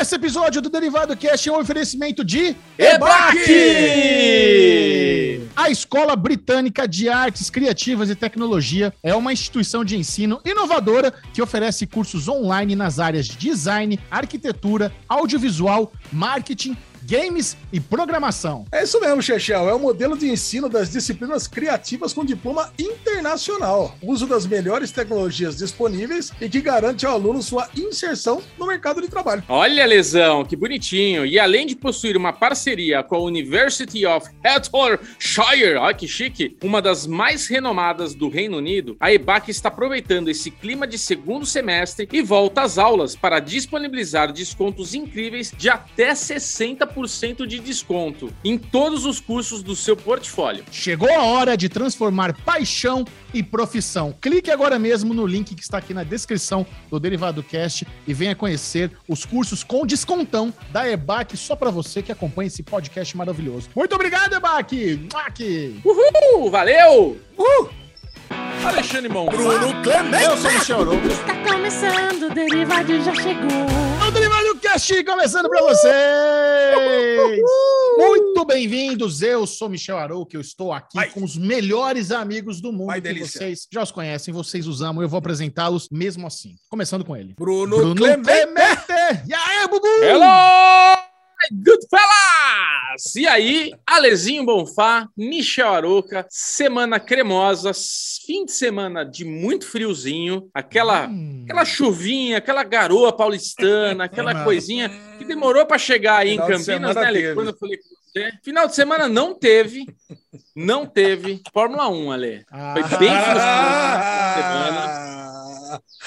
Esse episódio do Derivado Cast é um oferecimento de EBAC! A Escola Britânica de Artes Criativas e Tecnologia é uma instituição de ensino inovadora que oferece cursos online nas áreas de design, arquitetura, audiovisual, marketing, games e programação. É isso mesmo, Chechel. É o modelo de ensino das disciplinas criativas com diploma internacional. Uso das melhores tecnologias disponíveis e que garante ao aluno sua inserção no mercado de trabalho. Olha, Lesão, que bonitinho. E além de possuir uma parceria com a University of Hertfordshire, olha que chique, uma das mais renomadas do Reino Unido, a EBAC está aproveitando esse clima de segundo semestre e volta às aulas para disponibilizar descontos incríveis de até 60% de desconto em todos os cursos do seu portfólio. Chegou a hora de transformar paixão e profissão. Clique agora mesmo no link que está aqui na descrição do Derivado Cast e venha conhecer os cursos com descontão da EBAC só para você que acompanha esse podcast maravilhoso. Muito obrigado! EBAC! Uhul! Valeu! Uhul! Alexandre Mon. Bruno Clemente. Eu sou o Michel Arouca. Está começando, o Derivado já chegou. O Derivado Cast começando para vocês. Muito bem-vindos. Eu sou Michel Arouca. Eu estou aqui Ai. com os melhores amigos do mundo Ai, que vocês já os conhecem, vocês os amam. Eu vou apresentá-los mesmo assim. Começando com ele. Bruno, Bruno Clemente. Clemente. E aí, Bubu? Hello! Good fellas! E aí, Alezinho Bonfá, Michel Aroca, semana cremosa, fim de semana de muito friozinho, aquela, Hum. aquela chuvinha, aquela garoa paulistana, aquela coisinha que demorou para chegar aí Final em Campinas, né, Ale? Quando eu falei com você. Final de semana não teve, não teve Fórmula 1, Ale. Foi bem frustrante essa semana.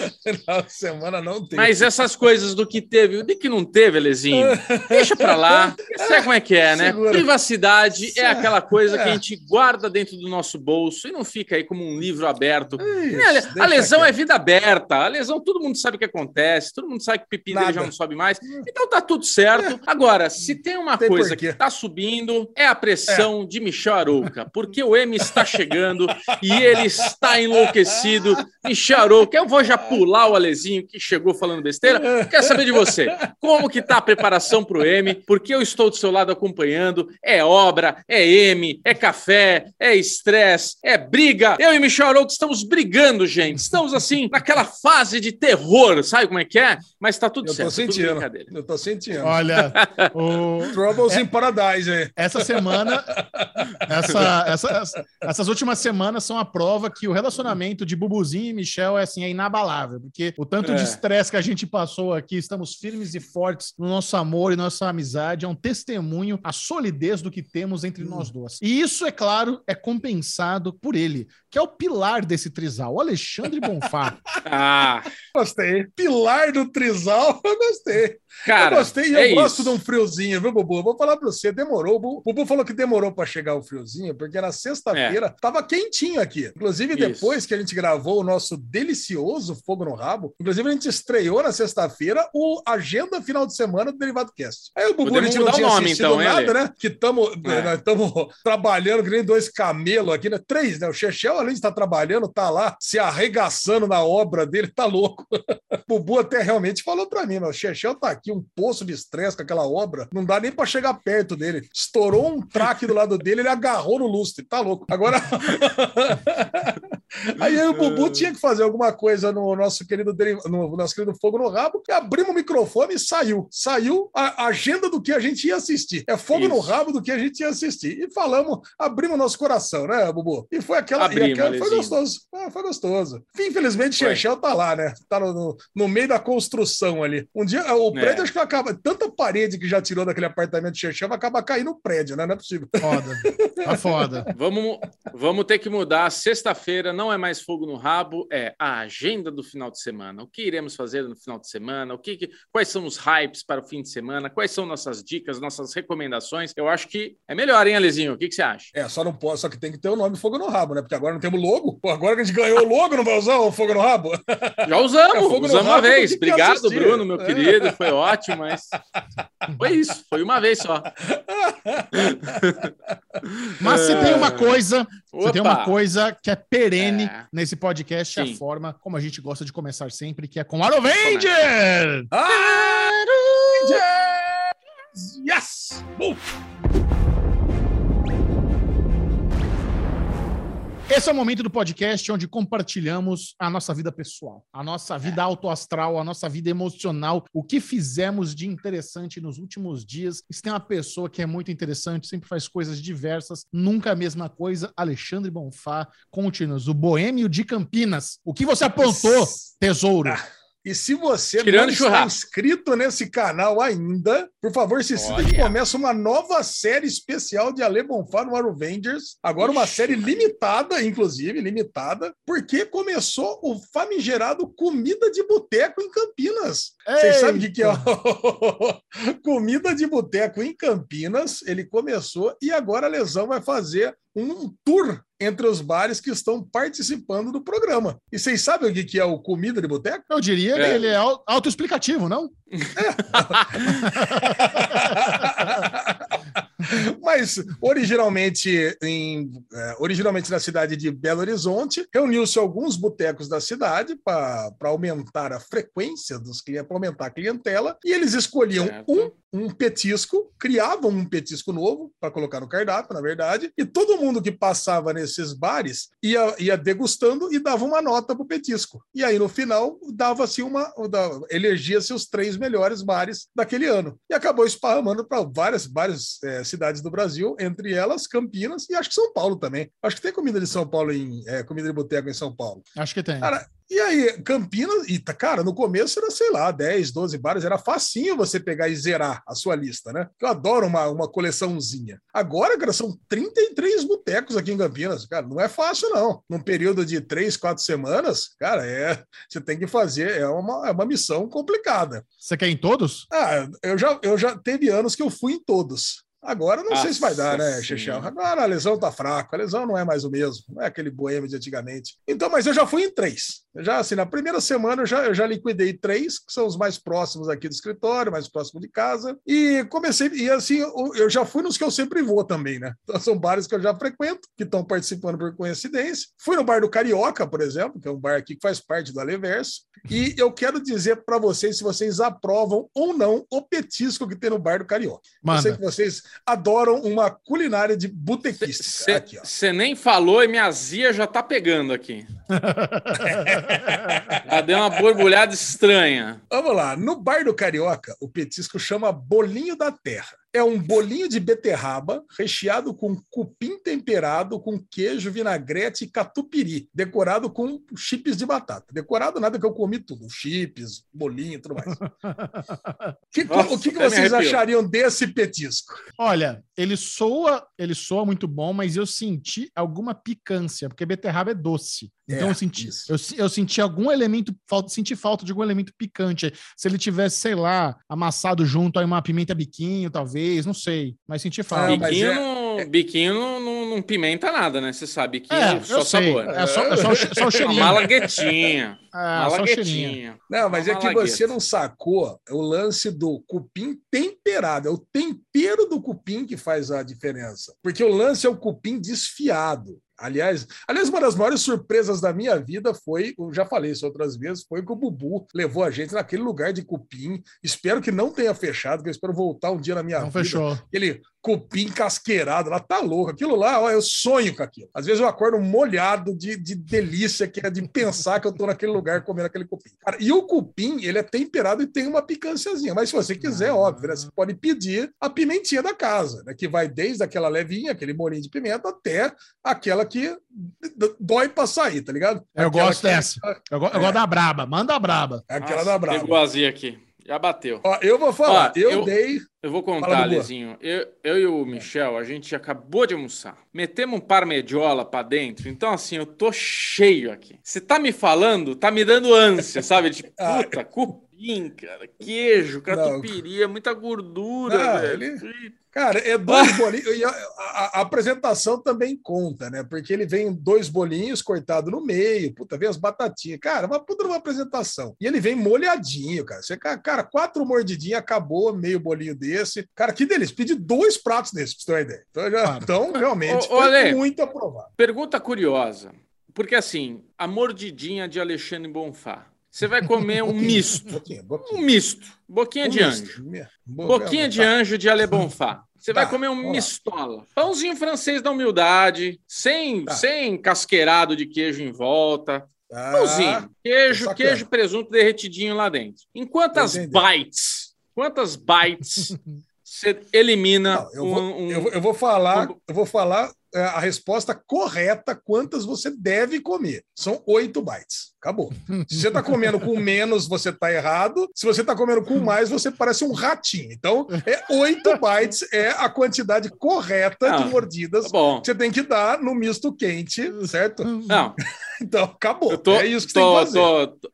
Final de semana não tem. Mas essas coisas do que teve, o de que não teve, Alezinho, deixa pra lá. Sabe como é que é, né? Segura. Privacidade é aquela coisa que É. a gente guarda dentro do nosso bolso e não fica aí como um livro aberto. Isso, Né, Ale? deixa a lesão é quieto. vida aberta. A lesão, todo mundo sabe o que acontece, todo mundo sabe que o pepino dele já não sobe mais. Então tá tudo certo. Agora, se tem uma Tem coisa porquê. que tá subindo, é a pressão de Michel Arouca, porque o M está chegando e ele está enlouquecido. Michel Arouca, eu vou já pular o Alezinho que chegou falando besteira. Quero saber de você. Como que tá a preparação pro M? Porque eu estou do seu lado acompanhando. É obra, é M, é café, é estresse, é briga. Eu e Michel Arouca estamos brigando, gente. Estamos assim, naquela fase de terror, sabe como é que é? Mas tá tudo Eu certo. tô tudo sentindo. brincadeira. Eu tô sentindo. Olha, o- Troubles in Paradise aí. essa semana, essa, essa- essa- essas últimas semanas são a prova que o relacionamento de Bubuzinho e Michel é assim, é inabalável, porque o tanto de É. estresse que a gente passou aqui, estamos firmes e fortes no nosso amor e nossa amizade, é um testemunho à solidez do que temos entre nós dois. E isso, é claro, é compensado por ele, que é o pilar desse trisal, o Alexandre Bonfá. Ah, Gostei. Pilar do Trisal, eu gostei. cara, eu gostei e eu é gosto isso. de um friozinho, viu, Bubu? Eu Vou falar pra você, demorou. O Bu- o Bubu falou que demorou pra chegar o friozinho, porque na sexta-feira tava quentinho aqui. Inclusive, Isso. depois que a gente gravou o nosso delicioso Fogo no Rabo, inclusive a gente estreou na sexta-feira o Agenda Final de Semana do Derivado Cast. Aí o Bubu, Podemos a gente não tinha nome, assistido então, hein, nada, né? Que estamos É. trabalhando que nem dois camelos aqui, né? Três, né? O Chechel, além de estar trabalhando, tá lá se arregaçando na obra dele, tá louco. Bubu até realmente falou pra mim, o Chechel tá aqui, um poço de estresse com aquela obra, não dá nem pra chegar perto dele. Estourou um traque do lado dele, ele agarrou no lustre, tá louco. Agora. Aí eu e o Bubu tinha que fazer alguma coisa no nosso querido, no nosso querido Fogo no Rabo, e abrimos o microfone e saiu. Saiu a agenda do que a gente ia assistir. É Fogo no Isso. Rabo do que a gente ia assistir. E falamos, abrimos nosso coração, né, Bubu? E foi aquela. Abrimos, e aquela foi gostoso. Ah, foi gostoso. Infelizmente. Chechel tá lá, né? Tá no, no, no meio da construção ali. Um dia, o É. prédio acho que acaba. Tanta parede que já tirou daquele apartamento de Chechel vai acabar caindo o prédio, né? Não é possível. Foda. Tá foda. Vamos, vamos ter que mudar. Sexta-feira não é mais fogo no rabo, é a agenda do final de semana. O que iremos fazer no final de semana? O que, que- quais são os hypes para o fim de semana? Quais são nossas dicas, nossas recomendações? Eu acho que é melhor, hein, Alezinho? O que, que você acha? É, só não pode, só que tem que ter o nome Fogo no Rabo, né? Porque agora não temos logo. Pô, agora que a gente ganhou o logo, não vai usar o Fogo no Rabo? Já usamos, É usamos uma vez. Obrigado, assistir. Bruno, meu É. querido. Foi ótimo, mas foi isso. Foi uma vez só. Mas se tem uma coisa, se tem uma Opa! coisa que é perene N nesse podcast a forma como a gente gosta de começar sempre, que é com Arovanger! Arovanger! Yes! Bom. Esse é o momento do podcast onde compartilhamos a nossa vida pessoal, a nossa vida autoastral, a nossa vida emocional, o que fizemos de interessante nos últimos dias. Se tem uma pessoa que é muito interessante, sempre faz coisas diversas, nunca a mesma coisa, Alexandre Bonfá, conte-nos, o Boêmio de Campinas. O que você apontou, tesouro? E se você Tirando não está inscrito nesse canal ainda, por favor, se inscreva que começa uma nova série especial de Ale Bonfá no Avengers. Agora uma Ixi, série limitada, inclusive, limitada, porque começou o famigerado Comida de Boteco em Campinas. Vocês sabem o que, que é? Comida de Boteco em Campinas. Ele começou e agora a Lesão vai fazer um tour entre os bares que estão participando do programa. E vocês sabem o que, que é o Comida de Boteco? Eu diria que É. ele é au- autoexplicativo, não? Mas originalmente, em, eh, originalmente na cidade de Belo Horizonte, reuniu-se alguns botecos da cidade para aumentar a frequência dos clientes, para aumentar a clientela, e eles escolhiam Certo. um, um petisco, criavam um petisco novo para colocar no cardápio, na verdade, e todo mundo que passava nesses bares ia, ia degustando e dava uma nota pro petisco. E aí, no final, dava-se uma. Elegia-se os três melhores bares daquele ano. E acabou esparramando para várias, várias eh, cidades do Brasil, entre elas Campinas e acho que São Paulo também. Acho que tem comida de São Paulo em. eh, comida de boteco em São Paulo. Acho que tem. Cara, e aí, Campinas, e, tá, cara, no começo era, sei lá, 10, 12 bares, era facinho você pegar e zerar a sua lista, né? Eu adoro uma, uma coleçãozinha. Agora, cara, são 33 botecos aqui em Campinas, cara, não é fácil, não. Num período de 3, 4 semanas, cara, é, você tem que fazer, é uma, é uma missão complicada. Você quer em todos? Ah, eu já, eu já teve anos que eu fui em todos. Agora não sei se vai dar, Nossa né, Chechel? Agora a lesão tá fraca, a lesão não é mais o mesmo, não é aquele boêmio de antigamente. Então, mas eu já fui em três. Já, assim, na primeira semana eu já, eu já liquidei três, que são os mais próximos aqui do escritório, mais próximo de casa. E comecei, e assim, eu, eu já fui nos que eu sempre vou também, né? Então, são bares que eu já frequento, que estão participando por coincidência. Fui no bar do Carioca, por exemplo, que é um bar aqui que faz parte do Aleverso. E eu quero dizer para vocês se vocês aprovam ou não o petisco que tem no bar do Carioca. Eu sei Manda. que vocês adoram uma culinária de botequista. Aqui, ó. Você nem falou e minha zia já tá pegando aqui. Deu uma borbulhada estranha. Vamos lá. No bar do Carioca, o petisco chama bolinho da terra. É um bolinho de beterraba recheado com cupim temperado com queijo, vinagrete e catupiry, decorado com chips de batata. Decorado nada que eu comi tudo, chips, bolinho, e tudo mais. Que- Nossa, o que, que vocês achariam desse petisco? Olha, ele soa, ele soa muito bom, mas eu senti alguma picância, porque beterraba é doce. Então É, eu senti, eu, eu senti algum elemento, falta, senti falta de algum elemento picante. Se ele tivesse, sei lá, amassado junto aí uma pimenta biquinho, talvez, não sei, mas senti falta. Ah, mas biquinho é- não, biquinho não, não- não pimenta nada, né? Você sabe que É, é, só sabor. É só, é só, só o Uma malaguetinha. É, cheirinho. malaguetinha. Não, mas Uma é que você não sacou o lance do cupim temperado. É o tempero do cupim que faz a diferença. Porque o lance é o cupim desfiado. Aliás, aliás, uma das maiores surpresas da minha vida foi, eu já falei isso outras vezes, foi que o Bubu levou a gente naquele lugar de cupim. Espero que não tenha fechado, que eu espero voltar um dia na minha Não vida. fechou. Aquele cupim casqueirado lá, tá louco. Aquilo lá, ó, eu sonho com aquilo. Às vezes eu acordo molhado de, de delícia, que é de pensar que eu tô naquele lugar comendo aquele cupim. Cara, e o cupim, ele é temperado e tem uma picânciazinha. Mas se você quiser, Ah. óbvio, né, você pode pedir a pimentinha da casa, né, que vai desde aquela levinha, aquele molinho de pimenta, até aquela que dói pra sair, tá ligado? Eu Aquela gosto que- dessa. Eu, go- eu gosto da braba. Manda a braba. Aquela Nossa, da brava. Pegou aqui. Já bateu. Ó, eu vou falar, Ó, eu, eu- dei. Eu vou contar, Bubu. Lezinho. Eu, eu e o Michel, a gente acabou de almoçar. Metemos um parmediola pra dentro. Então, assim, eu tô cheio aqui. Você tá me falando, tá me dando ânsia, sabe? De Ah. puta, cupim, cara, queijo, catupiry, é muita gordura, Não, velho. ele- Cara, é dois bolinhos. E a, a- a apresentação também conta, né? Porque ele vem dois bolinhos cortados no meio, puta, vem as batatinhas. Cara, uma puta uma apresentação. E ele vem molhadinho, cara. Você, cara, quatro mordidinhas, acabou meio bolinho desse. Cara, que delícia. Pedi dois pratos desses, pra você ter uma ideia. Então, já- Claro. então realmente, ô, foi muito aprovado. Pergunta curiosa. Porque, assim, a mordidinha de Alexandre Bonfá. Você vai comer um misto. Boquinha, Um boquinha. misto. Boquinha de Um anjo. misto. Bo- Boquinha de tá. anjo de Ale Bonfá. Você vai Tá, comer um mistola. Pãozinho francês da humildade, sem, Tá. sem casqueirado de queijo em volta. Tá. Pãozinho, queijo, sacana. queijo, presunto derretidinho lá dentro. Em quantas bites? Quantas bites você elimina Não, eu, vou, um, um- eu, vou, eu vou falar, um- eu vou falar a resposta correta quantas você deve comer. São 8 bytes. Acabou. Se você está comendo com menos, você está errado. Se você está comendo com mais, você parece um ratinho. Então, é 8 bytes é a quantidade correta Ah, de mordidas Tá bom. que você tem que dar no misto quente, certo? Não, Então, acabou. tô, é isso que você tem que tô, fazer. tô, tô-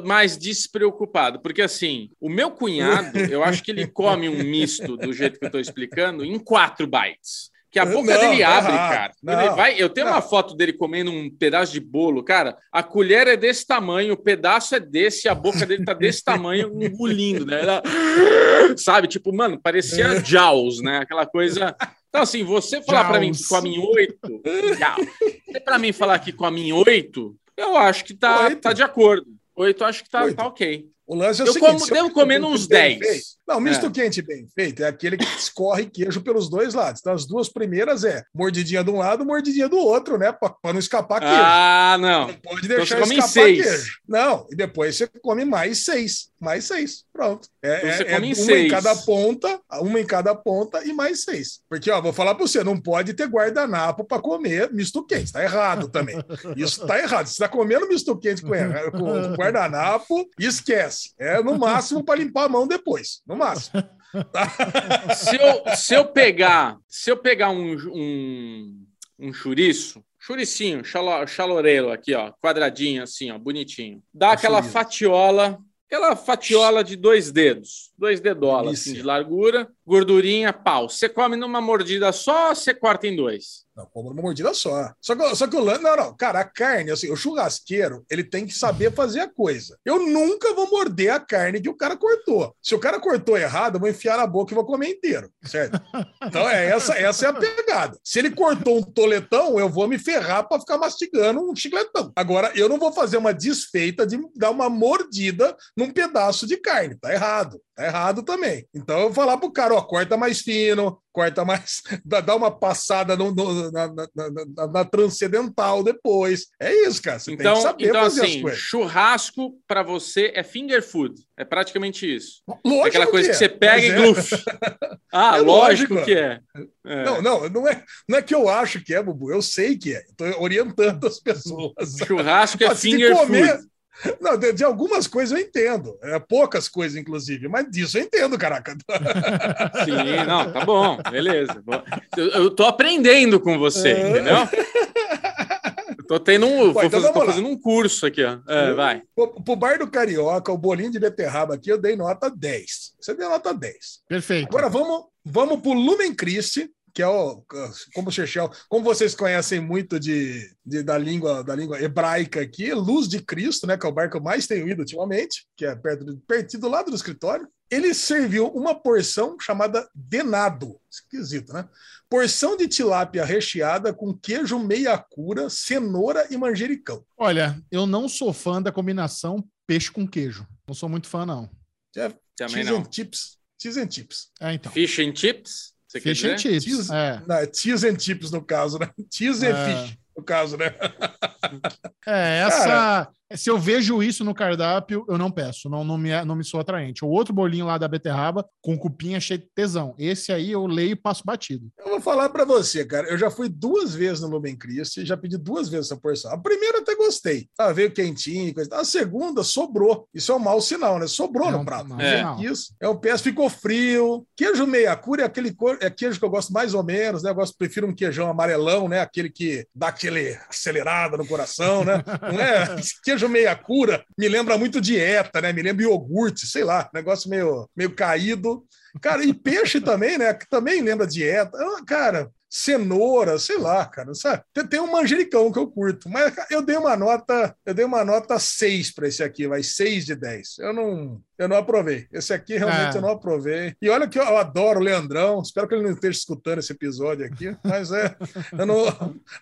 tô mais despreocupado, porque assim, o meu cunhado, eu acho que ele come um misto do jeito que eu tô explicando em 4 bytes. Que a boca Não, dele tá abre, cara. Não, ele vai, eu tenho não. uma foto dele comendo um pedaço de bolo, cara. A colher é desse tamanho, o pedaço é desse, a boca dele tá desse tamanho, engolindo, né? Ela- sabe, tipo, mano, parecia Jaws, né? Aquela coisa. Então, assim, você falar pra mim come em oito, Jaws. Você pra mim falar que come em oito, eu acho que tá, Oito. tá de acordo. Oito, eu acho que tá, Oito. tá ok. O lance é o Eu seguinte, como- se devo eu- comer uns bem 10. feito- Não, misto É. quente bem feito é aquele que escorre queijo pelos dois lados. Então, as duas primeiras é mordidinha de um lado, mordidinha do outro, né? Pra não escapar queijo. Ah, não. Não pode Então deixar em escapar seis. queijo. Não, e depois você come mais seis. Mais seis. Pronto. É, Então você é- come é em uma seis. em cada ponta, uma em cada ponta e mais seis. Porque, ó, vou falar pra você, não pode ter guardanapo pra comer misto quente. Tá errado também. Isso tá errado. Você tá comendo misto quente com, com- guardanapo, esquece. É no máximo pra limpar a mão depois. No máximo. se eu, se eu pegar, se eu pegar um, um, um chouriço, chalo, chalorelo aqui, ó, quadradinho assim, ó, bonitinho. Dá Um aquela fatiola, aquela fatiola de dois dedos, dois dedolas assim, de largura, gordurinha, pau. Você come numa mordida só, você corta em dois. Não, como numa mordida só. Só que, só que o lance. Não, não, cara, a carne, assim, o churrasqueiro, ele tem que saber fazer a coisa. Eu nunca vou morder a carne que o cara cortou. Se o cara cortou errado, eu vou enfiar na boca e vou comer inteiro, certo? Então, é essa, essa é a pegada. Se ele cortou um toletão, eu vou me ferrar para ficar mastigando um chicletão. Agora, eu não vou fazer uma desfeita de dar uma mordida num pedaço de carne. Tá errado. Tá errado também. Então, eu vou falar pro cara, ó, corta mais fino, corta mais, dá, dá uma passada no- no- na, na, na- na- transcendental depois. É isso, cara. Você tem Então, que saber então fazer as assim, coisas. churrasco pra você é finger food. É praticamente isso. Lógico É aquela coisa que, é, você pega e é. gluf. Ah, É lógico, lógico. que é. É. Não, não, não é, não é que eu acho que é, Bubu. Eu sei que é. Estou orientando as pessoas. Churrasco é Mas finger comer- food. Não, de, de algumas coisas eu entendo. É, poucas coisas, inclusive, mas disso eu entendo, caraca. Sim, não, tá bom, beleza. Eu, eu tô aprendendo com você, É. entendeu? Eu tô tendo um. Vou então fazer, tô lá. fazendo um curso aqui, ó. É, vai. Pro, pro bar do Carioca, o bolinho de beterraba aqui, eu dei nota 10. Você deu nota 10. Perfeito. Agora vamos, vamos pro Lumen Christi, que é o como Chechel, como vocês conhecem muito de, de- da língua da língua hebraica aqui, Luz de Cristo, né, que é o bar que eu mais tenho ido ultimamente, que é perto do, perto do lado do escritório. Ele serviu uma porção chamada denado, esquisito, né? Porção de tilápia recheada com queijo meia cura, cenoura e manjericão. Olha, eu não sou fã da combinação peixe com queijo. Não sou muito fã, não. Também cheese não. and chips, cheese and chips. É, então. Fish and chips? Você Fish and chips. Cheese- É. Não, é cheese and chips no caso, né? Cheese and É. fish no caso, né? É, essa. Se eu vejo isso no cardápio, eu não peço. Não, não, me, não me sou atraente. O outro bolinho lá da beterraba, com cupinha cheio de tesão. Esse aí eu leio e passo batido. Eu vou falar pra você, cara. Eu já fui duas vezes no Lumen Christi, já pedi duas vezes essa porção. A primeira eu até gostei. Ah, veio quentinho, e coisa. A segunda sobrou. Isso é um mau sinal, né? Sobrou É no um prato. mau É. Isso. É um peço, ficou frio. Queijo meia cura é aquele cor, é queijo que eu gosto mais ou menos, né? Eu gosto, prefiro um queijão amarelão, né? Aquele que dá aquele acelerada no coração, né? Não é? Esse queijo meia cura me lembra muito dieta, né? Me lembra iogurte, sei lá, negócio meio, meio caído. Cara, e peixe também, né? Que também lembra dieta. Ah, Cara, cenoura, sei lá, cara. Sabe? Tem, tem um manjericão que eu curto, mas eu dei uma nota, eu dei uma nota 6 para esse aqui, vai 6 de 10. Eu não, eu não aprovei. Esse aqui realmente É. eu não aprovei. E olha que eu, eu adoro o Leandrão, espero que ele não esteja escutando esse episódio aqui, mas é, eu não,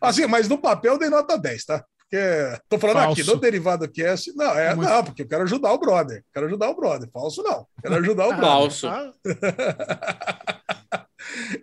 assim, mas no papel eu dei nota 10, tá? Porque tô falando Falso. aqui no Derivado Cast. Não, é, Muito. não, porque eu quero ajudar o brother. Quero ajudar o brother. Falso não. Quero ajudar o brother. Falso. Ah,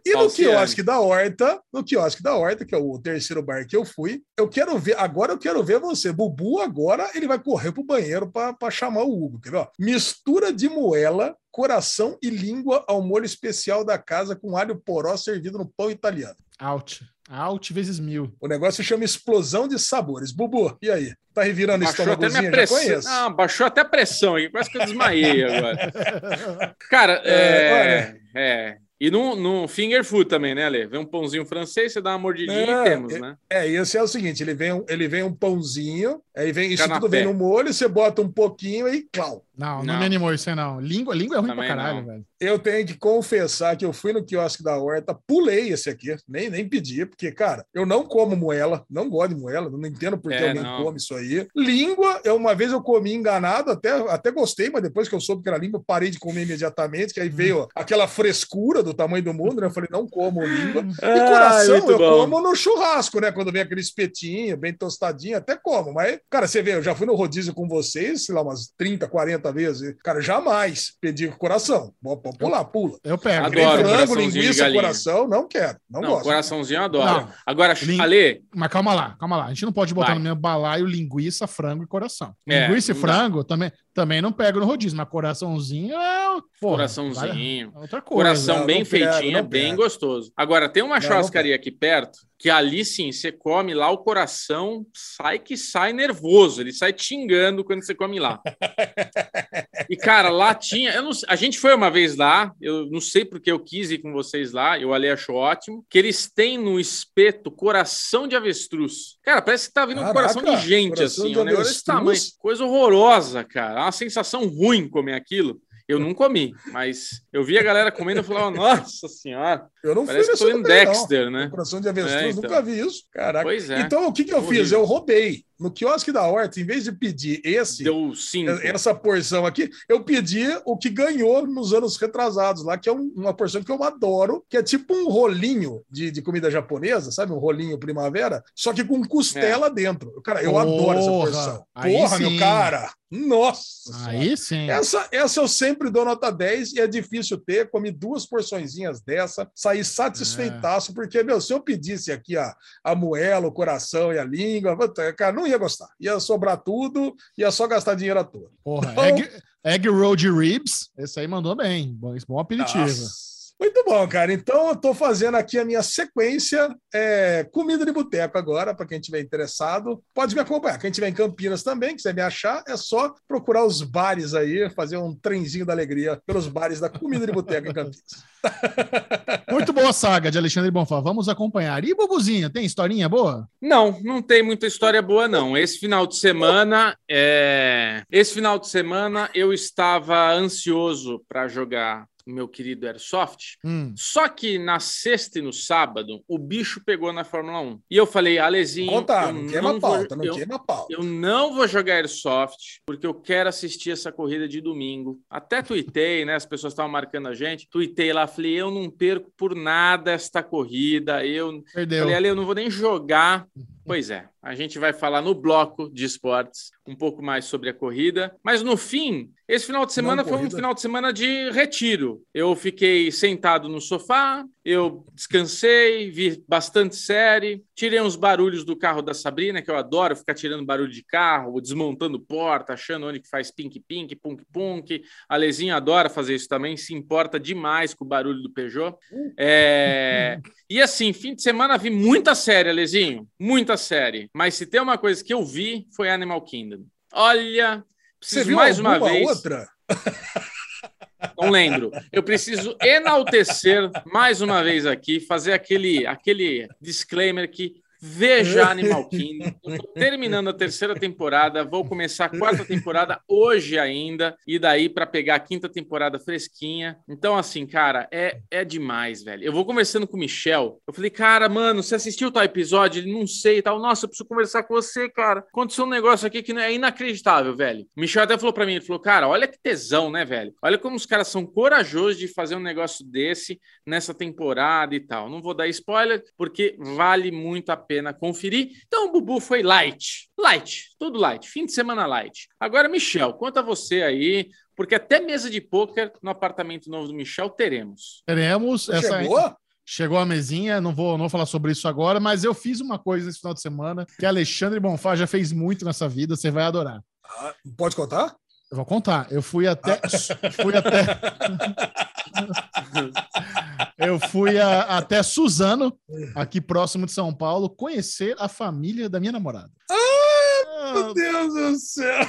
E no Falciane. quiosque da Horta, no quiosque da Horta, que é o terceiro bar que eu fui, eu quero ver, agora eu quero ver você. Bubu agora ele vai correr pro banheiro para chamar o Hugo, quer ver? ó? Mistura de moela, coração e língua ao molho especial da casa com alho poró servido no pão italiano. Out. Out vezes mil. O negócio chama explosão de sabores. Bubu, e aí? Tá revirando Baixou até minha pressão. Não, baixou até a pressão aqui. Quase que eu desmaiei agora. Cara, É, é. é. E no, no finger food também, né, Ale? Vem um pãozinho francês, você dá uma mordidinha Não, e temos, é- né? É, esse é o seguinte: ele vem um, ele vem um pãozinho, aí vem isso tudo vem no molho, você bota um pouquinho e clau. Não, não, Não. me animou isso aí, não. Língua, língua é ruim Também pra caralho, não. velho. Eu tenho que confessar que eu fui no quiosque da Horta, pulei esse aqui, nem, nem pedi, porque, cara, eu não como moela, não gosto de moela, não entendo por que É, alguém não. come isso aí. Língua, eu, uma vez eu comi enganado, até, até gostei, mas depois que eu soube que era língua, parei de comer imediatamente, que aí veio aquela frescura do tamanho do mundo, né? Eu falei, não como língua. E coração eu como no churrasco, né? Quando vem aquele espetinho, bem tostadinho, até como. Mas, cara, você vê, eu já fui no rodízio com vocês, sei lá, umas 30, 40 vezes. Cara, jamais pedi coração. Pode pode pular, pula. Eu pego. Adoro frango, linguiça, coração, não quero. Não, Não, gosto. coraçãozinho eu adoro. Não. Agora, Lin- Ale, Mas calma lá, calma lá. A gente não pode botar Vai. no mesmo balaio linguiça, frango e coração. É, linguiça e frango também, também não pego no rodízio, mas coraçãozinho é. porra, coraçãozinho. vale- outra coisa. Coração não, bem não feitinho, é bem gostoso. Agora, tem uma não churrascaria aqui perto que ali sim, você come lá, o coração sai que sai nervoso, ele sai xingando quando você come lá. E, cara, lá tinha. eu não a gente foi uma vez lá, eu não sei porque eu quis ir com vocês lá, eu ali achou ótimo, que eles têm no espeto coração de avestruz. Cara, parece que tá vindo um Caraca, coração de gente, coração assim, de um negócio desse tamanho. Coisa horrorosa, cara. Uma sensação ruim comer aquilo. Eu não comi, mas eu vi a galera comendo e falava, nossa senhora, Eu não parece que fui eu tô também, não. Dexter, né? Coração de avestruz, É, então. nunca vi isso. Caraca. Pois é. Então, o que, que eu fiz? Horrível. Eu roubei. No quiosque da Horta, em vez de pedir esse, Deu cinco. essa porção aqui, eu pedi o que ganhou nos anos retrasados lá, que é um- uma porção que eu adoro, que é tipo um rolinho de, de comida japonesa, sabe? Um rolinho primavera, só que com costela dentro. Cara, eu Porra, adoro essa porção. aí Porra, sim. meu cara! Nossa! senhora. Aí sim. Essa, essa eu sempre dou nota 10 e é difícil ter. Comi duas porçõezinhas dessa, saí satisfeitaço, porque, meu, se eu pedisse aqui a, a moela, o coração e a língua, cara, não ia gostar. Ia sobrar tudo, ia só gastar dinheiro à toa. Porra, Então- egg, egg roll de ribs, esse aí mandou bem. Bom, bom aperitivo. Nossa. Muito bom, cara. Então, eu tô fazendo aqui a minha sequência é, comida de boteco agora, para quem tiver interessado. Pode me acompanhar. Quem tiver em Campinas também, quiser me achar, é só procurar os bares aí, fazer um trenzinho da alegria pelos bares da comida de boteco em Campinas. Muito boa a saga de Alexandre Bonfá. Vamos acompanhar. E Bubuzinho, tem historinha boa? Não, não tem muita história boa, não. Esse final de semana, é... esse final de semana eu estava ansioso para jogar meu querido Airsoft. Hum. Só que na sexta e no sábado, o bicho pegou na Fórmula 1. E eu falei, Alezinho, Contar, eu não queima vou- pauta, não eu- queima pauta. Eu não vou jogar Airsoft porque eu quero assistir essa corrida de domingo. Até tuitei, né? As pessoas estavam marcando a gente. Tuitei lá, falei, eu não perco por nada esta corrida. Eu Perdeu. falei, Ale, eu não vou nem jogar. Pois é, a gente vai falar no bloco de esportes um pouco mais sobre a corrida. Mas no fim, esse final de semana Não, foi um corrida. final de semana de retiro. Eu fiquei sentado no sofá, eu descansei, vi bastante série, tirei uns barulhos do carro da Sabrina, que eu adoro ficar tirando barulho de carro, desmontando porta, achando onde que faz pink-pink, punk-punk. A Lezinha adora fazer isso também, se importa demais com o barulho do Peugeot. É... E assim, fim de semana vi muita série, Alezinho, muita série. Mas se tem uma coisa que eu vi, foi Animal Kingdom. Olha, Você preciso viu mais uma vez. outra? Não lembro. Eu preciso enaltecer mais uma vez aqui, fazer aquele, aquele disclaimer que veja Animal Kingdom. Eu tô terminando a terceira temporada, vou começar a quarta temporada hoje ainda, e daí para pegar a quinta temporada fresquinha. Então, assim, cara, é, é demais, velho. Eu vou conversando com o Michel. Eu falei, cara, mano, você assistiu tal episódio? Ele não sei e tal. Nossa, eu preciso conversar com você, cara. Aconteceu um negócio aqui que é inacreditável, velho. O Michel até falou para mim, ele falou, cara, olha que tesão, né, velho? Olha como os caras são corajosos de fazer um negócio desse nessa temporada e tal. Não vou dar spoiler, porque vale muito a pena pena conferir. Então o Bubu foi light. Light, tudo light. Fim de semana light. Agora, Michel, conta você aí, porque até mesa de pôquer no apartamento novo do Michel teremos. Teremos essa. Chegou? Chegou a mesinha, não vou, não vou falar sobre isso agora, mas eu fiz uma coisa esse final de semana que Alexandre Bonfá já fez muito nessa vida, você vai adorar. Ah, pode contar? Eu vou contar. Eu fui até. Fui até. eu fui a- até Suzano, aqui próximo de São Paulo, conhecer a família da minha namorada. Ah, Meu Deus do céu.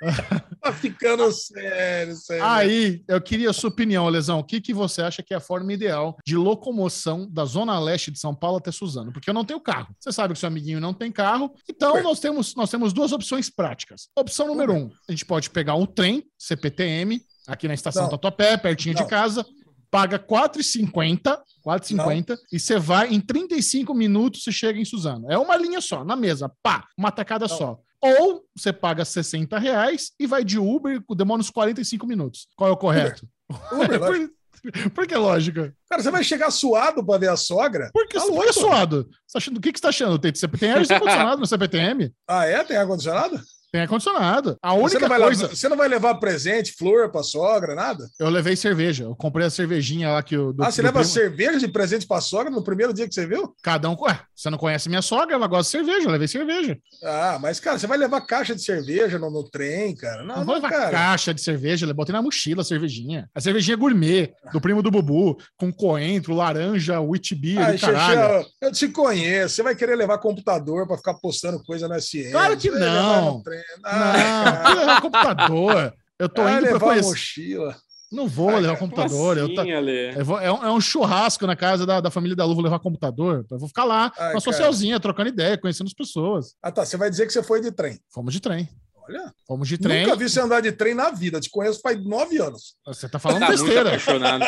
tá ficando sério, sério. Aí, eu queria a sua opinião, Lesão. O que, que você acha que é a forma ideal de locomoção da Zona Leste de São Paulo até Suzano? Porque eu não tenho carro. Você sabe que seu amiguinho não tem carro. Então, nós temos, nós temos duas opções práticas. Opção número um: a gente pode pegar um trem, CPTM, aqui na estação Não. Tatuapé, pertinho Não. de casa. Paga R$ 4,50, 4,50 e você vai em 35 minutos você chega em Suzano. É uma linha só, na mesa, pá, uma tacada Não. só. Ou você paga 60 reais e vai de Uber, demora uns 45 minutos. Qual é o correto? Uber, lógico. por, por que lógica? Cara, você vai chegar suado pra ver a sogra? Porque Tá você louco. fica suado. Você tá achando, o que, que você tá achando? Tem CPTM ar-condicionado no CPTM? Ah, é? Tem ar-condicionado? Tem ar-condicionado. A Você única não, vai coisa. levar, você não vai levar presente, flor pra sogra, nada? Eu levei cerveja. Eu comprei a cervejinha lá que o. ah, você leva primo- cerveja de presente pra sogra no primeiro dia que você viu? Cada um. Ué, você não conhece minha sogra, ela gosta de cerveja. Eu levei cerveja. Ah, mas, cara, você vai levar caixa de cerveja no, no trem, cara? Não, Não, vou não, levar cara. caixa de cerveja, eu botei na mochila a cervejinha. A cervejinha gourmet, do primo do Bubu, com coentro, laranja, Ai, do caralho. Xexé, eu te conheço. Você vai querer levar computador pra ficar postando coisa no SM. Claro que Você não. Não, vou levar computador. Eu tô indo pra levar a conhecer. mochila. Não vou Ai, levar cara, computador. eu Como tá- assim, eu vou- é, um, é um churrasco na casa da, da família da Lu, vou levar computador. Eu vou ficar lá, Ai, uma socialzinha, trocando ideia, conhecendo as pessoas. Ah, tá. Você vai dizer que você foi de trem. Fomos de trem. Olha, Fomos de trem. nunca vi você andar de trem na vida. Te conheço faz nove anos. Você tá falando Tá muito besteira. apaixonado.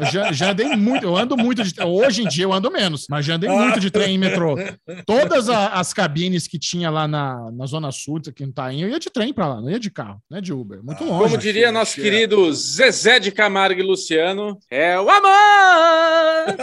Eu já, já andei muito, eu ando muito de Hoje em dia eu ando menos, mas já andei muito de trem em metrô. Todas a- as cabines que tinha lá na, na Zona Sul, aqui no Tainho, eu ia de trem pra lá, não ia de carro, não é de Uber. Muito Ah, longe. Como diria nosso Xexé. querido Zezé de Camargo e Luciano, é o amor!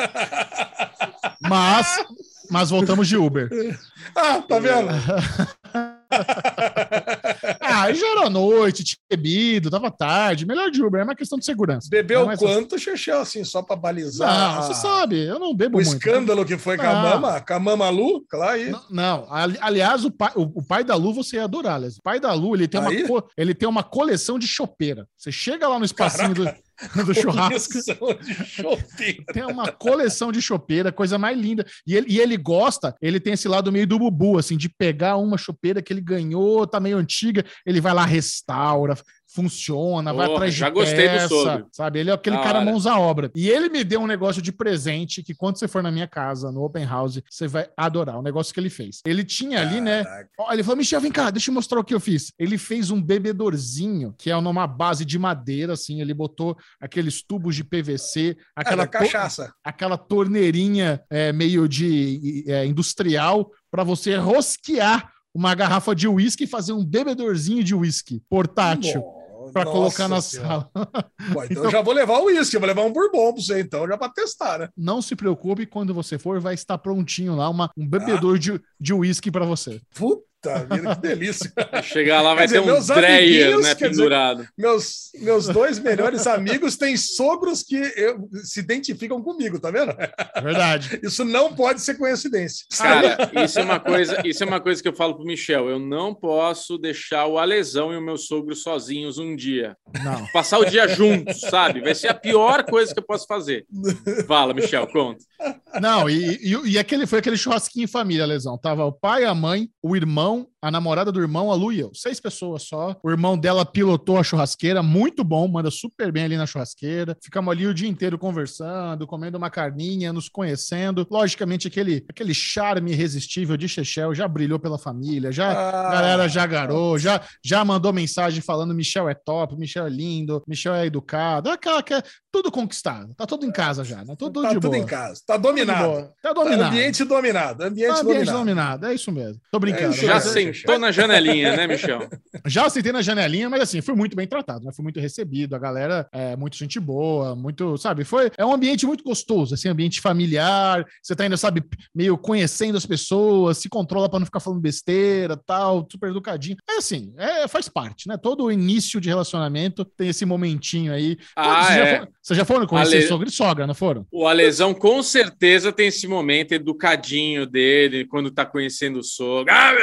Mas, mas voltamos de Uber. Ah, tá vendo? Ah, já era noite, tinha bebido, tava tarde. Melhor de Uber, é uma questão de segurança. Bebeu Não, mas- quanto, Xexé, assim, só pra balizar Não, você sabe, eu não bebo o muito. escândalo que foi com a mama, com a mama Lu? Claro aí. Não, não. Ali- aliás, o pai, o, o pai da Lu você ia adorar, Alex. O pai da Lu, ele tem, uma, Aí? ele tem uma coleção de chopeira. Você chega lá no espacinho do, do churrasco, tem uma coleção de chopeira, coisa mais linda. E ele, e ele gosta, ele tem esse lado meio do bubu, assim, de pegar uma chopeira que ele ganhou, tá meio antiga, ele vai lá, restaura, funciona, vai atrás de já gostei do peça, sogro. sabe? Ele é aquele Da cara hora. mãos à obra. E ele me deu um negócio de presente que quando você for na minha casa, no Open House, você vai adorar o negócio que ele fez. Ele tinha ali, né? Caraca. Ó, Ele falou, Michel, vem cá, deixa eu mostrar o que eu fiz. Ele fez um bebedorzinho, que é numa base de madeira, assim, ele botou aqueles tubos de PVC, Ah, aquela, to- cachaça. aquela torneirinha é, meio de é, industrial para você rosquear uma garrafa de uísque e fazer um bebedorzinho de uísque portátil para colocar na sala. Bom, então, Então- eu já vou levar o uísque, eu vou levar um bourbon pra você, então, já pra testar, né? Não se preocupe, quando você for, vai estar prontinho lá uma, um bebedor de de uísque para você. Puta vida, que delícia. Chegar lá vai dizer, ter um Dreyer, né, quer dizer- pendurado. Meus, meus dois melhores amigos têm sogros que eu- se identificam comigo, tá vendo? É Verdade. Isso não pode ser coincidência. Cara, isso é uma coisa, isso é uma coisa que eu falo pro Michel. Eu não posso deixar o Alesão e o meu sogro sozinhos um dia. Não. Passar o dia juntos, sabe? Vai ser a pior coisa que eu posso fazer. Fala, Michel, conta. Não, e, e, e aquele foi aquele churrasquinho em família, Lesão. Tava o pai, a mãe, o irmão, não a namorada do irmão, a Lu e eu. Seis pessoas só. O irmão dela pilotou a churrasqueira, muito bom, manda super bem ali na churrasqueira. Ficamos ali o dia inteiro conversando, comendo uma carninha, nos conhecendo. Logicamente, aquele, aquele charme irresistível de Chechel já brilhou pela família, já Ah, a galera já garou, já, já mandou mensagem falando Michel é top, Michel é lindo, Michel é educado. Aquela que é tudo conquistado. Tá tudo em casa já, né? Tudo tá de tudo boa. em casa. Tá dominado. Tá dominado. Ambiente dominado. Ambiente, Tá ambiente dominado. dominado. É isso mesmo. Tô brincando. É isso Já mesmo. Sentou na janelinha, né, Michel? Já sentei na janelinha, mas assim, fui muito bem tratado, né? Fui muito recebido. A galera é muito gente boa, muito, sabe? Foi é um ambiente muito gostoso, assim, ambiente familiar. Você tá ainda, sabe, meio conhecendo as pessoas, se controla para não ficar falando besteira, tal, super educadinho. É assim, é, faz parte, né? Todo início de relacionamento tem esse momentinho aí. Ah, Vocês já é. foram- Vocês já foram conhecer Ale- sogro e sogra, não foram? O Alesão com certeza tem esse momento educadinho dele, quando tá conhecendo o sogro. Ah,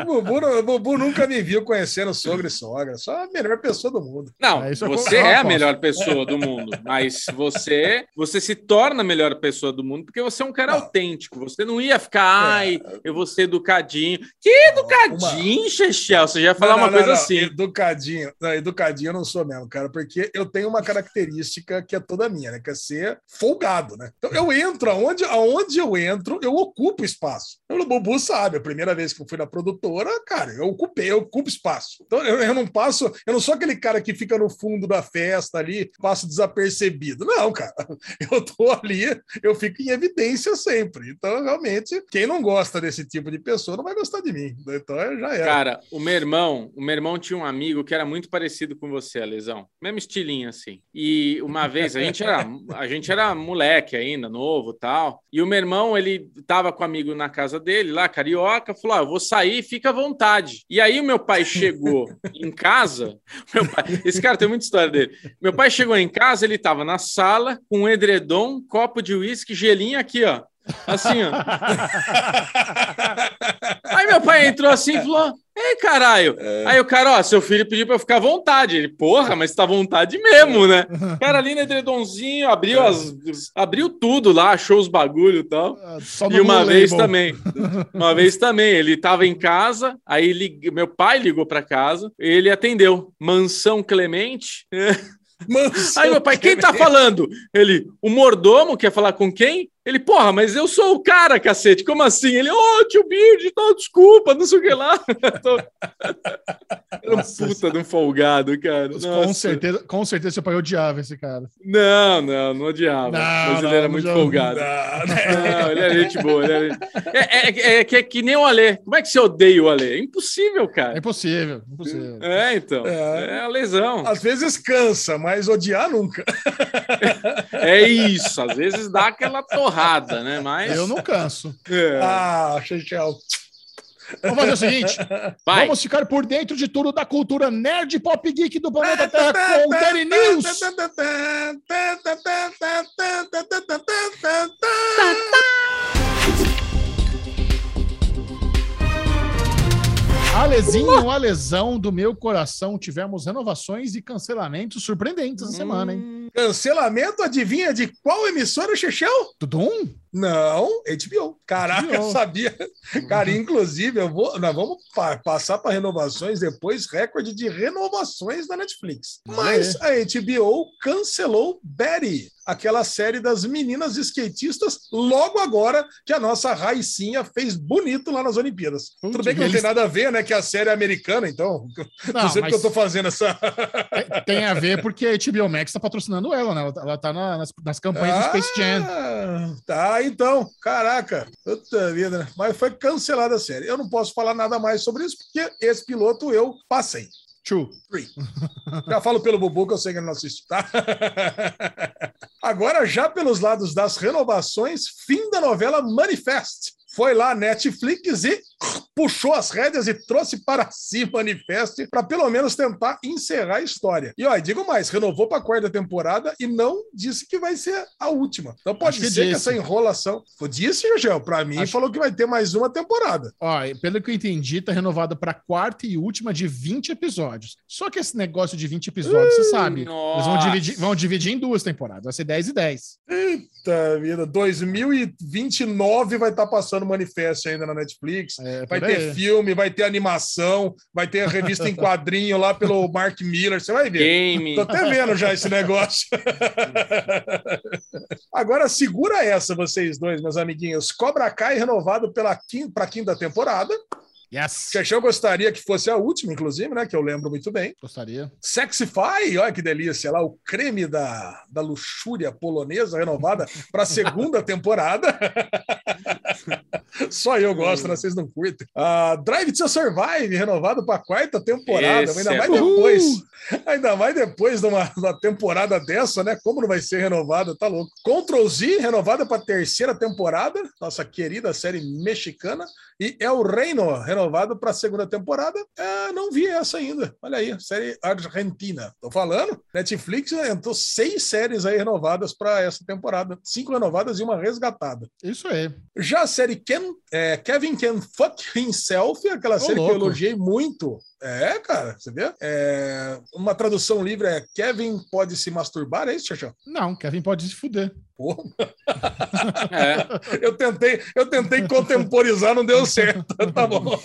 O Bubu, o Bubu nunca me viu conhecendo sogro e sogra. Só a melhor pessoa do mundo. Não, É, você é a melhor pessoa do mundo, mas você você se torna a melhor pessoa do mundo porque você é um cara Não. autêntico. Você não ia ficar, ai, É. eu vou ser educadinho. Que educadinho, Chechel? Você já ia falar Não, uma não, coisa não, assim. Educadinho. Não, educadinho eu não sou mesmo, cara, porque eu tenho uma característica que é toda minha, né? Que é ser folgado, né? Então eu entro, aonde, aonde eu entro, eu ocupo espaço. Então, o Bubu sabe, a primeira vez que eu fui na produtora, cara, eu ocupei, eu ocupo espaço. Então eu, eu não passo, eu não sou aquele cara que fica no fundo da festa ali, passo desapercebido. Não, cara. Eu tô ali, eu fico em evidência sempre. Então, realmente, quem não gosta desse tipo de pessoa não vai gostar de mim. Então já era. Cara, o meu irmão, o meu irmão tinha um amigo que era muito parecido com você, Lesão. Mesmo estilinho assim. E uma vez a gente era, a gente era moleque ainda, novo, tal. E o meu irmão, ele tava com um amigo na casa dele, lá carioca, falou: "Ah, eu vou sair, fica à vontade". E aí o meu pai chegou em casa, meu pai, esse cara tem muita história dele. Meu pai chegou em casa, ele tava na sala com um edredom, copo de uísque, gelinho aqui, ó. Assim, ó. Aí meu pai entrou assim e falou: Ei, caralho. Aí o cara, ó, seu filho pediu pra eu ficar à vontade. Ele, porra, mas tá à vontade mesmo, né? O cara ali no edredomzinho abriu, as, abriu tudo lá, achou os bagulho e tal. Só E uma vez Label. também, uma vez também, ele tava em casa, aí lig- meu pai ligou pra casa, ele atendeu. Mansão Clemente. Mansão Aí meu pai, quem tá falando? Ele, o mordomo quer falar com quem? Ele, porra, mas eu sou o cara, cacete. Como assim? Ele, ô, tio Bird, tal, desculpa, não sei o que lá. Era um puta de um folgado, cara. Com Nossa. certeza, com certeza seu pai odiava esse cara. Não, não, não odiava. Não, mas não, ele era não muito folgado. Não, né? Não, ele é gente boa. Ele é... É, é- é que é que nem o Alê. Como é que você odeia o Alê? É impossível, É cara. impossível, impossível. É, então. É. É a lesão. Às vezes cansa, mas odiar nunca. É isso. Às vezes dá aquela torrada, né? Mas. Eu não canso. É. Ah, Chechel. Vamos fazer o seguinte: Vai. vamos ficar por dentro de tudo da cultura nerd pop geek do planeta Terra com o Terry News. Alezinho, a lesão do meu coração. Tivemos renovações e cancelamentos surpreendentes essa semana, hein? Cancelamento, adivinha de qual emissora, Chechel? Tudum? Não, HBO. Caraca, HBO. sabia. Cara, inclusive, eu vou, nós vamos pa- passar para renovações depois, recorde de renovações da Netflix. Mas a HBO cancelou Betty, aquela série das meninas skatistas, logo agora que a nossa Raicinha fez bonito lá nas Olimpíadas. Putz, Tudo bem que não eles- tem nada a ver, né? Que a série é americana, então. Não, Não sei mas porque eu tô fazendo essa. tem- a ver porque a HBO Max tá patrocinando ela, né? Ela tá- tá na- nas, nas campanhas do Space Jam. Ah, Tá, então. Caraca. Puta vida, né? Mas foi cancelada a série. Eu não posso falar nada mais sobre isso, porque esse piloto eu passei. Tchu. Free. Já falo pelo Bubu que eu sei que ele não assiste, tá? Agora, já pelos lados das renovações, fim da novela Manifest. Foi lá Netflix e puxou as rédeas e trouxe para si Manifest para pelo menos tentar encerrar a história. E ó, digo mais, renovou para a quarta temporada e não disse que vai ser a última. Então pode Acho que ser que, disse. essa enrolação. Disse, Jorgel, para mim Acho- falou que vai ter mais uma temporada. Ó, pelo que eu entendi, tá renovada pra quarta e última de 20 episódios. Só que esse negócio de 20 episódios, você sabe. Eles vão Nossa. dividir, vão dividir em duas temporadas. Vai ser 10 e 10. Eita vida, 2029 vai estar passando manifesto ainda na Netflix. É, Vai pera ter aí. filme, vai ter animação, vai ter a revista em quadrinho lá pelo Mark Miller. Você vai ver. Game. Tô até vendo já esse negócio. Agora segura essa, vocês dois, meus amiguinhos. Cobra Kai renovado para a quinta temporada. Yes. Chechel gostaria que fosse a última, inclusive, né? Que eu lembro muito bem. Gostaria. Sexify, olha que delícia, lá o creme da, da luxúria polonesa renovada para a segunda temporada. Só eu gosto, né? Vocês não curtem. Uh, Drive to Survive, renovado para a quarta temporada. Esse ainda é mais depois. Ainda mais depois de uma, uma temporada dessa, né? Como não vai ser renovada? Tá louco. Control Z, renovada para a terceira temporada. Nossa querida série mexicana. E El Reino, renovado para a segunda temporada. É, não vi essa ainda. Olha aí, série argentina. Tô falando. Netflix entrou seis séries aí renovadas para essa temporada. Cinco renovadas e uma resgatada. Isso aí. Já a série Ken, é, Kevin Can Fuck Himself, aquela série que eu louco. elogiei muito. É, cara, você vê? É, uma tradução livre é Kevin pode se masturbar, é isso, Xaxão? Não, Kevin pode se fuder. Porra, É. eu tentei, eu tentei contemporizar, não deu certo. Tá bom.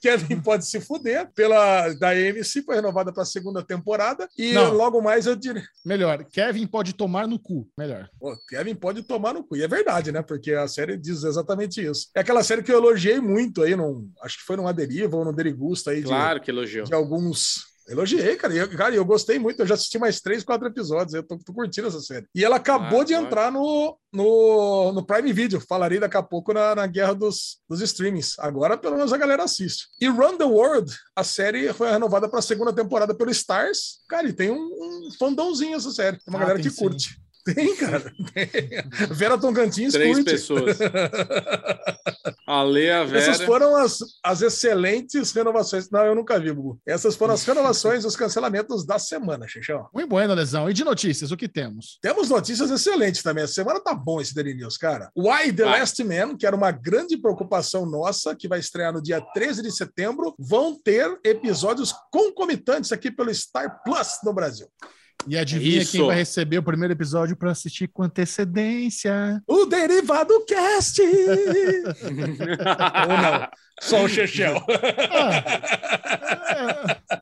Kevin pode se fuder pela da AMC, foi renovada para a segunda temporada e Não. logo mais eu diria, Melhor, Kevin pode tomar no cu. Melhor. Pô, Kevin pode tomar no cu. E é verdade, né? Porque a série diz exatamente isso. É aquela série que eu elogiei muito aí, num, acho que foi numa deriva ou no Derigusta aí de, Claro que elogiou. de alguns. Elogiei, cara. E eu, cara, eu gostei muito. Eu já assisti mais três, quatro episódios. Eu tô, tô curtindo essa série. E ela acabou Ah, de claro. entrar no, no, no Prime Video. Falarei daqui a pouco na, na guerra dos, dos streamings. Agora, pelo menos, a galera assiste. E Run the World, a série foi renovada para a segunda temporada pelo Stars. Cara, e tem um, um fandãozinho essa série. Tem uma Ah, galera tem que sim. curte. Tem, cara. Tem. Vera Tocantins Três curte. pessoas. A Lea, a Vera. Essas foram as, as excelentes renovações. Não, eu nunca vi, Bubu. Essas foram as renovações, os cancelamentos da semana, Xixão. Muito bueno, Lesão. E de notícias, o que temos? Temos notícias excelentes também. Essa semana tá bom esse Daily News, cara. Why The Vai. Last Man, que era uma grande preocupação nossa, que vai estrear no dia 13 de setembro, vão ter episódios concomitantes aqui pelo Star Plus no Brasil. E adivinha Isso. quem vai receber o primeiro episódio para assistir com antecedência? O Derivado Cast! Ou não? Só o Chechel. É,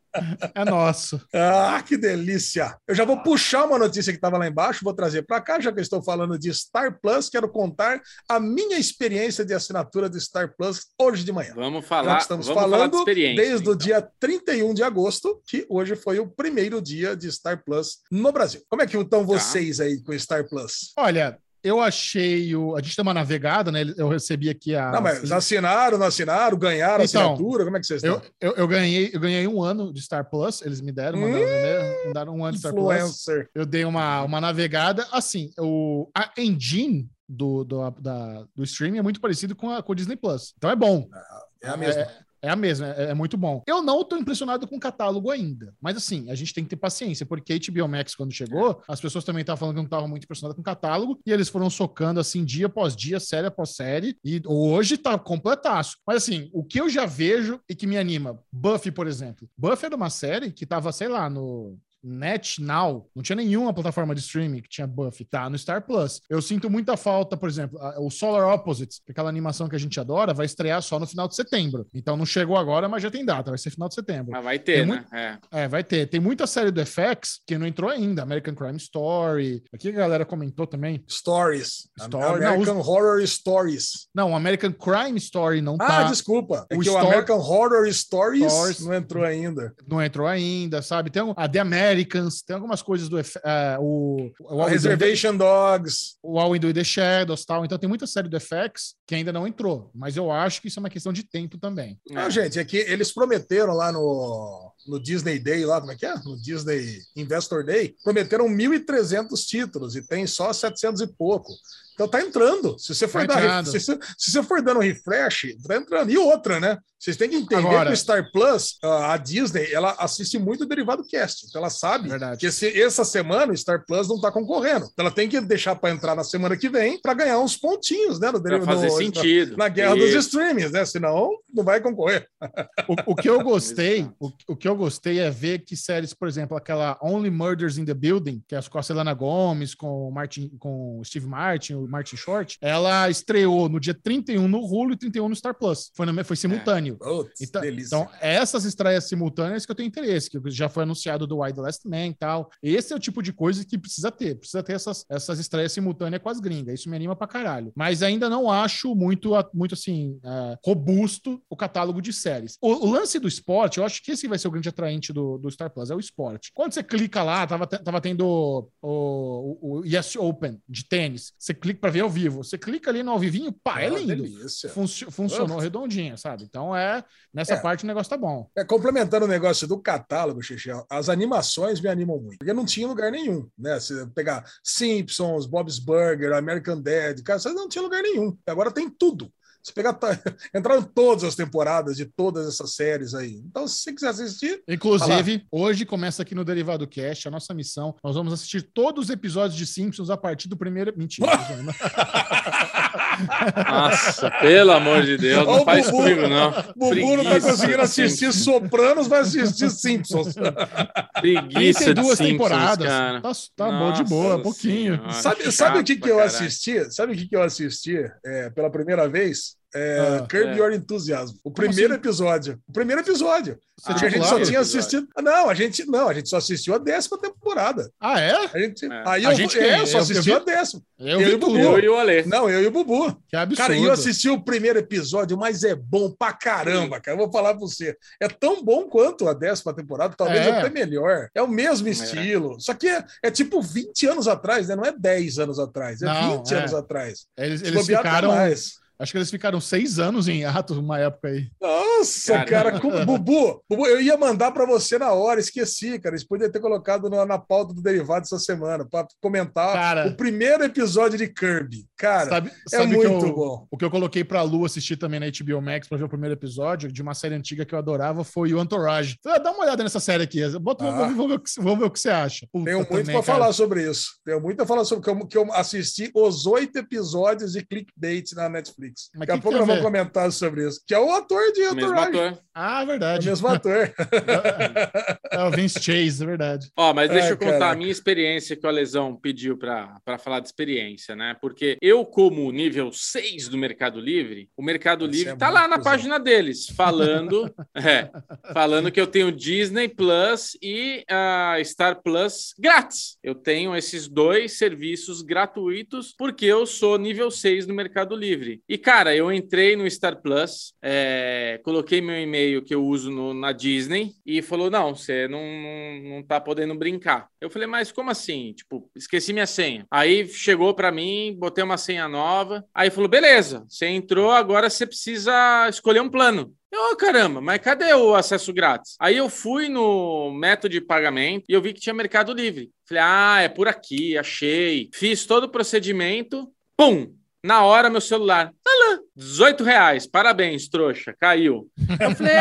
é nosso. Ah, que delícia! Eu já vou puxar uma notícia que estava lá embaixo, vou trazer para cá, já que eu estou falando de Star Plus, quero contar a minha experiência de assinatura do Star Plus hoje de manhã. Vamos Já falar, que estamos vamos falar de falando experiência. desde o então. dia 31 de agosto, que hoje foi o primeiro dia de Star Plus no Brasil. Como é que estão Tá. vocês aí com o Star Plus? Olha, eu achei o. A gente deu uma navegada, né? Eu recebi aqui a. Não, mas assinaram, não assinaram, ganharam a Então, assinatura? Como é que vocês Eu, estão? eu, eu ganhei, eu ganhei um ano de Star Plus, eles me deram, mandaram, Hum, me mandaram um ano de Star Plus. Influencer. Eu dei uma, uma navegada. Assim, o, a engine do, do, da, do streaming é muito parecido com, a, com o Disney Plus. Então é bom. É a mesma. É, é a mesma, é, é muito bom. Eu não tô impressionado com o catálogo ainda, mas assim, a gente tem que ter paciência, porque HBO Max, quando chegou, as pessoas também estavam falando que não estavam muito impressionadas com o catálogo, e eles foram socando assim, dia após dia, série após série, e hoje tá completaço. Mas assim, o que eu já vejo e que me anima, Buffy, por exemplo. Buffy era uma série que tava, sei lá, no. Net Now, não tinha nenhuma plataforma de streaming que tinha Buffy, tá no Star Plus. Eu sinto muita falta, por exemplo, a- o Solar Opposites, que é aquela animação que a gente adora, vai estrear só no final de setembro. Então não chegou agora, mas já tem data, vai ser final de setembro. Mas vai ter, Tem né? É. É, vai ter. Tem muita série do FX que não entrou ainda. American Crime Story. Aqui a galera comentou também. Stories. Story, American Horror Stories. Não, American Crime Story não Ah, tá. desculpa. É O que o Story- American Horror Stories, Stories. não entrou ainda. Não entrou ainda, sabe? Tem um- a The Americans, tem algumas coisas do F- é, o, o, Reservation Dogs. o All We Do in the Shadows tal. Então tem muita série do FX que ainda não entrou. Mas eu acho que isso é uma questão de tempo também. Não, É. gente, é que eles prometeram lá no, no Disney Day, lá, como é que é? No Disney Investor Day, prometeram 1.300 títulos e tem só 700 e pouco. Então tá entrando. Se você for, Tá dar, se, você- se você for dando refresh, tá entrando. E outra, né? Vocês têm que entender Agora- que o Star Plus, a Disney, ela assiste muito o Derivado Cast. Então ela sabe Verdade. que esse- essa semana o Star Plus não tá concorrendo. Então ela tem que deixar para entrar na semana que vem para ganhar uns pontinhos, né? No, Pra fazer no- sentido. Na, na guerra dos Isso. streamings, né? Senão não vai concorrer. O, o que eu gostei, o, o que eu gostei é ver que séries, por exemplo, aquela Only Murders in the Building, que é com a Selena Gomes, com o Martin, com o Steve Martin, o Martin Short, ela estreou no dia 31 no Hulu e 31 no Star Plus. Foi, no- foi simultâneo. Putz, Então, então, essas estreias simultâneas que eu tenho interesse, que já foi anunciado do the Last Man e tal. Esse é o tipo de coisa que precisa ter. Precisa ter essas, essas estreias simultâneas com as gringas. Isso me anima pra caralho. Mas ainda não acho muito, muito assim, é, robusto o catálogo de séries. O, o lance do esporte, eu acho que esse vai ser o grande atraente do, do Star Plus, é o esporte. Quando você clica lá, tava, tava tendo o, o, o Yes Open de tênis. Você clica para ver ao vivo. Você clica ali no ao vivinho, pá, é Ah, lindo. Funcio- funcionou redondinho, sabe? Então é nessa É. parte o negócio tá bom. É, complementando o negócio do catálogo, Chechel, as animações me animam muito. Porque não tinha lugar nenhum, né? Se pegar Simpsons, Bob's Burger, American Dad, cara, isso não tinha lugar nenhum. Agora tem tudo. Se pegar, tá- entraram todas as temporadas de todas essas séries aí. Então, se você quiser assistir, Inclusive, hoje começa aqui no Derivado Cast a nossa missão. Nós vamos assistir todos os episódios de Simpsons a partir do primeiro. Mentira. Nossa, pelo amor de Deus, Ó, não faz Bubu. comigo, não. Bubu não tá Preguiça conseguindo assistir Simpsons. Sopranos, vai assistir Simpsons. Preguiça de 32 Simpsons, temporadas. cara. Tá, tá bom de boa, pouquinho. Senhora, sabe, sabe o que, que eu assisti? Sabe o que, que eu assisti é, pela primeira vez? É, Ah, Curb é. Your Enthusiasm. O primeiro assim? episódio. O primeiro episódio. A gente só tinha assistido. Não, a gente não, a gente só assistiu a décima temporada. Ah, é? A gente, É. Aí A eu, gente é, eu só Eu- eu assisti vi- a décima. Eu Eu e o. Bubu. Eu e o Alê. Não, eu e o Bubu. Que absurdo. Cara, eu assisti o primeiro episódio, mas é bom pra caramba, cara. Eu vou falar pra você. É tão bom quanto a décima temporada, talvez É. até melhor. É o mesmo estilo. Só que é, é tipo 20 anos atrás, né? Não é 10 anos atrás, é Não, 20 é. anos atrás. Eles, eles até ficaram. mais. Acho que eles ficaram seis anos em ato uma época aí. Nossa, Cara. cara, como Bubu, Bubu, eu ia mandar pra você na hora, esqueci, cara. Eles poderiam ter colocado na, na pauta do derivado essa semana pra comentar Cara. o primeiro episódio de Kirby. Cara, sabe é sabe o que muito eu- bom. O que eu coloquei pra Lu assistir também na HBO Max pra ver o primeiro episódio de uma série antiga que eu adorava foi o Entourage. Ah, Dá uma olhada nessa série aqui. Bota, Ah. vamos, vamos ver o que, vamos ver o que você acha. Puta, Tenho muito para falar sobre isso. Tenho muito a falar sobre que eu, que eu assisti os oito episódios de clickbait na Netflix. Mas Daqui a pouco que nós vamos comentar sobre isso. Que é o ator de Entourage. ator. Ah, É o verdade. mesmo ator. É o Vince Chase, é verdade. Ó, mas deixa Ai, eu contar caraca. a minha experiência que o Alesão pediu para falar de experiência, né? Porque eu, como nível 6 do Mercado Livre, o Mercado Você Livre é tá lá na cuzão. página deles, falando, é, falando que eu tenho Disney Plus e a Star Plus grátis. Eu tenho esses dois serviços gratuitos porque eu sou nível 6 do Mercado Livre. E, cara, eu entrei no Star Plus, é, coloquei meu e-mail que eu uso no- na Disney e falou: não, você não, não, não tá podendo brincar. Eu falei, mas como assim? Tipo, esqueci minha senha. Aí chegou pra mim, botei uma senha nova. Aí falou: beleza, você entrou, agora você precisa escolher um plano. Eu, "Ô, caramba, mas cadê o acesso grátis? Aí eu fui no método de pagamento e eu vi que tinha Mercado Livre. Falei, ah, é por aqui, achei. Fiz todo o procedimento, pum! Na hora, meu celular. Tá lá, 18 reais. Parabéns, trouxa. Caiu. Eu falei,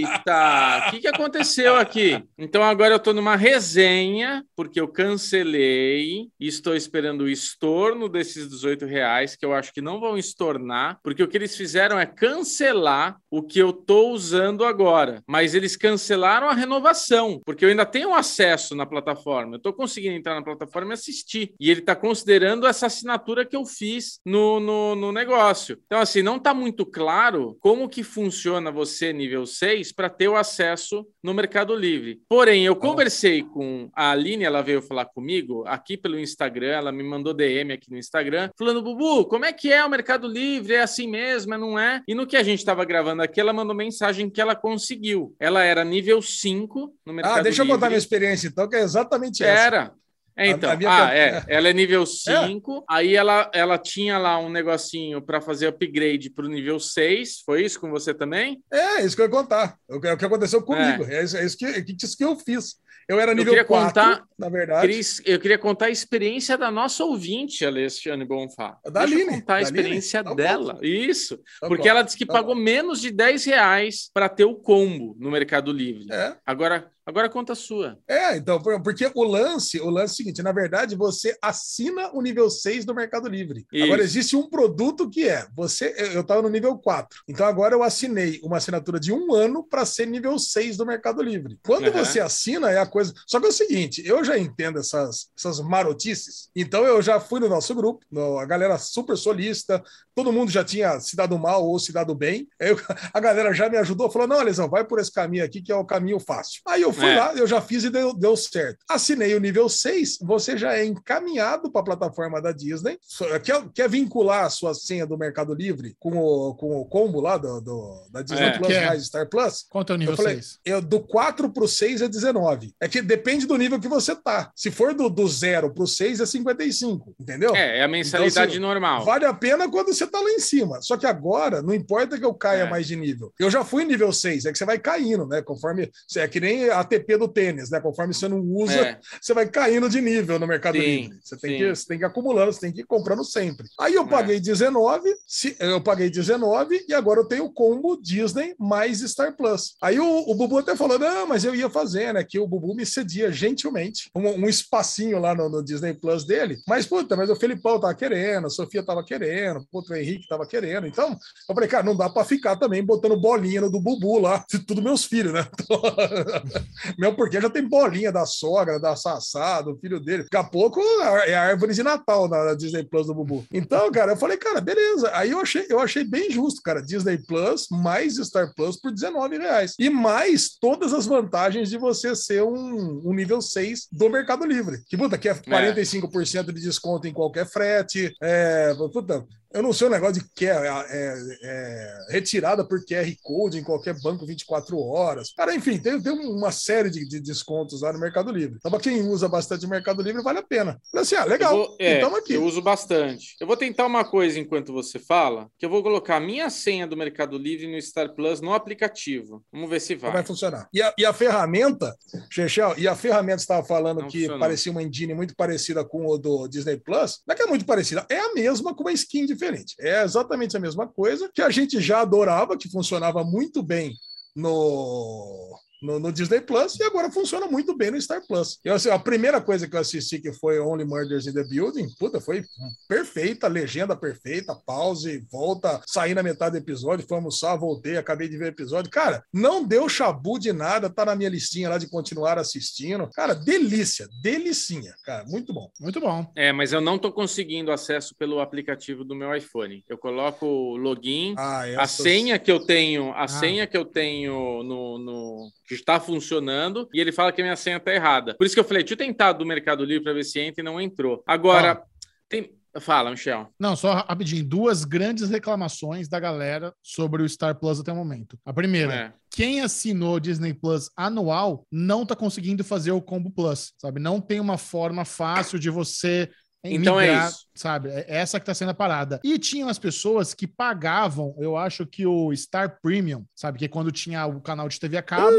eita, o que, que aconteceu aqui? Então agora eu tô numa resenha, porque eu cancelei e estou esperando o estorno desses 18 reais, que eu acho que não vão estornar, porque o que eles fizeram é cancelar o que eu tô usando agora. Mas eles cancelaram a renovação, porque eu ainda tenho acesso na plataforma. Eu tô conseguindo entrar na plataforma e assistir. E ele tá considerando essa assinatura que eu fiz no, no, no negócio. Então, assim, não tá muito claro como que funciona você, nível 6, para ter o acesso no Mercado Livre. Porém, eu conversei com a Aline, ela veio falar comigo aqui pelo Instagram, ela me mandou DM aqui no Instagram, falando, Bubu, como é que é o Mercado Livre? É assim mesmo, não é? E no que a gente estava gravando aqui, ela mandou mensagem que ela conseguiu. Ela era nível 5 no Mercado Ah, deixa eu Livre. contar minha experiência, então, que é exatamente essa. Era. É, então, A- a minha ah, cap- é, ela é nível 5, aí ela, ela tinha lá um negocinho para fazer upgrade para o nível 6, foi isso com você também? É, isso que eu ia contar. O que, o que aconteceu comigo. É, isso, é isso, que, é isso que eu fiz. Eu era nível queria 4, contar- na verdade. Cris, eu queria contar a experiência da nossa ouvinte, Alexandre Bonfá. Da Deixa eu Aline, contar a experiência Aline. Tá bom. dela. Isso, Tá porque bom, ela disse que tá pagou bom. menos de 10 reais para ter o combo no Mercado Livre. É, Agora, agora conta a sua. é, então, por- porque o lance, o lance é o seguinte, na verdade, você assina o nível 6 do Mercado Livre. Isso. Agora, existe um produto que é, você, eu estava no nível 4, então agora eu assinei uma assinatura de um ano para ser nível 6 do Mercado Livre. Quando Uhum. você assina, é a coisa. Só que é o seguinte, eu já entendo essas, essas marotices, então eu já fui no nosso grupo, no- a galera super solista, todo mundo já tinha se dado mal ou se dado bem. Eu- a galera já me ajudou, falou: não, Lesão, vai por esse caminho aqui que é o caminho fácil. Aí eu fui É. lá, eu já fiz e deu, deu certo. Assinei o nível 6, você já é encaminhado para a plataforma da Disney. Quer, quer vincular a sua senha do Mercado Livre com o, com o combo lá do, do- da Disney É. Plus é? mais Star Plus? Quanto é o nível Eu falei, 6? Eu, do 4 pro 6 é 19. É que depende do nível que você tá. Se for do, do 0 pro 6 é 55, entendeu? É, é a mensalidade Então, assim, normal. Vale a pena quando você tá lá em cima. Só que agora, não importa que eu caia É. mais de nível. Eu já fui nível 6, é que você vai caindo, né? Conforme. É que nem a ATP do tênis, né? Conforme você não usa, É. você vai caindo de nível no Mercado Sim, Livre. Você tem, sim. que, você tem que ir acumulando, você tem que ir comprando sempre. Aí eu É. paguei 19, se, eu paguei 19 e agora eu tenho o combo Disney mais Star Plus. Aí o, o Bubu até falou: não, mas eu ia fazer, né? Que o Bubu me cedia gentilmente um, um espacinho lá no, no Disney Plus dele. Mas, puta, mas o Felipão tava querendo, a Sofia tava querendo, puta, o Henrique tava querendo. Então, eu falei, cara, não dá pra ficar também botando bolinha no do Bubu lá, tudo meus filhos, né? Meu, porque já tem bolinha da sogra, da Sassá, do filho dele. Daqui a pouco é a árvore de Natal na na Disney Plus do Bubu. Então, cara, eu falei, cara, beleza. Aí eu achei, eu achei bem justo, cara. Disney Plus mais Star Plus por 19 reais. E mais todas as vantagens de você ser um, um nível 6 do Mercado Livre. Que, puta, que é 45% de desconto em qualquer frete. É, puta, eu não sei o negócio de que é, é, é, retirada por QR Code em qualquer banco 24 horas. Cara, enfim, tem, tem uma série de, de descontos lá no Mercado Livre. Então, para quem usa bastante o Mercado Livre, vale a pena. Falei assim, ah, legal. Vou- é, então aqui. Eu uso bastante. Eu vou tentar uma coisa enquanto você fala, que eu vou colocar a minha senha do Mercado Livre no Star Plus no aplicativo. Vamos ver se vai. Vai funcionar. E a, e a ferramenta, Chechel, e a ferramenta que você estava falando Não que funcionou. parecia uma engine muito parecida com o do Disney Plus, não é que é muito parecida, é a mesma com uma skin diferente. É exatamente a mesma coisa que a gente já adorava, que funcionava muito bem no, no, no Disney Plus e agora funciona muito bem no Star Plus. Eu, assim, a primeira coisa que eu assisti, que foi Only Murders in the Building, puta, foi perfeita, legenda perfeita, pause, volta, saí na metade do episódio, fui almoçar, voltei, acabei de ver o episódio. Cara, não deu chabu de nada, tá na minha listinha lá de continuar assistindo. Cara, delícia, delicinha, cara, muito bom. Muito bom. É, mas eu não tô conseguindo acesso pelo aplicativo do meu iPhone. Eu coloco o login, Ah, a senha que eu tenho, a Ah. senha que eu tenho no, no que está funcionando e ele fala que a minha senha tá errada. Por isso que eu falei, deixa eu tentar do Mercado Livre para ver se entra e não entrou. Agora, tem Fala, Michel. Não, só rapidinho. Duas grandes reclamações da galera sobre o Star Plus até o momento. A primeira, É. quem assinou Disney Plus anual não tá conseguindo fazer o Combo Plus, sabe? Não tem uma forma fácil de você Então é migrar, isso. sabe? É essa que tá sendo a parada. E tinham as pessoas que pagavam, eu acho que o Star Premium, sabe? Que é quando tinha o canal de TV a cabo,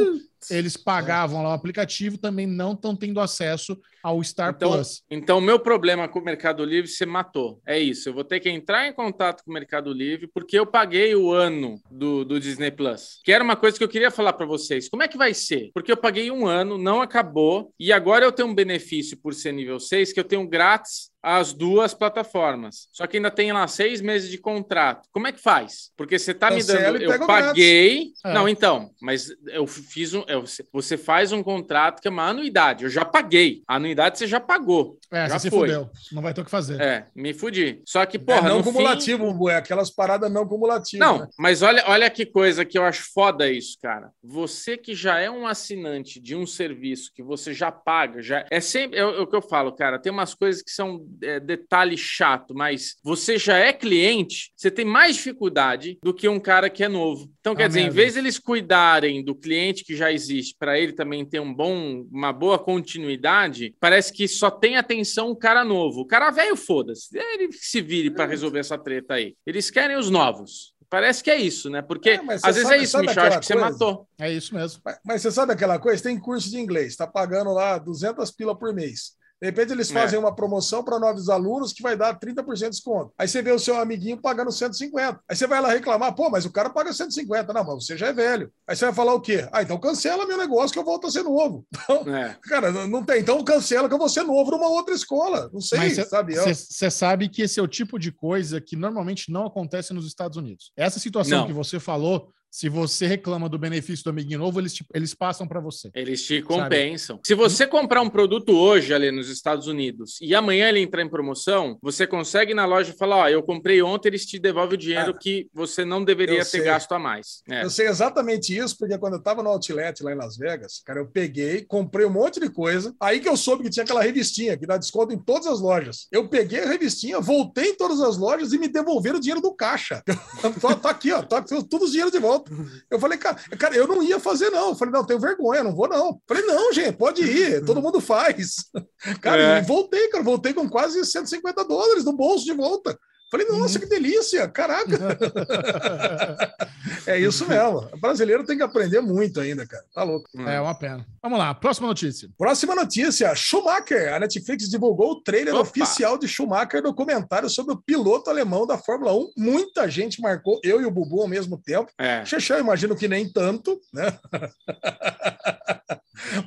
eles pagavam lá o aplicativo, também não estão tendo acesso ao Star Então, Plus. então, o meu problema com o Mercado Livre você matou. É isso. Eu vou ter que entrar em contato com o Mercado Livre porque eu paguei o ano do, do Disney Plus. Que era uma coisa que eu queria falar para vocês. Como é que vai ser? Porque eu paguei um ano, não acabou, e agora eu tenho um benefício por ser nível 6 que eu tenho grátis as duas plataformas. Só que ainda tem lá seis meses de contrato. Como é que faz? Porque você tá me dando. Eu paguei. É. Não, então, mas eu fiz um. eu- você faz um contrato que é uma anuidade. Eu já paguei. A anuidade você já pagou. É, já você se foi. fudeu. Não vai ter o que fazer. É, me fudi. Só que, é porra, não no fim- cumulativo, Bubu, é aquelas paradas não cumulativas. Não, né? mas olha, olha que coisa que eu acho foda isso, cara. Você que já é um assinante de um serviço que você já paga, já é sempre é, o é o que eu falo, cara. Tem umas coisas que são é, detalhe chato, mas você já é cliente, você tem mais dificuldade do que um cara que é novo. Então, quer Ah, dizer, em vez deles cuidarem do cliente que já existe para ele também ter um bom, uma boa continuidade, parece que só tem atenção o cara novo. O cara velho, foda-se. Ele que se vire para resolver essa treta aí. Eles querem os novos. Parece que é isso, né? Porque É, você às vezes sabe- é isso, Michel. Acho que você coisa? matou. É isso mesmo. Mas, mas você sabe aquela coisa? Tem curso de inglês, tá pagando lá 200 pila por mês. De repente eles É. fazem uma promoção para novos alunos que vai dar 30% de desconto. Aí você vê o seu amiguinho pagando 150. Aí você vai lá reclamar, pô, mas o cara paga 150. Não, mas você já é velho. Aí você vai falar o quê? Ah, então cancela meu negócio que eu volto a ser novo. Então, É. cara, não tem. Então cancela que eu vou ser novo numa outra escola. Não sei, Mas sabe? Eu- Você sabe que esse é o tipo de coisa que normalmente não acontece nos Estados Unidos. Essa situação Não. que você falou se você reclama do benefício do amiguinho novo, eles, te- eles passam para você. Eles te compensam. Se você comprar um produto hoje ali nos Estados Unidos e amanhã ele entrar em promoção, você consegue ir na loja e falar: Ó, eu comprei ontem, eles te devolvem o dinheiro Cara, que você não deveria ter gasto a mais. É. Eu sei exatamente isso, porque quando eu tava no Outlet lá em Las Vegas, cara, eu peguei, comprei um monte de coisa. Aí que eu soube que tinha aquela revistinha que dá desconto em todas as lojas. Eu peguei a revistinha, voltei em todas as lojas e me devolveram o dinheiro do caixa. tô, tô aqui, ó, aqui, tudo os dinheiro de volta. Eu falei, cara, cara, eu não ia fazer, não. Eu falei, não, tenho vergonha, não vou, não. Eu falei, não, gente, pode ir, todo mundo faz. Cara, É. voltei, cara, voltei com quase 150 dólares no bolso de volta. Falei, nossa, que delícia, caraca. É isso mesmo. O brasileiro tem que aprender muito ainda, cara. Tá louco. É uma pena. Vamos lá, próxima notícia. Próxima notícia: Schumacher. A Netflix divulgou o trailer Opa. oficial de Schumacher documentário sobre o piloto alemão da Fórmula 1. Muita gente marcou, eu e o Bubu ao mesmo tempo. É. Xexão, imagino que nem tanto, né?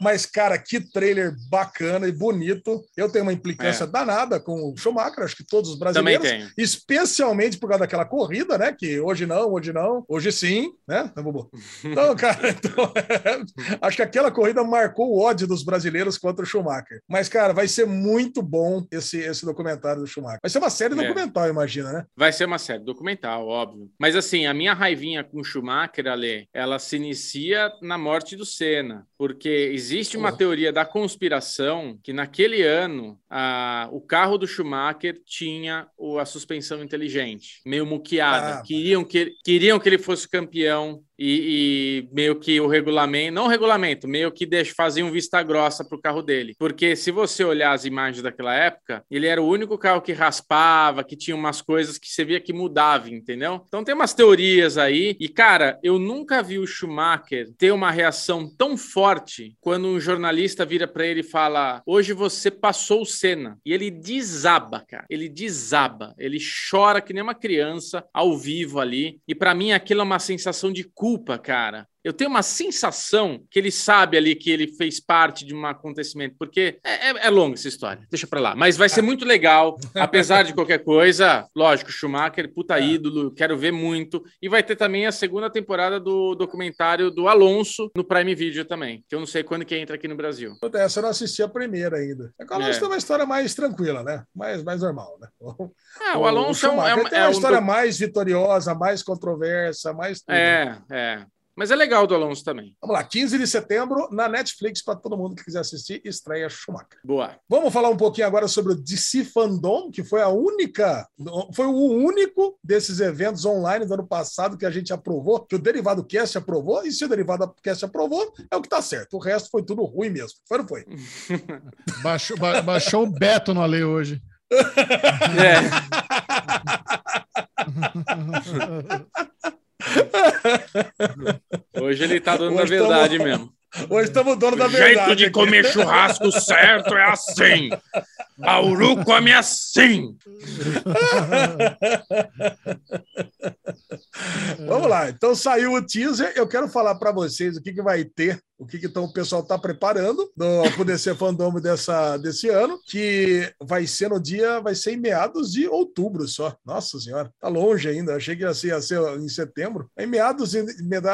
Mas, cara, que trailer bacana e bonito. Eu tenho uma implicância É. danada com o Schumacher, acho que todos os Também brasileiros. tenho. Especialmente por causa daquela corrida, né? Que hoje não, hoje não, hoje sim, né, Bubu? Então, cara, então, acho que aquela corrida marcou o ódio dos brasileiros contra o Schumacher. Mas, cara, vai ser muito bom esse, esse documentário do Schumacher. Vai ser uma série É. documental, imagina, né? Vai ser uma série documental, óbvio. Mas assim, a minha raivinha com o Schumacher, Ale, ela se inicia na morte do Senna. Porque existe uma teoria da conspiração que naquele ano a, o carro do Schumacher tinha o- a suspensão inteligente, meio muqueada. Ah, queriam, que, queriam que ele fosse campeão. E, e meio que o regulamento, não o regulamento, meio que deixa, fazia um vista grossa pro carro dele. Porque se você olhar as imagens daquela época, ele era o único carro que raspava, que tinha umas coisas que você via que mudava, entendeu? Então tem umas teorias aí. E, cara, eu nunca vi o Schumacher ter uma reação tão forte quando um jornalista vira pra ele e fala: Hoje você passou o Senna. E ele desaba, cara. Ele desaba. Ele chora que nem uma criança ao vivo ali. E pra mim aquilo é uma sensação de culpa, cara. Eu tenho uma sensação que ele sabe ali que ele fez parte de um acontecimento, porque é, é, é longa essa história, deixa pra lá. Mas vai ser muito legal, apesar de qualquer coisa. Lógico, Schumacher, puta ídolo, quero ver muito. E vai ter também a segunda temporada do documentário do Alonso no Prime Video também, que eu não sei quando que entra aqui no Brasil. Puta, Essa eu não assisti a primeira ainda. É que o Alonso É. tem uma história mais tranquila, né? Mais, mais normal, né? Ah, o Alonso é um, é Schumacher um- tem é uma um história doc- mais vitoriosa, mais controversa, mais tudo. É, é. Mas é legal do Alonso também. Vamos lá, 15 de setembro, na Netflix, para todo mundo que quiser assistir, estreia Schumacher. Boa. Vamos falar um pouquinho agora sobre o DC Fandom, que foi a única, foi o único desses eventos online do ano passado que a gente aprovou, que o Derivado Cast aprovou, e se o Derivado Cast aprovou, é o que tá certo. O resto foi tudo ruim mesmo. Foi ou não foi? Baixou, ba- baixou o Beto no Ale hoje. É. Hoje ele tá dando a verdade tamo- mesmo. Hoje estamos dono da O verdade. jeito de aqui. comer churrasco certo é assim. Bauru come assim. Vamos lá, então saiu o teaser. Eu quero falar para vocês o que, que vai ter, o que, que então o pessoal está preparando no DC Fandom dessa, desse ano, que vai ser no dia, vai ser em meados de outubro só. Nossa senhora, tá longe ainda. Achei que ia ser, ia ser em setembro. Em meados de,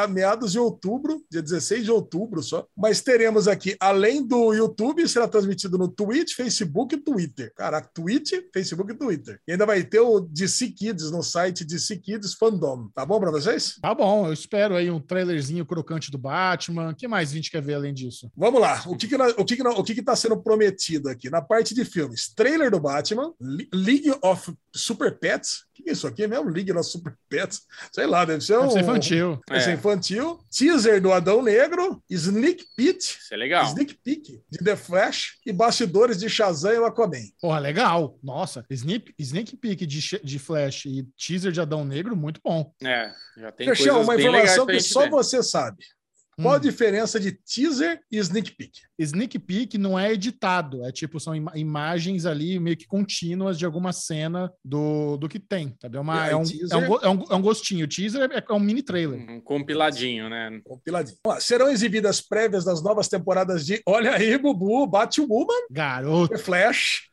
meados de outubro, dia 16 de outubro só. Mas teremos aqui, além do YouTube, será transmitido no Twitch, Facebook e Twitter. Caraca, Twitch, Facebook e Twitter. E ainda vai ter o DC Kids no site DC Kids Fandom. Tá bom para vocês? Tá bom, eu espero aí um trailerzinho crocante do Batman. O que mais a gente quer ver além disso? Vamos lá. O que que, o que, que, o que que tá sendo prometido aqui? Na parte de filmes, trailer do Batman, Le- League of Super Pets. Que é isso aqui mesmo? League of Super Pets. Sei lá, deve ser um... Deve ser infantil. Deve ser É. infantil. Teaser do Adão Negro, Sneak Peek, Isso é legal. Sneak Peek de The Flash e bastidores de Shazam e o Aquaman. Porra, legal. Nossa, Sneak, Sneak Peek de, de Flash e teaser de Adão Negro, muito bom. É, já tem Fechão, coisas uma bem legais informação que só ver. você sabe. Qual a Hum. diferença de teaser e sneak peek? Sneak Peek não é editado, é tipo, são ima- imagens ali meio que contínuas de alguma cena do, do que tem, sabe? É, uma, é, um, teaser? é, um, é, um, é um gostinho. O teaser é, é um mini trailer. Um compiladinho, né? Compiladinho. Serão exibidas prévias das novas temporadas de Olha aí, Bubu, Batwoman, Garoto. The Flash,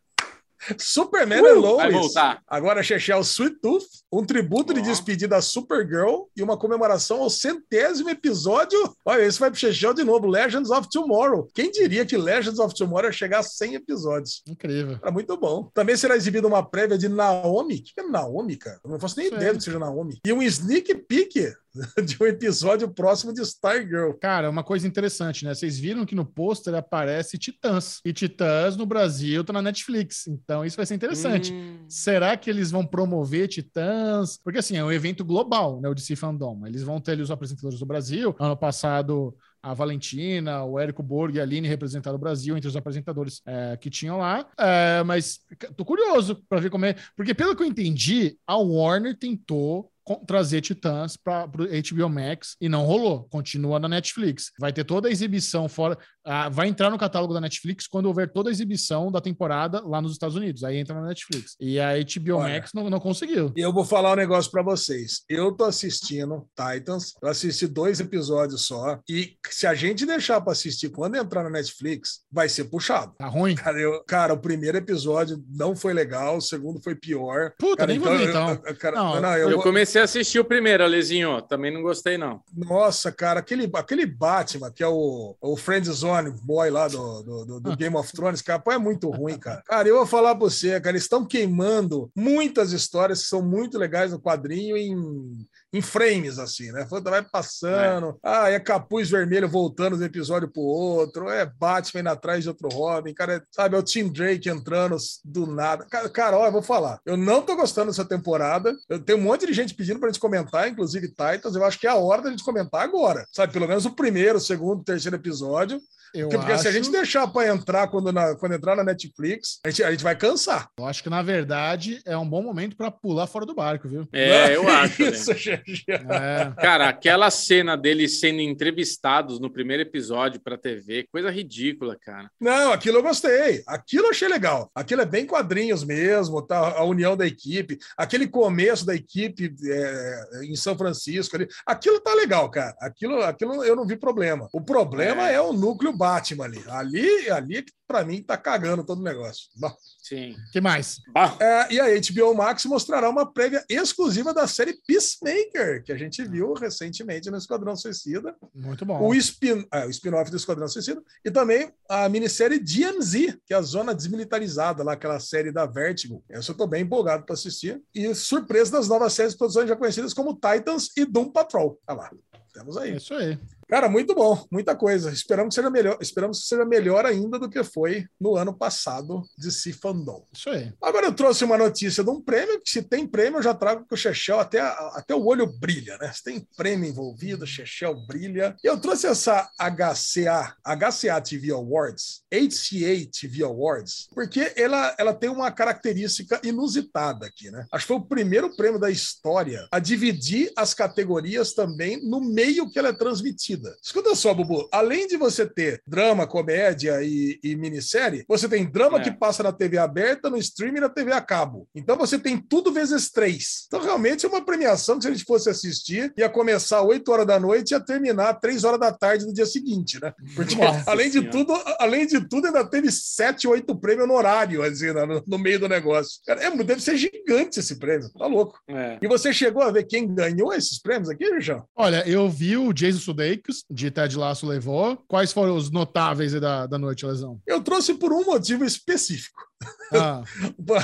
Superman Uh, and Lois. vai voltar. Agora Chechel Sweet Tooth, um tributo de Ó. despedida à Supergirl e uma comemoração ao centésimo episódio. Olha, esse vai pro Chechel de novo, Legends of Tomorrow. Quem diria que Legends of Tomorrow ia chegar a 100 episódios? Incrível. Tá muito bom. Também será exibida uma prévia de Naomi. O que é Naomi, cara? Eu não faço nem Sei. ideia do que seja Naomi. E um sneak peek de um episódio próximo de Stargirl. Cara, uma coisa interessante, né? Vocês viram que no pôster aparece Titãs. E Titãs no Brasil tá na Netflix. Então isso vai ser interessante. Hum. Será que eles vão promover Titãs? Porque assim, é um evento global, né? O DC Fandom. Eles vão ter ali os apresentadores do Brasil. Ano passado, a Valentina, o Érico Borg e a Aline representaram o Brasil entre os apresentadores é, que tinham lá. É, mas tô curioso para ver como é. Porque, pelo que eu entendi, a Warner tentou trazer Titãs para o HBO Max e não rolou. Continua na Netflix. Vai ter toda a exibição fora. Ah, vai entrar no catálogo da Netflix quando houver toda a exibição da temporada lá nos Estados Unidos. Aí entra na Netflix. E a HBO Olha. Max não, não conseguiu. E eu vou falar um negócio pra vocês. Eu tô assistindo Titans, eu assisti dois episódios só, e se a gente deixar pra assistir quando entrar na Netflix, vai ser puxado. Tá ruim? Cara, eu- cara, o primeiro episódio não foi legal, o segundo foi pior. Puta, Cara, nem vou ver eu- então. eu- cara, Não, não, eu Eu vou- comecei a assistir o primeiro, Alezinho. Também não gostei, não. Nossa, cara, aquele, aquele Batman, que é o, o Friend Zone Boy lá do, do, do- Ah. Game of Thrones, cara, pô, é muito ruim, cara. Cara, eu vou falar pra você, cara, eles estão queimando muitas histórias que são muito legais no quadrinho em, em frames, assim, né? Vai passando, ah, é capuz vermelho voltando de um episódio pro outro, é Batman indo atrás de outro Robin, cara, é, sabe, é o Tim Drake entrando do nada. Cara, cara, ó, eu vou falar, eu não tô gostando dessa temporada, eu tenho um monte de gente pedindo pra gente comentar, inclusive Titans, eu acho que é a hora da gente comentar agora, sabe, pelo menos o primeiro, o segundo, o terceiro episódio, Eu, porque, porque acho, se a gente deixar pra entrar quando, na- quando entrar na Netflix, a gente, a gente vai cansar. eu acho que, na verdade, é um bom momento para pular fora do barco, viu? É, eu Que acho. né? Isso, GG. É. Cara, aquela cena deles sendo entrevistados no primeiro episódio pra TV, coisa ridícula, cara. Não, aquilo eu gostei. Aquilo eu achei legal. Aquilo é bem quadrinhos mesmo, tá? A união da equipe, aquele começo da equipe é, em São Francisco ali. Aquilo tá legal, cara. Aquilo, aquilo eu não vi problema. O problema é, É. o núcleo Batman ali. Ali, ali é que pra mim tá cagando todo o negócio. Bom, Sim. que mais? É, e a HBO Max mostrará uma prévia exclusiva da série Peacemaker, que a gente viu recentemente no Esquadrão Suicida. Muito bom. o spin- é, o spin-off do Esquadrão Suicida, e também a minissérie DMZ, que é a Zona Desmilitarizada, lá, aquela série da Vertigo. Essa eu tô bem empolgado para assistir. E surpresa das novas séries de produções já conhecidas como Titans e Doom Patrol. Tá lá. Temos É aí. isso aí. Cara, muito bom, muita coisa. Esperamos que seja melhor, esperamos que seja melhor ainda do que foi no ano passado de Si Fandom. Isso aí. Agora eu trouxe uma notícia de um prêmio, que se tem prêmio, eu já trago que o Chechel até, até o olho brilha, né? Se tem prêmio envolvido, o Chechel brilha. E eu trouxe essa HCA, HCA TV Awards, HCA TV Awards, porque ela, ela tem uma característica inusitada aqui, né? Acho que foi o primeiro prêmio da história a dividir as categorias também no meio que ela é transmitida. Escuta só, Bubu, além de você ter drama, comédia e, e minissérie, você tem drama É. que passa na TV aberta, no streaming e na TV a cabo. Então você tem tudo vezes três. Então realmente é uma premiação que se a gente fosse assistir, ia começar 8 horas da noite e ia terminar 3 horas da tarde do dia seguinte, né? Porque Nossa além de Senhora. tudo, além de tudo, ainda teve 7, 8 prêmios no horário, assim, no, no meio do negócio. Cara, é, deve ser gigante esse prêmio, tá louco. é. E você chegou a ver quem ganhou esses prêmios aqui, João? Olha, eu vi o Jason Sudeikis, de Ted Lasso levou. Quais foram os notáveis da, da noite, Lesão? Eu trouxe por um motivo específico. Ah,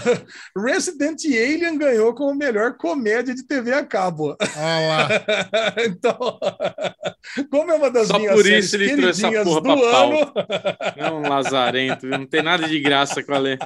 Resident Alien ganhou como melhor comédia de TV a cabo. olha lá. então, como é uma das Só minhas por séries isso ele trouxe essa queridinhas porra do ano, É um lazarento, não tem nada de graça com a Lê.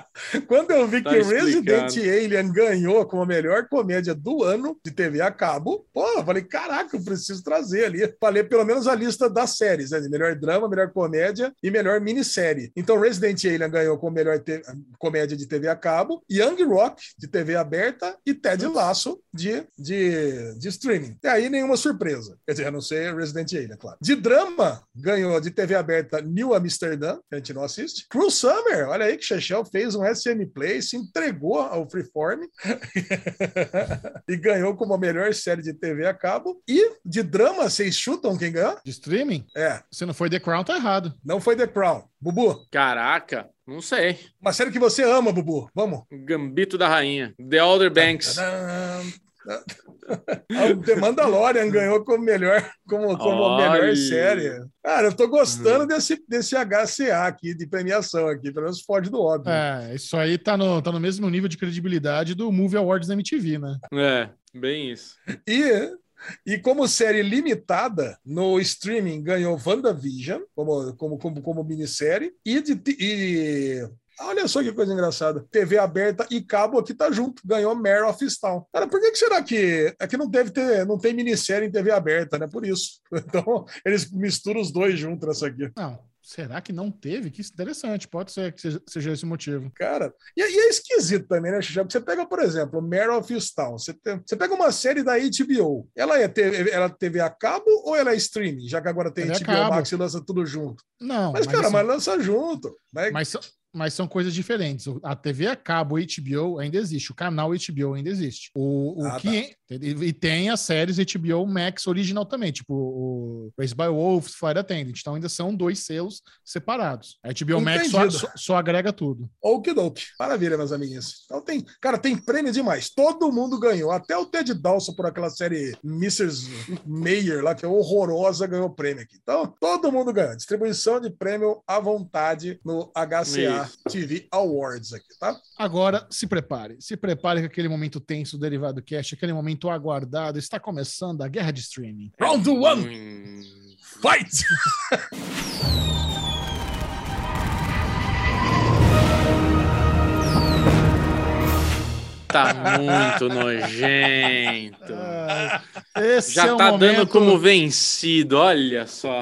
quando eu vi Tá que explicado. Resident Alien ganhou como a melhor comédia do ano de TV a cabo, pô, eu falei, caraca, eu preciso trazer ali. Falei pelo menos a lista das séries, né? De melhor drama, melhor comédia e melhor minissérie. Então, Resident Alien ganhou como melhor te- comédia de TV a cabo, Young Rock de TV aberta e Ted Lasso de, de, de streaming. E aí, nenhuma surpresa. Quer dizer, a não ser Resident Alien, claro. De drama, ganhou de TV aberta New Amsterdam, que a gente não assiste. Cruel Summer, olha aí que Chechel fez um SM Play, se entregou ao Freeform e ganhou como a melhor série de TV a cabo. E de drama, vocês chutam quem ganhou? De streaming? É, Se não foi The Crown, tá errado. não foi The Crown. Bubu, Caraca, Não sei. Uma série que você ama, Bubu. Vamos. Gambito da Rainha. The Older Banks. O The Mandalorian ganhou como melhor, como, como Olha. melhor série. Cara, eu tô gostando desse, desse HCA aqui, de premiação aqui, pelo menos pode do óbvio. É, isso aí tá no, tá no mesmo nível de credibilidade do Movie Awards da MTV, né? É, bem isso. E, e como série limitada, no streaming ganhou WandaVision como, como, como, como minissérie. E, de, e olha só que coisa engraçada. TV aberta e cabo aqui tá junto. Ganhou Mare of Easttown. Cara, por que, que será que. É que não deve ter, não tem minissérie em TV aberta, né? Por isso. Então, eles misturam os dois juntos nessa aqui. Não, será que não teve? Que interessante, pode ser que seja, seja esse o motivo. Cara, e, e é esquisito também, né, Xixi? Você pega, por exemplo, Mare of Easttown, você, tem- você pega uma série da HBO, ela é TV, ela é TV a cabo ou ela é streaming? Já que agora tem Ela HBO. Max e lança tudo junto. Não, Mas, cara, assim, mas lança junto. Mas, mas, mas são coisas diferentes. A TV a cabo HBO ainda existe, o canal HBO ainda existe. O, o Ah, que e tem as séries HBO Max original também, tipo o Race by Wolves, Flight Attendant. Então ainda são dois selos separados. A HBO Max só, Entendido. só- só agrega tudo. Okidoki. Maravilha, meus amiguinhos. Então tem, cara, tem prêmio demais. Todo mundo ganhou. Até o Ted Dawson por aquela série Mrs. Mayer lá, que é horrorosa, ganhou prêmio aqui. Então, todo mundo ganhou. Distribuição de prêmio à vontade no HCA TV Awards aqui, tá? Agora, se prepare. Se prepare com aquele momento tenso do Derivado Cast, aquele momento aguardado. Está começando a guerra de streaming. Round one, Hum, fight! tá muito nojento. Ah, esse Já é tá dando momento- como vencido, olha só.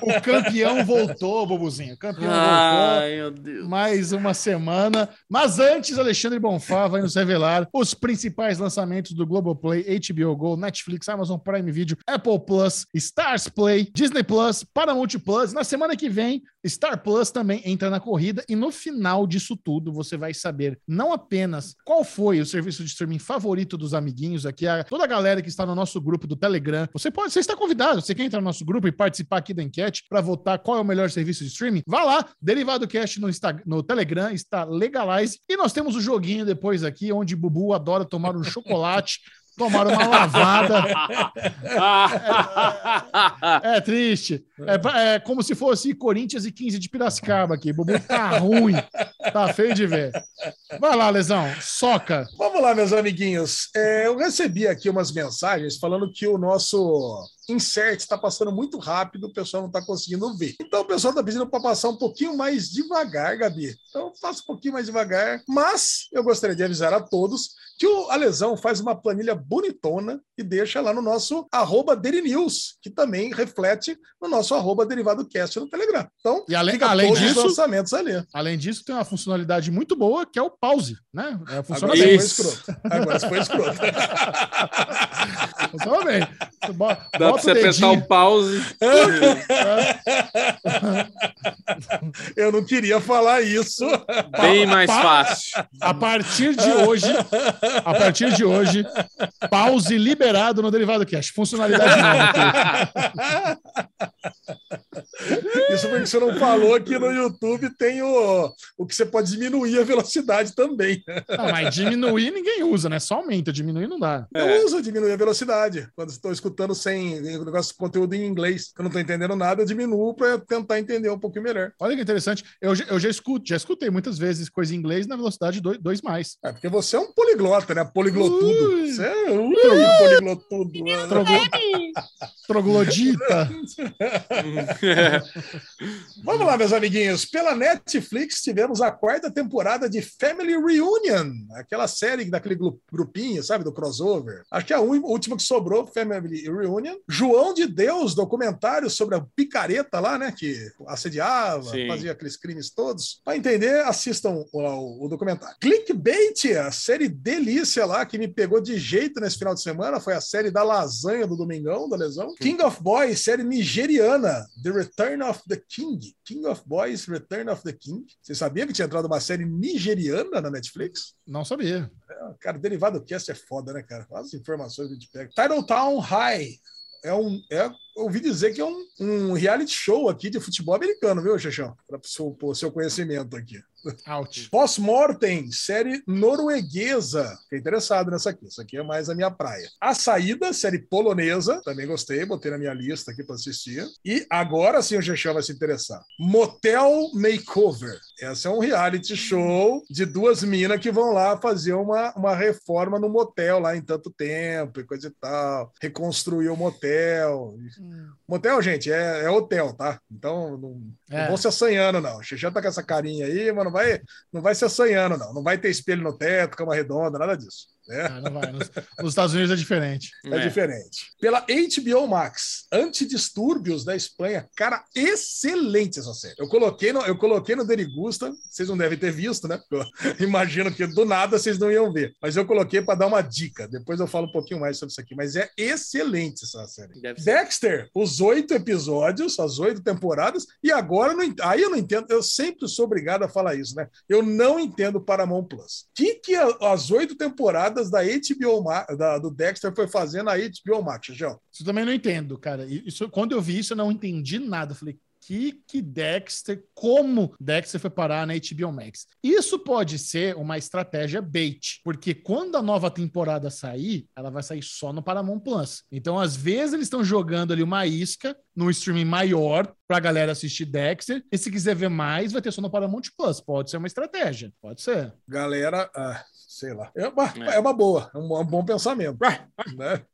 O campeão voltou, Bobuzinho. O campeão Ai, voltou. Mais uma semana. Mas antes, Alexandre Bonfá vai nos revelar os principais lançamentos do Globoplay, HBO Go, Netflix, Amazon Prime Video, Apple Plus, Stars Play, Disney Plus, Paramount Plus. Na semana que vem, Star Plus também entra na corrida. E no final disso tudo, você vai saber não apenas qual foi o serviço de streaming favorito dos amiguinhos aqui, a, toda a galera que está no nosso grupo do Telegram. Você pode, você está convidado, você quer entrar no nosso grupo e participar aqui da enquete para votar qual é o melhor serviço de streaming? Vá lá, Derivado Cast no, no Telegram, está Legalize. E nós temos o joguinho depois aqui, onde Bubu adora tomar um chocolate. Tomar uma lavada. É triste. É, é como se fosse Corinthians e 15 de Piracicaba aqui. Bubu tá ruim. Tá feio de ver. Vai lá, Lesão. Soca. Vamos lá, meus amiguinhos. É, eu recebi aqui umas mensagens falando que o nosso insert está passando muito rápido, o pessoal não está conseguindo ver. Então o pessoal está pedindo para passar um pouquinho mais devagar, Gabi. Então faça um pouquinho mais devagar. Mas eu gostaria de avisar a todos que o Alesão faz uma planilha bonitona e deixa lá no nosso arroba News, que também reflete no nosso arroba Derivado Cast no Telegram. Então, E além- além disso- os lançamentos ali. Além disso, tem uma funcionalidade muito boa, que é o pause, né? É, funciona Agora bem. foi escroto. Agora foi escroto. Funciona bem. Dá pra você o apertar o pause. Eu não queria falar isso. Bem mais fácil. A partir de hoje, a partir de hoje, pause liberado no Derivado Cash. Funcionalidade nova. Isso porque você não falou que no YouTube tem o, o que você pode diminuir a velocidade também. Não, mas diminuir ninguém usa, né? Só aumenta, diminuir não dá. É. Eu uso diminuir a velocidade. Quando estou escutando sem o negócio de conteúdo em inglês, que eu não estou entendendo nada, eu diminuo para tentar entender um pouquinho melhor. Olha que interessante. Eu, já- eu já escuto, já escutei muitas vezes coisa em inglês na velocidade 2 mais. É porque você é um poliglota, né? Poliglotudo. Ui. Você é um poliglotudo. né? Troglo... Troglodita. Vamos lá, meus amiguinhos. Pela Netflix tivemos a quarta temporada de Family Reunion, aquela série daquele gru- grupinho, sabe, do crossover. Acho que é a última que sobrou, Family Reunion. João de Deus, documentário sobre a picareta lá, né, que assediava, Sim. fazia aqueles crimes todos. Para entender, assistam o, o documentário. Clickbait, a série delícia lá que me pegou de jeito nesse final de semana, foi a série da lasanha do Domingão, da Lesão. King of Boys, série nigeriana, The Return of the King. King of Boys, Return of the King. Você sabia que tinha entrado uma série nigeriana na Netflix? Não sabia. Cara, derivado cast é foda, né, cara? As informações que a gente pega. Title Town High. é um. É, ouvi dizer que é um, um reality show aqui de futebol americano, viu, Xexão? Para o seu conhecimento aqui. Out. Post-Mortem, série norueguesa. Fiquei interessado nessa aqui. Isso aqui é mais a minha praia. A Saída, série polonesa. Também gostei, botei na minha lista aqui para assistir. E agora sim o Gexão vai se interessar. Motel Makeover. Essa é um reality show de duas minas que vão lá fazer uma, uma reforma no motel lá em tanto tempo e coisa e tal. Reconstruir o motel. Hum. Motel, gente, é, é hotel, tá? Então não, É. não vão se assanhando, não. O Xexão tá com essa carinha aí, mas não vai, não vai se assanhando, não. Não vai ter espelho no teto, cama redonda, nada disso. Né? Ah, não vai. Nos, nos Estados Unidos é diferente. É, diferente. Pela HBO Max, Antidistúrbios da Espanha. Cara, excelente essa série. Eu coloquei no, eu coloquei no Derigusta, vocês não devem ter visto, né? Eu imagino que do nada vocês não iam ver. Mas eu coloquei para dar uma dica. Depois eu falo um pouquinho mais sobre isso aqui. Mas é excelente essa série. Dexter, os oito episódios, as oito temporadas, e agora não aí eu não entendo, eu sempre sou obrigado a falar isso, né? Eu não entendo Paramount Plus. O que, que as oito temporadas da HBO da- do Dexter foi fazer na HBO Max, João? Isso eu também não entendo, cara. Isso, quando eu vi isso, eu não entendi nada. Eu falei, que que Dexter, como Dexter foi parar na HBO Max? Isso pode ser uma estratégia bait, porque quando a nova temporada sair, ela vai sair só no Paramount Plus. Então, às vezes, eles estão jogando ali uma isca no streaming maior pra galera assistir Dexter, e se quiser ver mais, vai ter só no Paramount Plus. Pode ser uma estratégia, pode ser. Galera, ah, sei lá. É uma, É. é uma boa, é um, é um bom pensamento, né?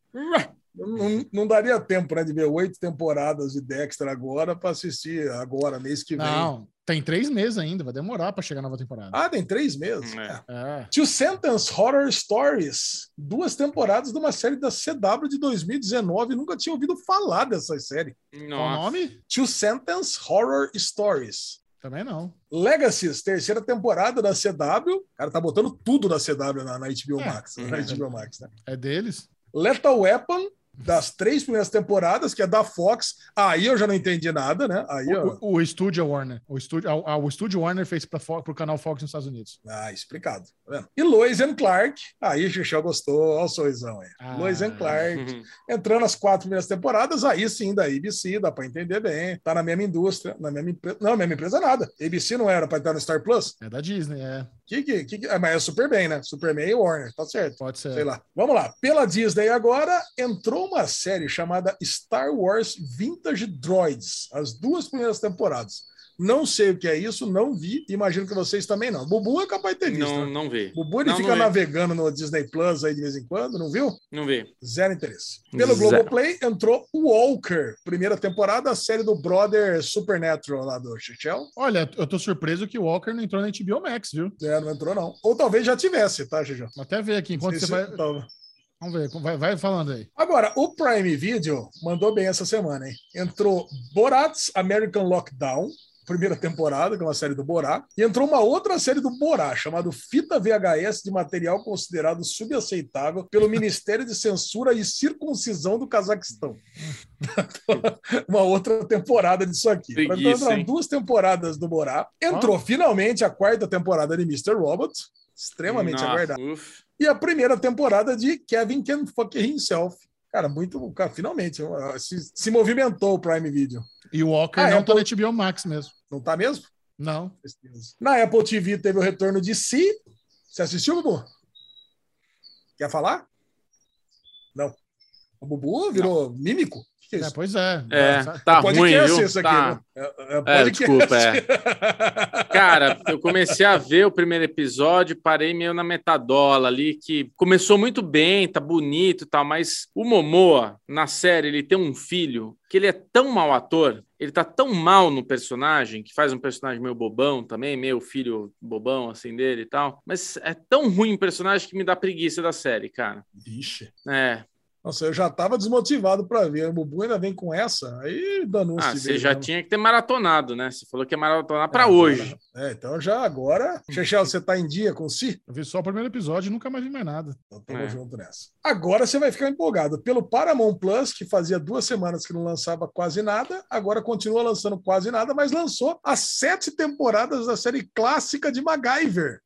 Não, não daria tempo né, de ver oito temporadas de Dexter agora para assistir agora, mês que vem. Não, tem três meses ainda, vai demorar pra chegar a nova temporada. Ah, tem três meses. É. É. Two Sentence Horror Stories. Duas temporadas de uma série da CW de 2019. Nunca tinha ouvido falar dessa série. Qual o Nossa. nome? Two Sentence Horror Stories. Também não. Legacies, terceira temporada da CW. O cara tá botando tudo da CW na, na HBO É. Max. Na. HBO Max, né? É deles. Lethal Weapon, das três primeiras temporadas, que é da Fox. Aí eu já não entendi nada, né? Aí eu... O, o estúdio Warner. O estúdio, a- a- o estúdio Warner fez para o canal Fox nos Estados Unidos. Ah, explicado. Tá? E Lois and Clark. Aí o Xuxão gostou. Olha o sorrisão aí. Ah. Lois and Clark. Uhum. entrando nas quatro primeiras temporadas, aí sim, da ABC, dá para entender bem. Tá na mesma indústria, na mesma empresa. Não, mesma empresa nada. ABC não era para entrar no Star Plus? É da Disney, é. Que, que, que, ah, mas é Superman, né? Superman e Warner, tá certo. Pode ser. Sei lá. Vamos lá. Pela Disney agora entrou uma série chamada Star Wars Vintage Droids, as duas primeiras temporadas. Não sei o que é isso, não vi, imagino que vocês também não. Bubu é capaz de ter visto. Não, né? não vê. Bubu ele Não, fica não vi. navegando no Disney Plus aí de vez em quando, não viu? Não vê. Zero interesse. Pelo Zero. Globoplay entrou Walker, primeira temporada, a série do Brother Supernatural lá do Chichel. Olha, eu tô surpreso que o Walker não entrou na HBO Max, viu? É, não entrou, não. Ou talvez já tivesse, tá, Chichel? Vou até ver aqui enquanto Esse- você vai. tava. Vamos ver, vai, vai falando aí. Agora, o Prime Video mandou bem essa semana, hein? Entrou Borat's American Lockdown, primeira temporada, que é uma série do Borá, e entrou uma outra série do Borá, chamada Fita VHS de material considerado subaceitável pelo Ministério de Censura e Circuncisão do Cazaquistão. uma outra temporada disso aqui. Então, Preguiça, entraram hein? duas temporadas do Borá. Entrou finalmente a quarta temporada de Mr. Robot, extremamente Nossa, aguardada uf. e a primeira temporada de Kevin Can Fuck Himself. Cara, muito. Cara, finalmente uh, se, se movimentou o Prime Video. E o Walker Ah, não é, tá pô- na HBO Max mesmo. Não tá mesmo? Não. Na Apple TV teve o retorno de Si. Você assistiu, Bubu? Quer falar? Não. O Bubu virou mímico? Que, é É, isso? pois é. É, tá ruim, podcast viu? isso aqui, Tá. né? É, é É, desculpa, é. Cara, eu comecei a ver o primeiro episódio, parei meio na metadola ali, que começou muito bem, tá bonito e tal, mas o Momoa, na série, ele tem um filho que ele é tão mau ator, ele tá tão mal no personagem, que faz um personagem meio bobão também, meio filho bobão assim dele e tal, mas é tão ruim o personagem que me dá preguiça da série, cara. Vixe. É, Nossa, eu já tava desmotivado para ver. O Bubu ainda vem com essa. Aí danou-se ah, você já mesmo. tinha que ter maratonado, né? Você falou que ia maratonar pra É, hoje. É, então já agora. Chechel, você tá em dia com si? Eu vi só o primeiro episódio e nunca mais vi mais nada. Então tamo É. junto nessa. Agora você vai ficar empolgado. Pelo Paramount Plus, que fazia duas semanas que não lançava quase nada, agora continua lançando quase nada, mas lançou as sete temporadas da série clássica de MacGyver.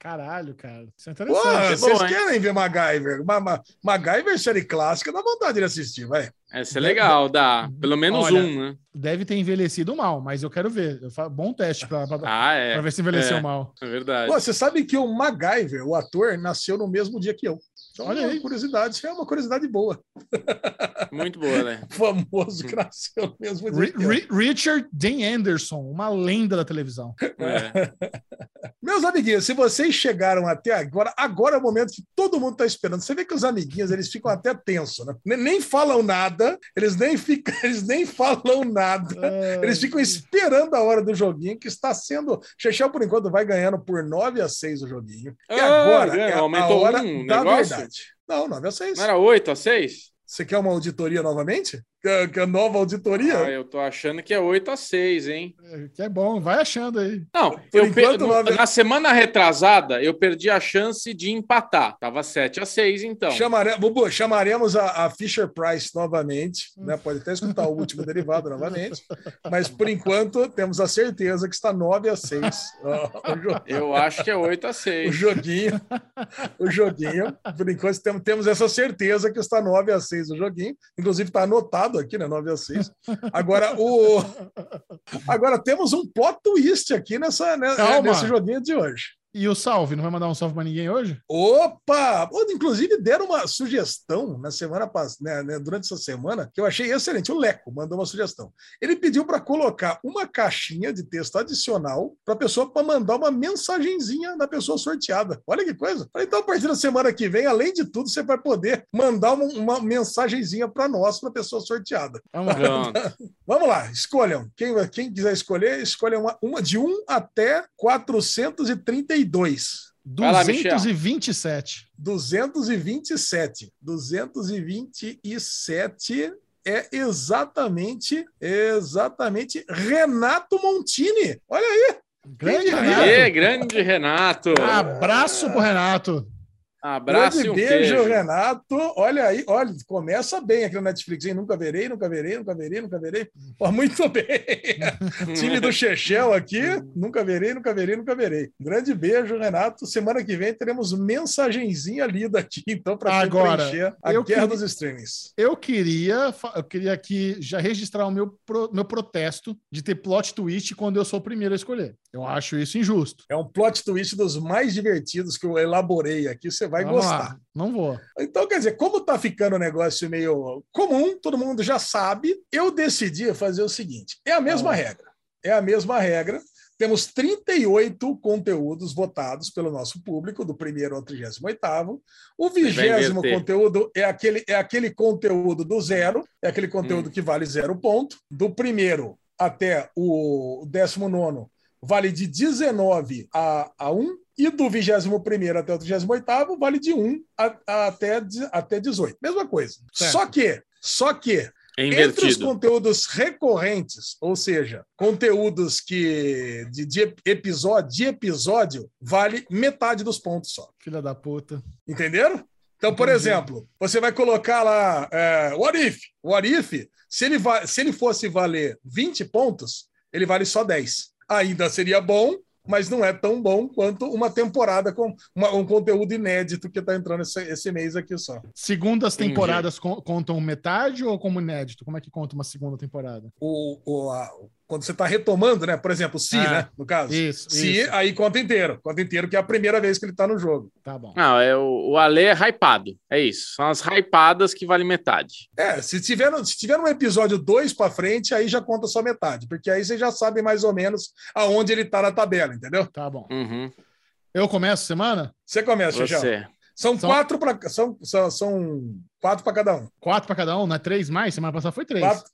Caralho, cara. Isso é Pô, interessante. é vocês bom, hein? querem ver MacGyver? Ma Ma MacGyver, série clássica, dá vontade de assistir, vai. Essa é legal, dá. Pelo menos Olha, um, né? Deve ter envelhecido mal, mas eu quero ver. Eu Bom teste pra, pra, Ah, é. pra ver se envelheceu é, mal. É verdade. Pô, você sabe que o MacGyver, o ator, nasceu no mesmo dia que eu. Então, Olha é aí. curiosidade, é uma curiosidade boa. Muito boa, né? O famoso que nasceu no mesmo Ri- Richard Dean Anderson, uma lenda da televisão. É. Meus amiguinhos, se vocês chegaram até agora, agora é o momento que todo mundo está esperando. Você vê que os amiguinhos, eles ficam até tensos, né? Nem- Nem falam nada, eles nem ficam, eles nem falam nada. Eles ficam esperando a hora do joguinho, que está sendo. Chechel, por enquanto, vai ganhando por 9 a 6 o joguinho. E Ah, agora ganha, é a aumentou hora um da negócio? verdade. Não, 9 a 6. Não era 8 a 6? Você quer uma auditoria novamente? Quer, quer nova auditoria? Ah, eu tô achando que é 8 a 6, hein? É, Que é bom, vai achando aí. Não, Por eu enquanto, per- nove- na semana retrasada, eu perdi a chance de empatar. Tava 7 a 6, então. Chamare... Bubu, chamaremos a, a Fisher Price novamente, né? Pode até escutar o último derivado novamente, mas por enquanto temos a certeza que está 9 a 6 ó, o, jo- Eu acho que é 8 a o 6. joguinho. O joguinho, por enquanto temos, temos essa certeza que está 9 a 6 o joguinho. Inclusive está anotado aqui, né? 9 a 6. Agora o Agora temos um plot twist aqui nessa né, nesse joguinho de hoje. E o salve? Não vai mandar um salve pra ninguém hoje? Opa! Inclusive deram uma sugestão na semana passada, né, durante essa semana, que eu achei excelente. O Leco mandou uma sugestão. Ele pediu para colocar uma caixinha de texto adicional para a pessoa para mandar uma mensagenzinha da pessoa sorteada. Olha que coisa. Então, a partir da semana que vem, além de tudo, você vai poder mandar uma, uma mensagenzinha para nós, para a pessoa sorteada. Vamos lá. Vamos lá, escolham. Quem, quem quiser escolher, escolha uma, uma de 1 até 432. Vai lá, Michel. 227. 227. 227 é exatamente, exatamente Renato Montini. Olha aí. Grande Quem Renato. Aê, grande Renato. Abraço pro Renato. Abraço Grande beijo, queijo. Renato. Olha aí, olha, começa bem aqui no Netflix, hein? Nunca verei, nunca verei, nunca verei, nunca verei. Ó, muito bem. Time do Chechel aqui, nunca verei, nunca verei, nunca verei. Grande beijo, Renato. Semana que vem teremos mensagenzinha lida aqui, então, para Agora, preencher a guerra queria- dos streamings. Eu queria, eu queria aqui já registrar o meu, pro- meu protesto de ter plot twist quando eu sou o primeiro a escolher. Eu acho isso injusto. É um plot twist dos mais divertidos que eu elaborei aqui, você vai Vamos gostar. lá. Não vou. Então, quer dizer, como tá ficando um negócio meio comum, todo mundo já sabe, eu decidi fazer o seguinte: é a mesma Ah. regra. É a mesma regra. Temos 38 conteúdos votados pelo nosso público, do primeiro ao 38. O vigésimo conteúdo é aquele, é aquele conteúdo do zero, é aquele conteúdo Hum. que vale zero ponto. Do primeiro até o 19 vale de 19 a, a 1, e do 21 até o 38 vale de 1 a, a- até, de- até 18. Mesma coisa. Certo. Só que, só que, É entre os conteúdos recorrentes, ou seja, conteúdos que de, de episódio, de episódio, vale metade dos pontos só. Filha da puta. Entenderam? Então, por Entendi. exemplo, você vai colocar lá é, What If? What If, se ele, va- se ele fosse valer 20 pontos, ele vale só 10. Ainda seria bom, mas não é tão bom quanto uma temporada com uma- um conteúdo inédito que está entrando esse, esse mês aqui só. Segundas Entendi. temporadas con- contam metade ou como inédito? Como é que conta uma segunda temporada? O, o- a- quando você está retomando, né? Por exemplo, se, Ah, né? No caso. Isso, Se, isso. aí conta inteiro. Conta inteiro, que é a primeira vez que ele está no jogo. Tá bom. Não, é o, o Ale é hypado. É isso. São as hypadas que valem metade. É, se tiver, no- se tiver um episódio 2 para frente, aí já conta só metade, porque aí você já sabe mais ou menos aonde ele tá na tabela, entendeu? Tá bom. Uhum. Eu começo a semana? Você começa. Você. São, São- quatro para são, são, são quatro para cada um. Quatro pra cada um, não é três mais? Semana passada foi três. Quatro,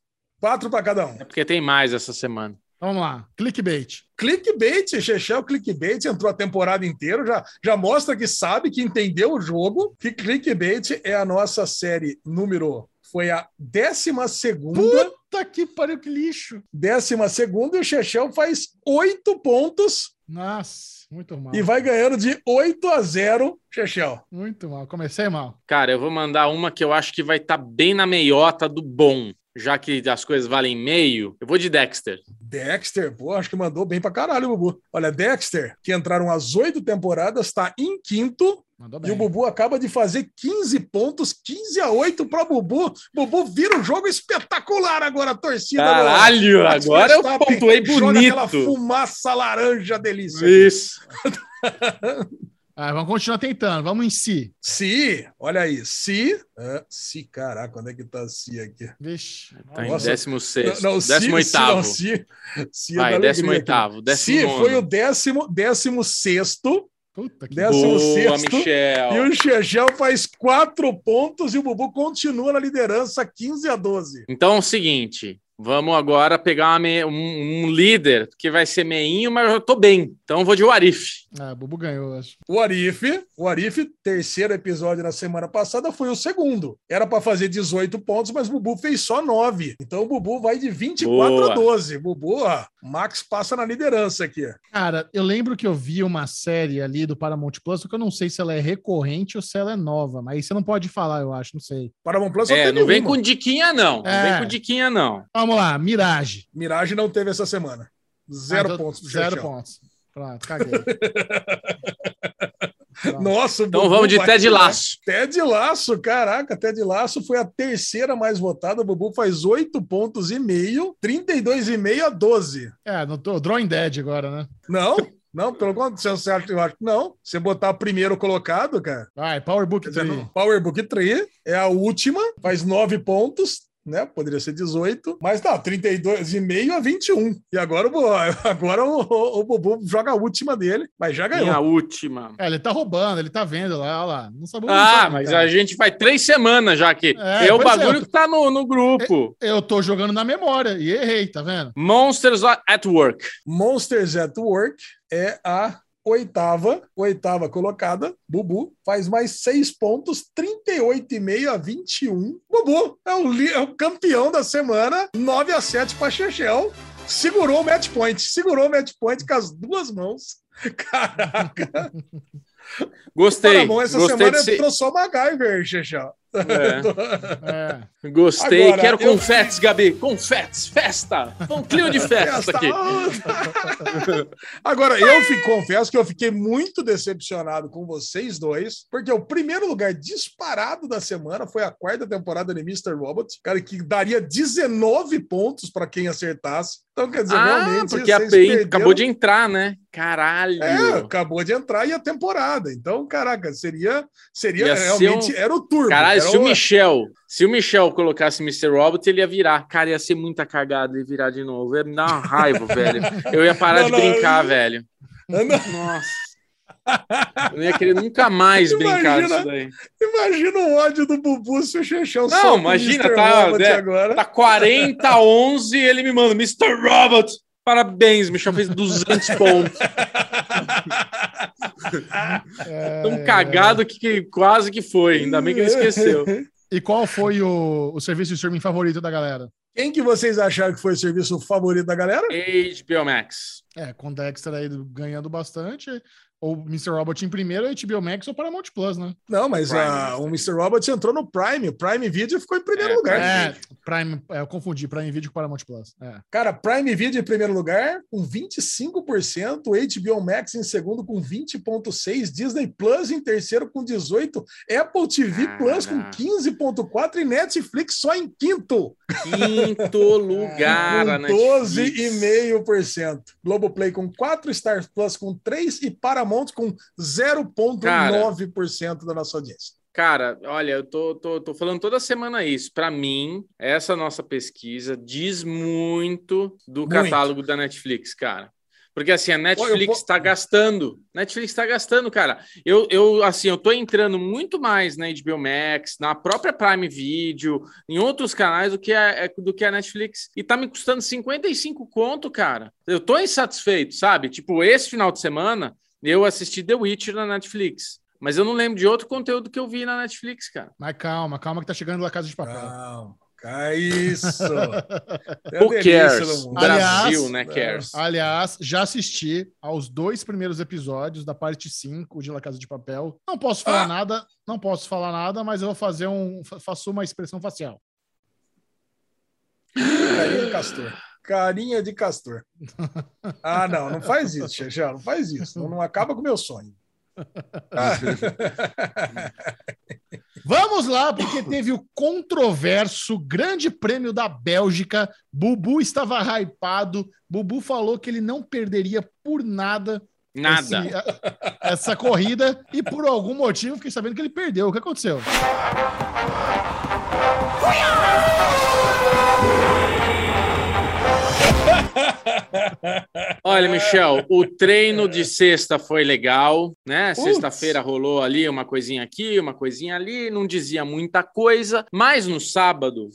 quatro para cada um. É porque tem mais essa semana. Vamos lá. Clickbait. Clickbait, Chechel, clickbait entrou a temporada inteira, já, já mostra que sabe, que entendeu o jogo, que clickbait é a nossa série número. Foi a décima segunda. Puta que pariu, que lixo. Décima segunda, e o Chechel faz oito pontos Nossa, muito mal. e vai ganhando de 8 a 0, Chechel. Muito mal. Comecei mal. Cara, eu vou mandar uma que eu acho que vai estar bem na meiota do bom. Já que as coisas valem meio, eu vou de Dexter. Dexter, pô, acho que mandou bem pra caralho, Bubu. Olha, Dexter, que entraram as oito temporadas, está em quinto E o Bubu acaba de fazer 15 pontos, 15 a 8 para Bubu. Bubu vira um jogo espetacular agora, a torcida. do- Caralho, Max agora eu pontuei Joga aquela bonito. fumaça laranja delícia. Isso. Ah, vamos continuar tentando. Vamos em si. Se, olha aí, se. ah, se, caraca, onde é que tá se aqui? Vixe. Tá em Nossa. 16, Não, se- 18 se, não, se, se é Vai, da alegria 18º, aqui. 19º. Se foi o décimo, décimo sexto Puta que Décimo Boa, sexto. Michel. e o Chechel faz quatro pontos e o Bubu continua na liderança 15 a 12. Então é o seguinte, vamos agora pegar uma me- um, um líder que vai ser meinho, mas eu tô bem. Então eu vou de Warif. Ah, o Bubu ganhou, eu acho. O Arif, o Arif, terceiro episódio na semana passada, foi o segundo. Era para fazer 18 pontos, mas o Bubu fez só 9. Então o Bubu vai de 24 Boa. a 12. Bubu, ó, Max passa na liderança aqui. Cara, eu lembro que eu vi uma série ali do Paramount Plus, só que eu não sei se ela é recorrente ou se ela é nova. Mas aí você não pode falar, eu acho, não sei. Paramount Plus É, não vem uma. com diquinha não. Não É. vem com diquinha não. Vamos lá, Mirage. Mirage não teve essa semana. Zero Ah, então, pontos Zero pontos. Pronto, caguei. Pronto. Nossa, Então Bubu vamos de Ted Laço. Ted Laço, caraca, Ted Laço foi a terceira mais votada. O Bubu faz 8 pontos e meio, 32,5 a 12. É, não tô Drawing Dead agora, né? Não, não, pelo contrário, certo, eu acho que não. Você botar primeiro colocado, cara. Vai, Powerbook Quer dizer, 3. não. Powerbook 3 é a última, faz 9 pontos. Né? Poderia ser 18, mas tá, 32,5 a 21. E agora, agora o, o, o Bubu joga a última dele, mas já ganhou. Minha última. É, ele tá roubando, ele tá vendo lá, lá. Não sabe Ah, mas a gente vai três semanas já aqui. É, É, o é, bagulho eu- que tá no, no grupo. Eu tô jogando na memória e errei, tá vendo? Monsters at Work. Monsters at Work é a oitava, oitava colocada. Bubu faz mais seis pontos, 38,5 a 21. Bubu é o, é o campeão da semana, 9 a 7 para Chechel. Segurou o match point, segurou o match point com as duas mãos. Caraca, Gostei. Paramount essa Gostei semana de ser... entrou só MacGyver, Chechel. É, gostei. Agora, Quero confetes, Gabi. Confetes. Festa. Um clima de festa aqui. Agora, eu fi- confesso que eu fiquei muito decepcionado com vocês dois, porque o primeiro lugar disparado da semana foi a quarta temporada de Mr. Robot, cara, que daria 19 pontos para quem acertasse. Então, quer dizer, Ah, realmente. porque a PEN perderam- acabou de entrar, né? Caralho. É, acabou de entrar e a temporada. Então, caraca, seria, seria Ia ser realmente um- era o turbo. Caralho, se o Michel, se o Michel colocasse Mr. Robot, ele ia virar. Cara, ia ser muita cagada e virar de novo. Ia me dar uma raiva, velho. Eu ia parar Não, de não, brincar, eu- velho. Não, Nossa. Eu não ia querer nunca mais brincar Imagina. disso daí. Imagina o ódio do Bubu se o Chechel Não, imagina, tá, Robot né, agora. Tá 40 a 11 e ele me manda Mr. Robot. Parabéns, Michel fez 200 pontos. É, Tão cagado que, que quase que foi. Ainda bem que ele esqueceu. E qual foi o, o serviço de streaming favorito da galera? Quem que vocês acharam que foi o serviço favorito da galera? HBO Max. É, com Dexter aí ganhando bastante, ou Mr. Robot em primeiro, HBO Max ou Paramount Plus, né? Não, mas Prime. a- o Mr. Robot entrou no Prime. O Prime Video ficou em primeiro É, lugar. É, Prime, é, eu confundi, Prime Video com Paramount Plus. É. Cara, Prime Video em primeiro lugar com 25%, HBO Max em segundo com 20,6%, Disney Plus em terceiro com 18%, Apple TV Plus com Caraca. 15,4% e Netflix só em quinto, Quinto lugar, com Netflix. 12,5%. Globoplay com 4%, Star Plus com 3% e Paramount com 0,9% da nossa audiência. Cara, olha, eu tô, tô, tô falando toda semana isso. Pra mim, essa nossa pesquisa diz muito do Muito. catálogo da Netflix, cara. Porque assim, a Netflix vou- tá gastando. Netflix tá gastando, cara. Eu, eu, assim, eu tô entrando muito mais na HBO Max, na própria Prime Video, em outros canais do que a, é- do que a Netflix. E tá me custando 55 conto, cara. Eu tô insatisfeito, sabe? Tipo, esse final de semana, eu assisti The Witcher na Netflix. Mas eu não lembro de outro conteúdo que eu vi na Netflix, cara. Mas calma, calma que tá chegando lá Casa de Papel. Calma, é isso. É Who cares? Brasil, Aliás, né? Cares. Aliás, já assisti aos dois primeiros episódios da parte 5 de La Casa de Papel. Não posso falar Ah! nada, não posso falar nada, mas eu vou fazer um. fa- Faço uma expressão facial. De castor. Carinha de castor. Ah, não, não faz isso, Xexé, não faz isso. Não, não acaba com o meu sonho. Vamos lá, porque teve o controverso Grande Prêmio da Bélgica. Bubu estava hypado. Bubu falou que ele não perderia por nada Nada. esse- a- essa corrida e por algum motivo fiquei sabendo que ele perdeu. O que aconteceu? Olha, Michel, o treino de sexta foi legal, né? Sexta-feira rolou ali uma coisinha aqui, uma coisinha ali, não dizia muita coisa, mas no sábado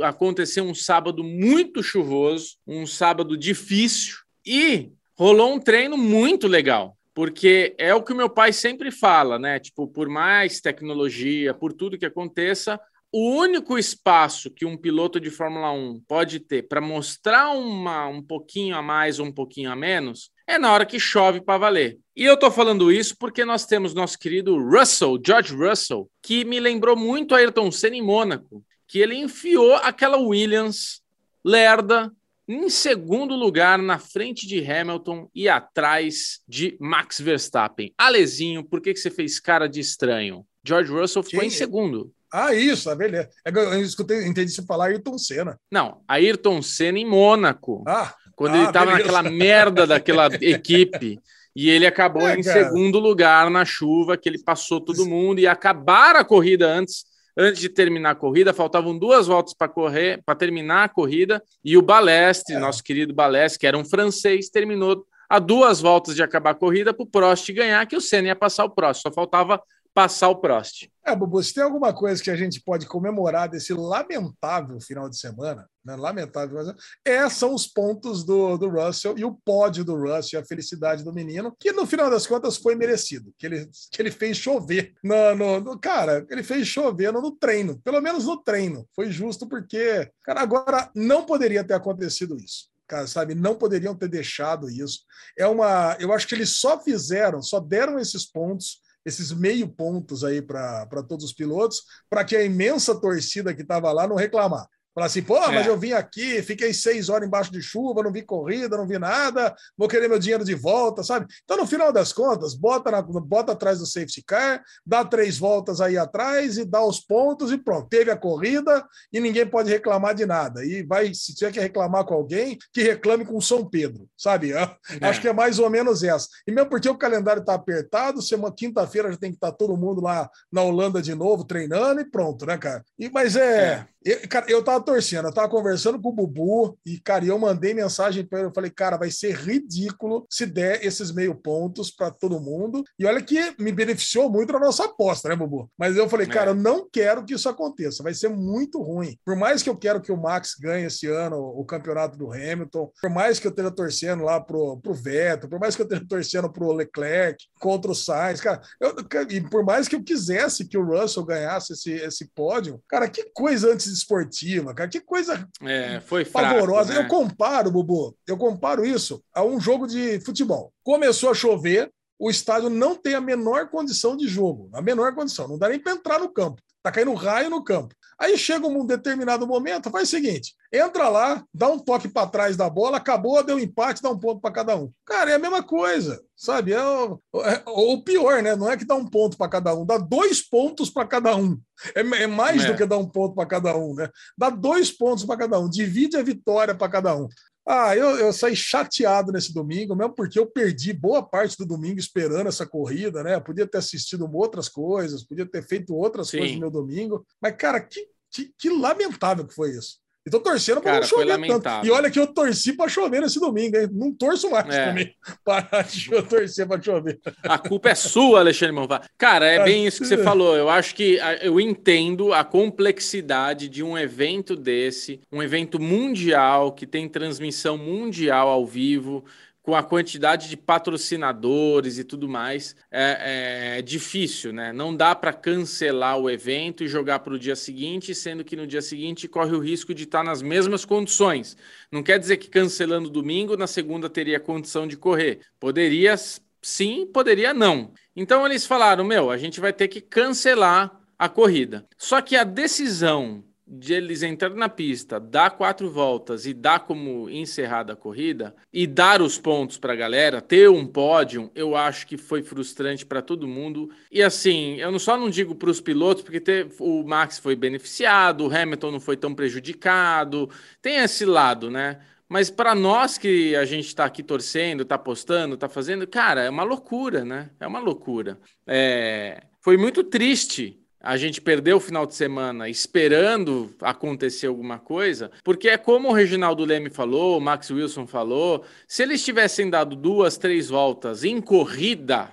aconteceu um sábado muito chuvoso, um sábado difícil e rolou um treino muito legal. Porque é o que o meu pai sempre fala, né? Tipo, por mais tecnologia, por tudo que aconteça, o único espaço que um piloto de Fórmula 1 pode ter para mostrar uma, um pouquinho a mais ou um pouquinho a menos é na hora que chove para valer. E eu tô falando isso porque nós temos nosso querido Russell, George Russell, que me lembrou muito Ayrton Senna em Mônaco, que ele enfiou aquela Williams lerda em segundo lugar na frente de Hamilton e atrás de Max Verstappen. Alezinho, por que, que você fez cara de estranho? George Russell ficou Sim. em segundo. Ah, isso, ah, beleza. É eu escutei, entendi você falar Ayrton Senna. Não, Ayrton Senna em Mônaco, Ah, quando ah, ele estava naquela merda daquela equipe. E ele acabou É, em cara. segundo lugar na chuva, que ele passou todo mundo e acabaram a corrida antes. Antes de terminar a corrida, faltavam duas voltas para correr, para terminar a corrida, e o Balestre, É. nosso querido Balestre, que era um francês, terminou a duas voltas de acabar a corrida para o Prost ganhar, que o Senna ia passar o Prost, só faltava passar o Prost. É, Bubu, se tem alguma coisa que a gente pode comemorar desse lamentável final de semana, né? Lamentável, mas é, são os pontos do, do Russell e o pódio do Russell, a felicidade do menino, que no final das contas foi merecido, que ele, que ele fez chover. No, no- no- cara, ele fez chover no, no treino, pelo menos no treino. Foi justo porque, cara, agora não poderia ter acontecido isso. Cara, sabe, não poderiam ter deixado isso. É uma. Eu acho que eles só fizeram, só deram esses pontos esses meio pontos aí para todos os pilotos, para que a imensa torcida que estava lá não reclamar. Falar assim, pô, mas É. eu vim aqui, fiquei seis horas embaixo de chuva, não vi corrida, não vi nada, vou querer meu dinheiro de volta, sabe? Então, no final das contas, bota, na- bota atrás do safety car, dá três voltas aí atrás e dá os pontos e pronto. Teve a corrida e ninguém pode reclamar de nada. E vai, se tiver que reclamar com alguém, que reclame com São Pedro, sabe? Eu Acho que é mais ou menos essa. E mesmo porque o calendário está apertado, semana quinta-feira já tem que estar todo mundo lá na Holanda de novo, treinando e pronto, né, cara? E, mas é. Eu, cara, eu tava torcendo, eu tava conversando com o Bubu e, cara, eu mandei mensagem para ele. Eu falei, cara, vai ser ridículo se der esses meio pontos para todo mundo. E olha que me beneficiou muito na nossa aposta, né, Bubu? Mas eu falei, É. cara, eu não quero que isso aconteça. Vai ser muito ruim. Por mais que eu quero que o Max ganhe esse ano o campeonato do Hamilton, por mais que eu esteja torcendo lá pro, pro Vettel, por mais que eu esteja torcendo pro Leclerc contra o Sainz, cara, eu, e por mais que eu quisesse que o Russell ganhasse esse, esse pódio, cara, que coisa antidesportiva, cara, que coisa É, foi fraco, pavorosa. né? Eu comparo, Bubu, eu comparo isso a um jogo de futebol. Começou a chover, o estádio não tem a menor condição de jogo, a menor condição, não dá nem para entrar no campo. Tá caindo raio no campo. Aí chega um determinado momento, faz o seguinte: entra lá, dá um toque para trás da bola, acabou, deu empate, dá um ponto para cada um. Cara, é a mesma coisa, sabe? É o, é o pior, né? Não é que dá um ponto para cada um, dá dois pontos para cada um. É, é mais É. do que dar um ponto para cada um, né? Dá dois pontos para cada um, divide a vitória para cada um. Ah, eu, eu saí chateado nesse domingo, mesmo porque eu perdi boa parte do domingo esperando essa corrida, né? Podia ter assistido outras coisas, podia ter feito outras Sim. coisas no meu domingo. Mas, cara, que, que, que lamentável que foi isso. E tô torcendo para não chover tanto. E olha que eu torci para chover nesse domingo, hein? Não torço mais É. também. Parar de cho- torcer para chover. A culpa é sua, Alexandre Monfá. Cara, é bem isso que você falou. Eu acho que eu entendo a complexidade de um evento desse, um evento mundial que tem transmissão mundial ao vivo, com a quantidade de patrocinadores e tudo mais. É, é difícil, né? Não dá para cancelar o evento e jogar para o dia seguinte, sendo que no dia seguinte corre o risco de estar nas mesmas condições. Não quer dizer que cancelando domingo, na segunda teria condição de correr. Poderia sim, poderia não. Então eles falaram: meu, a gente vai ter que cancelar a corrida. Só que a decisão de eles entrarem na pista, dar quatro voltas e dar como encerrada a corrida e dar os pontos para a galera, ter um pódio, eu acho que foi frustrante para todo mundo. E assim, eu só não digo para os pilotos, porque ter, o Max foi beneficiado, o Hamilton não foi tão prejudicado, tem esse lado, né? Mas para nós que a gente está aqui torcendo, está postando, está fazendo, cara, é uma loucura, né? É uma loucura. É... Foi muito triste a gente perdeu o final de semana esperando acontecer alguma coisa, porque é como o Reginaldo Leme falou, o Max Wilson falou, se eles tivessem dado duas, três voltas em corrida,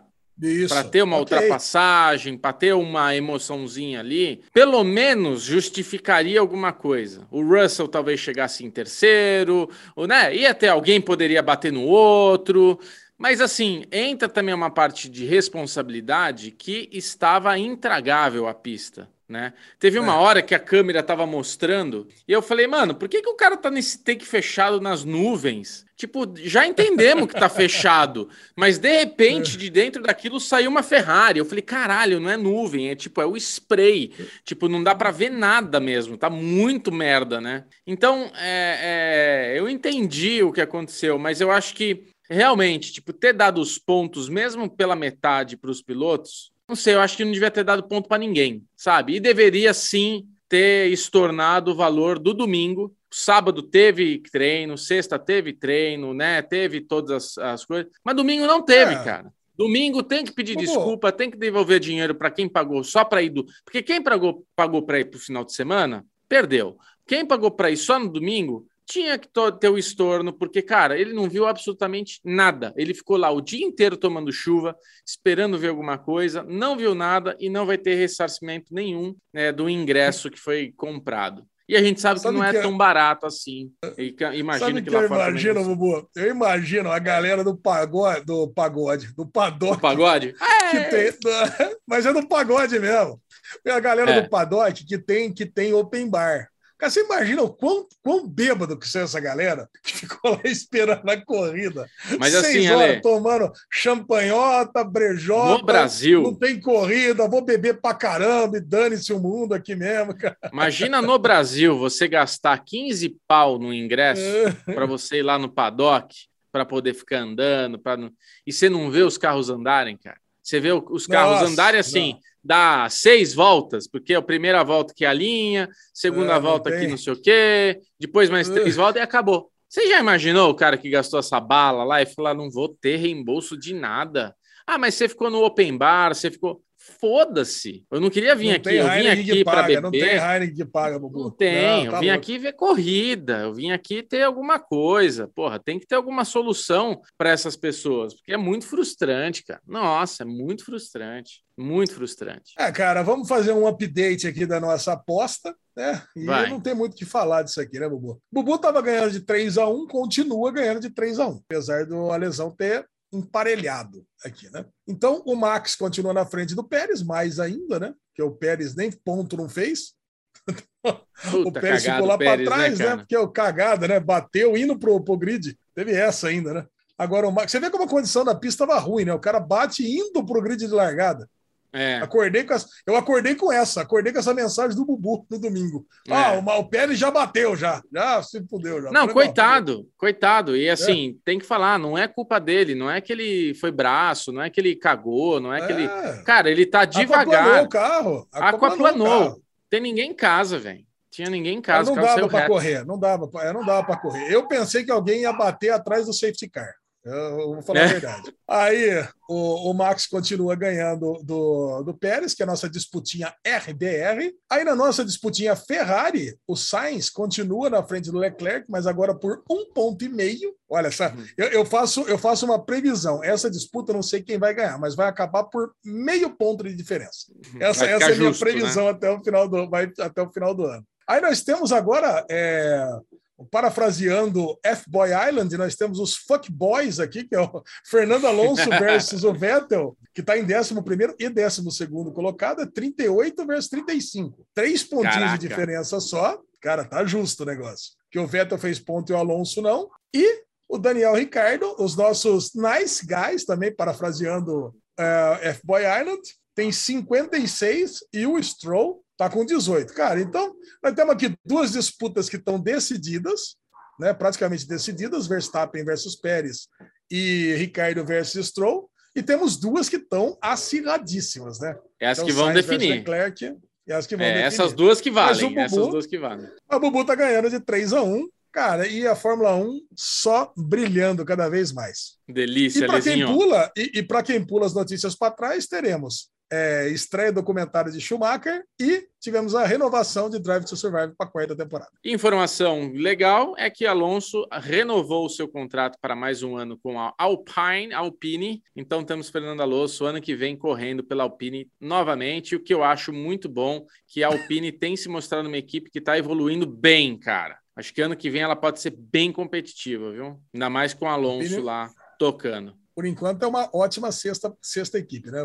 para ter uma okay. ultrapassagem, para ter uma emoçãozinha ali, pelo menos justificaria alguma coisa. O Russell talvez chegasse em terceiro, ou, né? Ia ter alguém poderia bater no outro. Mas assim, entra também uma parte de responsabilidade que estava intragável a pista. Né? Teve uma é. hora que a câmera estava mostrando e eu falei, mano, por que, que o cara tá nesse take fechado nas nuvens? Tipo, já entendemos que tá fechado, mas de repente de dentro daquilo saiu uma Ferrari. Eu falei, caralho, não é nuvem, é tipo, é o spray. Tipo, não dá para ver nada mesmo, tá muito merda, né? Então, é, é, eu entendi o que aconteceu, mas eu acho que realmente, tipo, ter dado os pontos, mesmo pela metade, para os pilotos, não sei, eu acho que não devia ter dado ponto para ninguém, sabe? E deveria sim ter estornado o valor do domingo. Sábado teve treino, sexta teve treino, né? Teve todas as, as coisas, mas domingo não teve, é. cara. Domingo tem que pedir desculpa, tem que devolver dinheiro para quem pagou só para ir do. Porque quem pagou, pagou para ir para o final de semana, perdeu. Quem pagou para ir só no domingo, tinha que ter o estorno, porque, cara, ele não viu absolutamente nada. Ele ficou lá o dia inteiro tomando chuva, esperando ver alguma coisa, não viu nada e não vai ter ressarcimento nenhum né, do ingresso que foi comprado. E a gente sabe, sabe que não é que é tão barato assim. Imagina sabe que, que eu imagino, Bubu? Eu imagino a galera do pagode, do pagode, do paddock. Do pagode? Que é. tem, mas é do pagode mesmo. A galera é. do paddock que tem, que tem open bar. Cara, você imagina o quão, quão bêbado que são essa galera que ficou lá esperando a corrida. Mas Seis assim, horas Ale, tomando champanhota, brejota. No Brasil. Não tem corrida, vou beber pra caramba e dane-se o mundo aqui mesmo, cara. Imagina no Brasil você gastar 15 pau no ingresso para você ir lá no paddock para poder ficar andando, para não... e você não vê os carros andarem, cara. Você vê os carros Nossa, andarem assim. Não dá seis voltas, porque é a primeira volta que é a linha, segunda é, volta que não sei o quê, depois mais três voltas e acabou. Você já imaginou o cara que gastou essa bala lá e falou: ah, não vou ter reembolso de nada? Ah, mas você ficou no open bar, você ficou. Foda-se. Eu não queria vir não aqui. Eu vim aqui para beber. Não tem Heineken que paga, Bubu. Não tem. Não, tá eu vim louco. aqui ver corrida. Eu vim aqui ter alguma coisa. Porra, tem que ter alguma solução para essas pessoas, porque é muito frustrante, cara. Nossa, é muito frustrante. Muito frustrante. É, cara, vamos fazer um update aqui da nossa aposta, né? E Vai. não tem muito o que falar disso aqui, né, Bubu? Bubu tava ganhando de 3 a 1 continua ganhando de 3 a 1 apesar do a lesão ter emparelhado aqui, né? Então o Max continua na frente do Pérez, mais ainda, né? Que o Pérez nem ponto não fez. O Pérez ficou lá para né, trás, né, né? Porque o cagada, né? Bateu indo pro, pro grid. Teve essa ainda, né? Agora o Max, você vê como a condição da pista estava ruim, né? O cara bate indo pro grid de largada. É. Acordei com essa, eu acordei com essa, acordei com essa mensagem do Bubu no domingo. É. Ah, o, o Pérez já bateu, já. Já se fudeu. Já. Não, coitado, coitado. E assim, é. tem que falar, não é culpa dele, não é que ele foi braço, não é que ele cagou, não é que ele. É. Cara, ele tá devagar. o carro. Aquaplanou. Tem ninguém em casa, velho. Tinha ninguém em casa. Mas não dava para correr, não dava, não dava para correr. Eu pensei que alguém ia bater atrás do safety car. Eu vou falar é. a verdade. Aí o, o, Max continua ganhando do, do Pérez, que é a nossa disputinha RBR. Aí na nossa disputinha Ferrari, o Sainz continua na frente do Leclerc, mas agora por um ponto e meio. Olha, essa, uhum. eu, eu, faço, eu faço uma previsão. Essa disputa não sei quem vai ganhar, mas vai acabar por meio ponto de diferença. Uhum. Essa, essa é a minha justo, previsão né? até, o final do, vai, até o final do ano. Aí nós temos agora é, parafraseando F-Boy Island, nós temos os Fuck Boys aqui, que é o Fernando Alonso versus o Vettel, que está em 11 e 12 colocado, é 38 versus 35. Três pontinhos Caraca. de diferença só. Cara, tá justo o negócio. Que o Vettel fez ponto e o Alonso não. E o Daniel Ricardo, os nossos nice guys, também parafraseando uh, F-Boy Island, tem 56 e o Stroll tá com 18. Cara, então nós temos aqui duas disputas que estão decididas, né? Praticamente decididas, Verstappen versus Pérez e Ricardo versus Stroll. E temos duas que estão acirradíssimas, né? Essas Então, que vão Sainz definir. Leclerc e as que vão É, definir. essas duas que valem. Bubu- Essas duas que valem. A Bubu tá ganhando de 3 a 1 cara, e a Fórmula 1 só brilhando cada vez mais. Delícia, E para quem pula, e, e para quem pula as notícias para trás, teremos é, estreia documentário de Schumacher e tivemos a renovação de Drive to Survive para a quarta temporada. Informação legal é que Alonso renovou o seu contrato para mais um ano com a Alpine, Alpine. Então estamos Fernando Alonso ano que vem correndo pela Alpine novamente. O que eu acho muito bom que a Alpine tem se mostrado uma equipe que está evoluindo bem, cara. Acho que ano que vem ela pode ser bem competitiva, viu? Ainda mais com o Alonso Alpine- lá tocando. Por enquanto é uma ótima sexta, sexta equipe, né?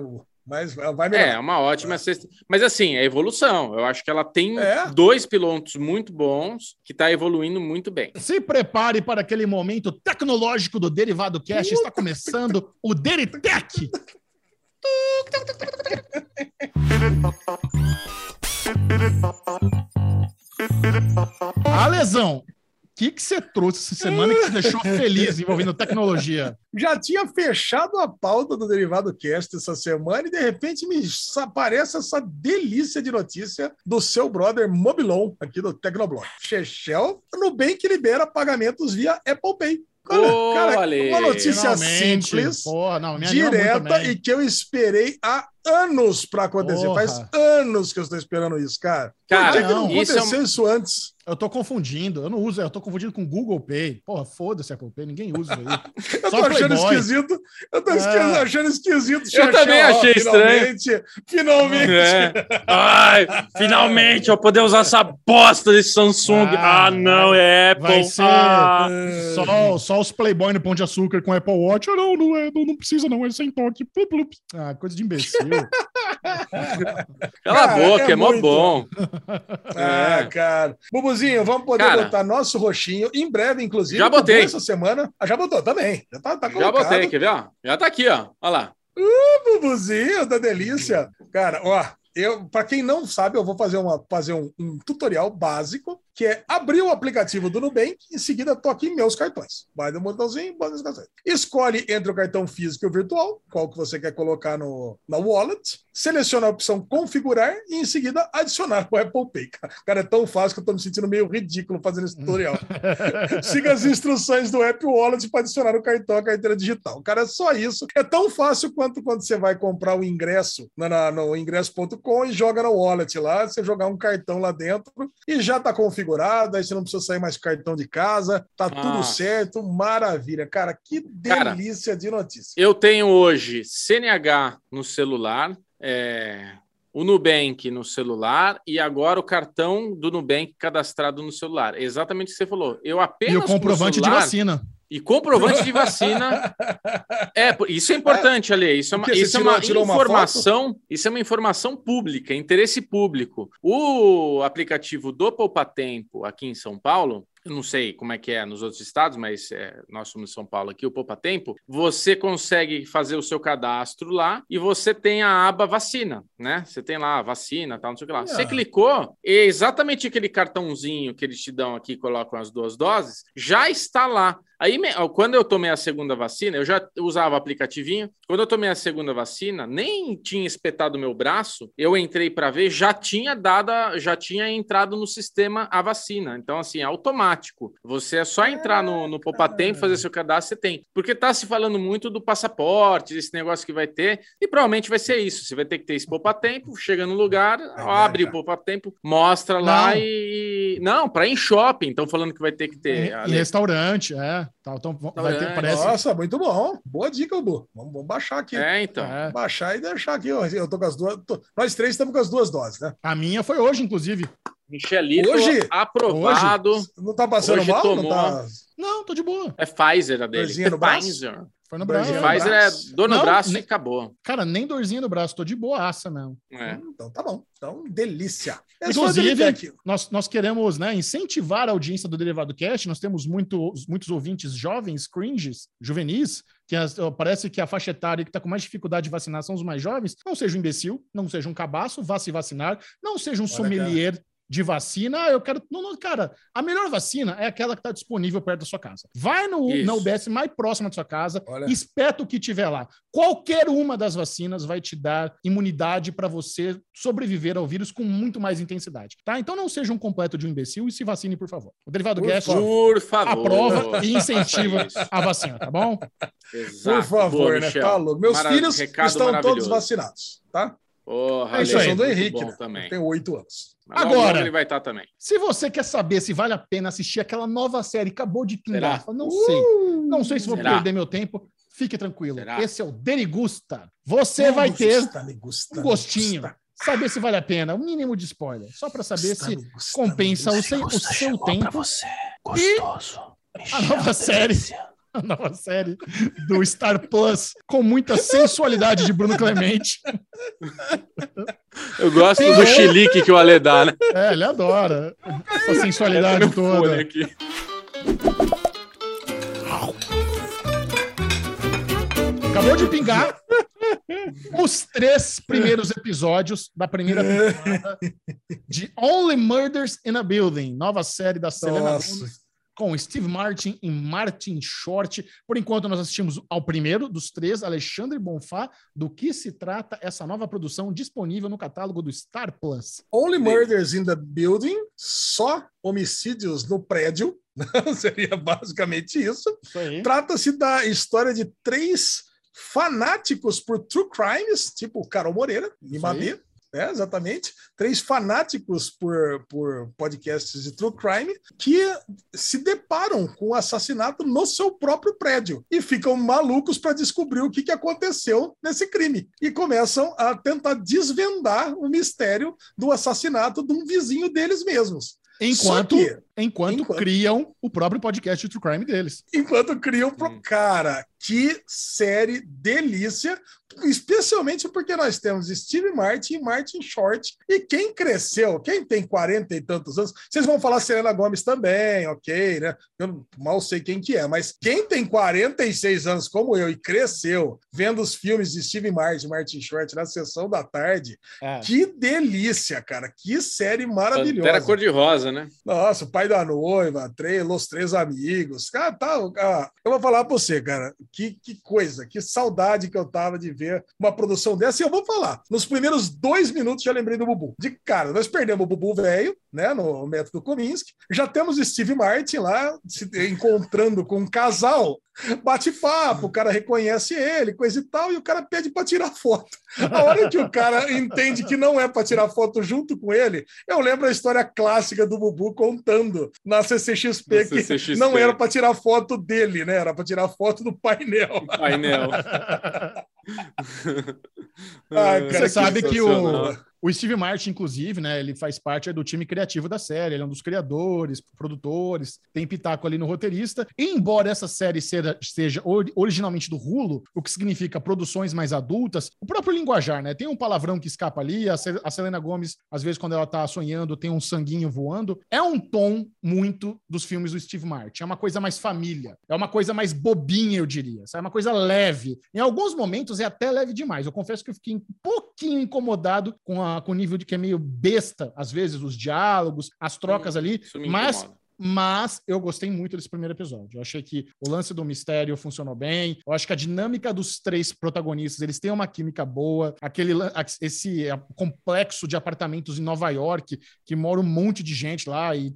Mas vai melhorar. É, uma ótima sexta. Mas assim, é evolução. Eu acho que ela tem É. dois pilotos muito bons que está evoluindo muito bem. Se prepare para aquele momento tecnológico do Derivado Cast. Está começando o Deritec. A lesão. O que que você trouxe essa semana que te deixou feliz envolvendo tecnologia? Já tinha fechado a pauta do Derivado Cast essa semana e de repente me aparece essa delícia de notícia do seu brother Mobilon, aqui do Tecnoblog. Chechel, Nubank libera pagamentos via Apple Pay. Ô, cara, Ale, uma notícia Finalmente. simples, Porra, não, direta e que eu esperei há anos para acontecer. Porra. Faz anos que eu estou esperando isso, cara. Cara, Por que, que não não, isso é um- aconteceu isso antes? Eu tô confundindo. Eu não uso, eu tô confundindo com Google Pay. Porra, foda-se Apple Pay, ninguém usa isso aí. Eu Só tô achando Playboy. esquisito. Eu tô É. achando esquisito. Eu também ó, achei finalmente, Finalmente. É. Ai, finalmente eu vou poder usar essa bosta desse Samsung. Ah, Ah, não, é Apple. vai ser- Ah. Só, só os Playboy no Pão de Açúcar com Apple Watch. Ah, não, não, é, não, não precisa, não, é sem toque. Plup, plup. Ah, coisa de imbecil. Cala a Cara, boca, é é, mó muito. bom. Ah, É. cara. Bubuzinho, vamos poder Cara. botar nosso roxinho em breve, inclusive. Já botei. Essa semana. Ah, já botou também. Já tá, tá Já botei, quer ver? ó? Já tá aqui, ó. Olha lá. Bubuzinho da delícia. Cara, ó, eu, para quem não sabe, eu vou fazer, uma, fazer um, um tutorial básico, que é abrir o aplicativo do Nubank, em seguida toque em meus cartões. Vai no botãozinho, bota nos cartões. Escolhe entre o cartão físico e o virtual, qual que você quer colocar no, na wallet. Seleciona a opção configurar e em seguida adicionar o Apple Pay. Cara, é tão fácil que eu tô me sentindo meio ridículo fazendo esse tutorial. Siga as instruções do App Wallet para adicionar o cartão à carteira digital. Cara, é só isso. É tão fácil quanto quando você vai comprar o ingresso na, na- no ingresso.com e joga no wallet lá, você jogar um cartão lá dentro e já tá configurado, aí você não precisa sair mais cartão de casa, tá tudo Nossa. certo, maravilha. Cara, que Cara, delícia de notícia. Eu tenho hoje CNH no celular, é, o Nubank no celular e agora o cartão do Nubank cadastrado no celular. Exatamente o que você falou. Eu apenas e o com comprovante de celular- vacina. E comprovante de vacina. É, isso é importante, Ale. Isso é uma, isso é tirou- uma tirou uma informação. isso é uma informação pública, interesse público. O aplicativo do Poupa Tempo aqui em São Paulo. Eu não sei como é que é nos outros estados, mas é, nós somos São Paulo aqui, o Poupa Tempo. Você consegue fazer o seu cadastro lá e você tem a aba vacina, né? Você tem lá vacina, tal, não sei o que lá. Você Ah. clicou, é exatamente aquele cartãozinho que eles te dão aqui, colocam as duas doses, já está lá. Aí, quando eu tomei a segunda vacina, eu já usava o aplicativinho. Quando eu tomei a segunda vacina, nem tinha espetado meu braço. Eu entrei para ver, já tinha dado, já tinha entrado no sistema a vacina. Então, assim, é automático. Você é só entrar no, no Poupa Tempo, fazer seu cadastro, você tem. Porque tá se falando muito do passaporte, desse negócio que vai ter, e provavelmente vai ser isso. Você vai ter que ter esse Poupa Tempo, chega no lugar, abre o Poupa Tempo, mostra lá Não. e. Não, para ir em shopping. Estão falando que vai ter que ter. em restaurante, é. Tá, então vai ter, Restaurante. parece. Nossa, muito bom. Boa dica, Bu. Vamos, vamos baixar aqui. É, então. É. Baixar e deixar aqui. Eu tô com as duas. tô- Nós três estamos com as duas doses, né? A minha foi hoje, inclusive. Michelito Hoje? aprovado. Não tá passando Hoje mal? tomou. Não tá... Não, tô de boa. É Pfizer a dele. Dorzinha no braço? Pfizer. Foi no braço. Pfizer é dor no Não, braço nem- e acabou. Cara, nem dorzinha no braço, tô de boaça mesmo. É. Então tá bom. Então, delícia. Esse o Inclusive, nós, nós queremos né, incentivar a audiência do Derivado Cast. Nós temos muitos, muitos ouvintes jovens, cringes, juvenis, que as- parece que a faixa etária que está com mais dificuldade de vacinar são os mais jovens. Não seja um imbecil, não seja um cabaço, vá se vacinar. Não seja um Olha, sommelier de vacina. Ah, eu quero. Não, não, cara, a melhor vacina é aquela que está disponível perto da sua casa. Vai no, Isso. na UBS mais próxima da sua casa, Olha. espeta o que tiver lá. Qualquer uma das vacinas vai te dar imunidade para você sobreviver ao vírus com muito mais intensidade, tá? Então não seja um completo de um imbecil e se vacine, por favor. O Derivado Por Guest. Por favor. aprova e incentiva a vacina, tá bom? Exato. Por favor, Boa, né? Michel. Tá louco. Meus Mara- filhos recado estão todos vacinados, tá? Porra, É isso aí. exceção do Henrique, né? também. Tem oito anos. Mas Agora- ele vai estar também. Se você quer saber se vale a pena assistir aquela nova série, acabou de pingar, Será? não sei. Não sei se vou Será? perder meu tempo. Fique tranquilo. Será? Esse é o Derigusta. Você vai ter Gusta, gusta, um gostinho. gusta, Saber se vale a pena. Um mínimo de spoiler. Só para saber gusta, se compensa o gusta. seu, o seu tempo. você. E Gostoso. a nova série. A nova série do Star Plus, com muita sensualidade de Bruno Clemente. Eu gosto do chilique que o Ale dá, né? É, ele adora essa sensualidade fone toda. aqui. Acabou de pingar os três primeiros episódios da primeira temporada de Only Murders in a Building, nova série da Selena Nossa. Gomez, com Steve Martin e Martin Short. Por enquanto, nós assistimos ao primeiro dos três, Alexandre Bonfá. Do que se trata essa nova produção disponível no catálogo do Star Plus? Only Murders in the Building, só homicídios no prédio. Seria basicamente isso. Isso. Trata-se da história de três fanáticos por true crimes, tipo Carol Moreira, Mimadê, né, exatamente. Três fanáticos por, por podcasts de true crime que se deparam com o assassinato no seu próprio prédio e ficam malucos para descobrir o que, que aconteceu nesse crime e começam a tentar desvendar o mistério do assassinato de um vizinho deles mesmos. Enquanto, que, enquanto, enquanto- criam o próprio podcast de True Crime deles. enquanto criam pro Hum. cara. Que série delícia, especialmente porque nós temos Steve Martin e Martin Short. E quem cresceu, quem tem 40 e tantos anos, vocês vão falar Selena Gomes também, ok, né? Eu mal sei quem que é, mas quem tem 46 anos como eu e cresceu vendo os filmes de Steve Martin e Martin Short na sessão da tarde, que delícia, cara. Que série maravilhosa. Era cor-de-rosa, né? Nossa, o pai da noiva, três, os três amigos. Cara, tá, ah, eu vou falar pra você, cara, que, que coisa, que saudade que eu tava de ver uma produção dessa. E eu vou falar, nos primeiros dois minutos já lembrei do Bubu. De cara, nós perdemos o Bubu velho, né, no método Kominsky. Já temos Steve Martin lá se encontrando com um casal. Bate papo, o cara reconhece ele, coisa e tal, e o cara pede para tirar foto. A hora que o cara entende que não é para tirar foto junto com ele, eu lembro a história clássica do Bubu contando na CCXP Na que CCXP. não era para tirar foto dele, né? Era para tirar foto do painel. Painel. Ai, cara, Você sabe que o. o Steve Martin, inclusive, né? Ele faz parte do time criativo da série. Ele é um dos criadores, produtores, tem pitaco ali no roteirista. E embora essa série seja, seja ori- originalmente do Hulu, o que significa produções mais adultas, o próprio linguajar, né? Tem um palavrão que escapa ali. A Selena Gomes, às vezes, quando ela tá sonhando, tem um sanguinho voando. É um tom muito dos filmes do Steve Martin. É uma coisa mais família. É uma coisa mais bobinha, eu diria. É uma coisa leve. Em alguns momentos é até leve demais. Eu confesso que eu fiquei um pouquinho incomodado com, a, com o nível de que é meio besta, às vezes, os diálogos, as trocas ali. Isso me Mas incomoda. Mas eu gostei muito desse primeiro episódio. Eu achei que o lance do mistério funcionou bem. Eu acho que a dinâmica dos três protagonistas, eles têm uma química boa. Aquele esse complexo de apartamentos em Nova York, que mora um monte de gente lá e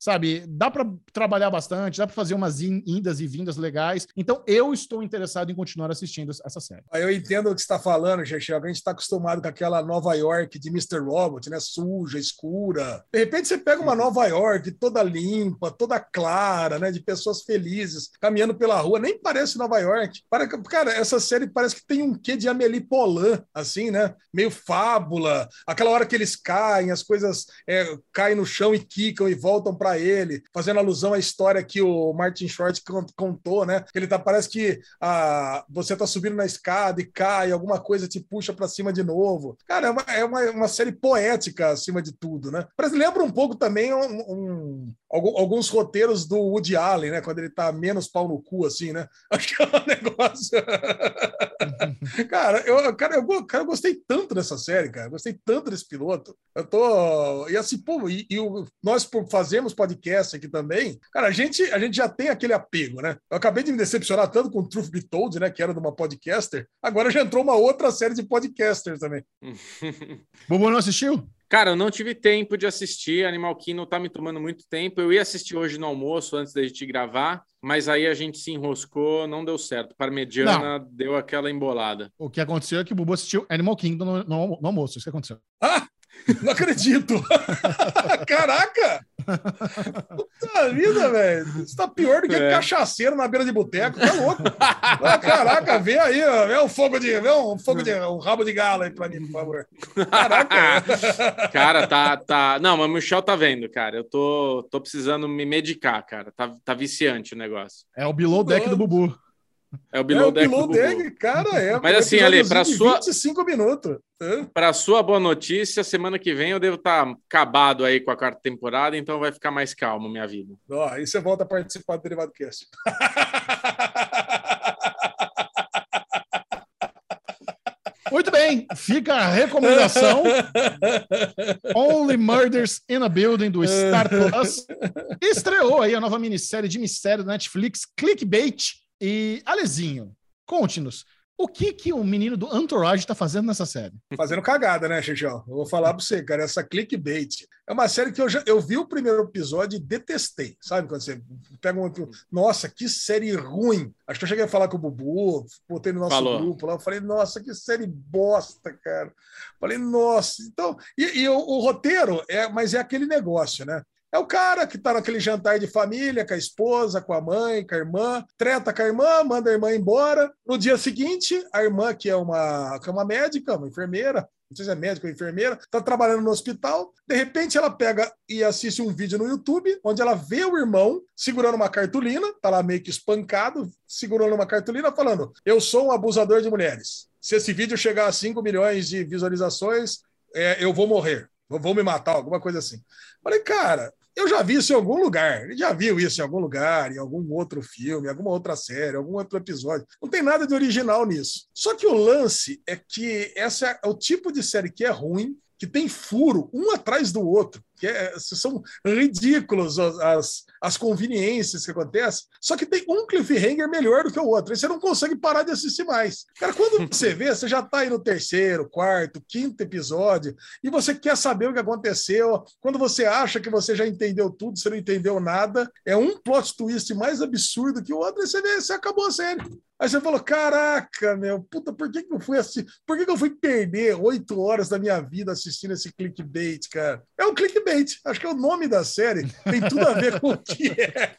sabe, dá para trabalhar bastante, dá para fazer umas in- indas e vindas legais. Então eu estou interessado em continuar assistindo essa série. Eu entendo o que você está falando, Xexé. A gente está acostumado com aquela Nova York de Mr. Robot, né? Suja, escura. De repente você pega uma Nova York toda linda, limpa, toda clara, né? De pessoas felizes, caminhando pela rua. Nem parece Nova York. Cara, essa série parece que tem um quê de Amélie Poulain, assim, né? Meio fábula. Aquela hora que eles caem, as coisas é, caem no chão e quicam e voltam para ele, fazendo alusão à história que o Martin Short contou, né? Ele tá, parece que ah, você tá subindo na escada e cai, alguma coisa te puxa para cima de novo. Cara, é uma, é uma, uma série poética acima de tudo, né? Parece, lembra um pouco também um, um, alguns roteiros do Woody Allen, né? Quando ele tá menos pau no cu, assim, né? Aquele negócio. cara, eu, cara, eu, cara, eu gostei tanto dessa série, cara. Gostei tanto desse piloto. Eu tô. E assim, pô, e, e nós fazemos podcast aqui também. Cara, a gente, a gente já tem aquele apego, né? Eu acabei de me decepcionar tanto com o Truth Be Told, né? Que era de uma podcaster. Agora já entrou uma outra série de podcasters também. Bubu não assistiu? Cara, eu não tive tempo de assistir. Animal Kingdom tá me tomando muito tempo. Eu ia assistir hoje no almoço antes da gente gravar, mas aí a gente se enroscou, não deu certo. Parmegiana não. deu aquela embolada. O que aconteceu é que o Bubu assistiu Animal Kingdom no, no, no almoço. Isso que aconteceu. Ah! Não acredito! Caraca! Puta vida, velho. Você tá pior do que é. cachaceiro na beira de boteco, tá louco. Ah, caraca, vê aí, ó, vê um fogo de. Vê um fogo de. um rabo de galo aí pra mim, por favor. Caraca. cara, tá, tá. Não, mas o Michel tá vendo, cara. Eu tô, tô precisando me medicar, cara. Tá, tá viciante o negócio. É o below deck do Bubu. É o below, é o deck, below deck cara, é. Mas assim, ali, para sua 25 minutos. Para sua boa notícia, semana que vem eu devo estar tá acabado aí com a quarta temporada, então vai ficar mais calmo minha vida. Ó, aí você volta a participar do Derivado Cast. Muito bem, fica a recomendação. Only Murders in a Building do Star Plus. Estreou aí a nova minissérie de mistério da Netflix, Clickbait, e, Alezinho, conte-nos. O que que o menino do Entourage tá fazendo nessa série? Fazendo cagada, né, Xixão? Eu vou falar pra você, cara, essa clickbait. É uma série que eu já eu vi o primeiro episódio e detestei, sabe? Quando você pega um. Nossa, que série ruim. Acho que eu cheguei a falar com o Bubu, botei no nosso Falou. grupo lá, eu falei, nossa, que série bosta, cara. Falei, nossa. Então, e, e o, o roteiro, é, mas é aquele negócio, né? É o cara que está naquele jantar de família, com a esposa, com a mãe, com a irmã, treta com a irmã, manda a irmã embora. No dia seguinte, a irmã, que é uma, que é uma médica, uma enfermeira, não sei se é médica ou enfermeira, está trabalhando no hospital. De repente, ela pega e assiste um vídeo no YouTube, onde ela vê o irmão segurando uma cartolina, tá lá meio que espancado, segurando uma cartolina, falando: Eu sou um abusador de mulheres. Se esse vídeo chegar a 5 milhões de visualizações, é, eu vou morrer, vou me matar, alguma coisa assim. Falei, cara, eu já vi isso em algum lugar. Ele já viu isso em algum lugar, em algum outro filme, alguma outra série, algum outro episódio. Não tem nada de original nisso. Só que o lance é que essa é o tipo de série que é ruim, que tem furo um atrás do outro, que é, são ridículos as conveniências que acontecem, só que tem um cliffhanger melhor do que o outro, e você não consegue parar de assistir mais. Cara, quando você vê, você já está aí no terceiro, quarto, quinto episódio, e você quer saber o que aconteceu, quando você acha que você já entendeu tudo, você não entendeu nada, é um plot twist mais absurdo que o outro, e você vê, você acabou a série. Aí você falou: caraca, meu, puta, por que, que eu fui assistir? Por que, que eu fui perder oito horas da minha vida assistindo esse clickbait, cara? É um clickbait, acho que é o nome da série, tem tudo a ver com o que é.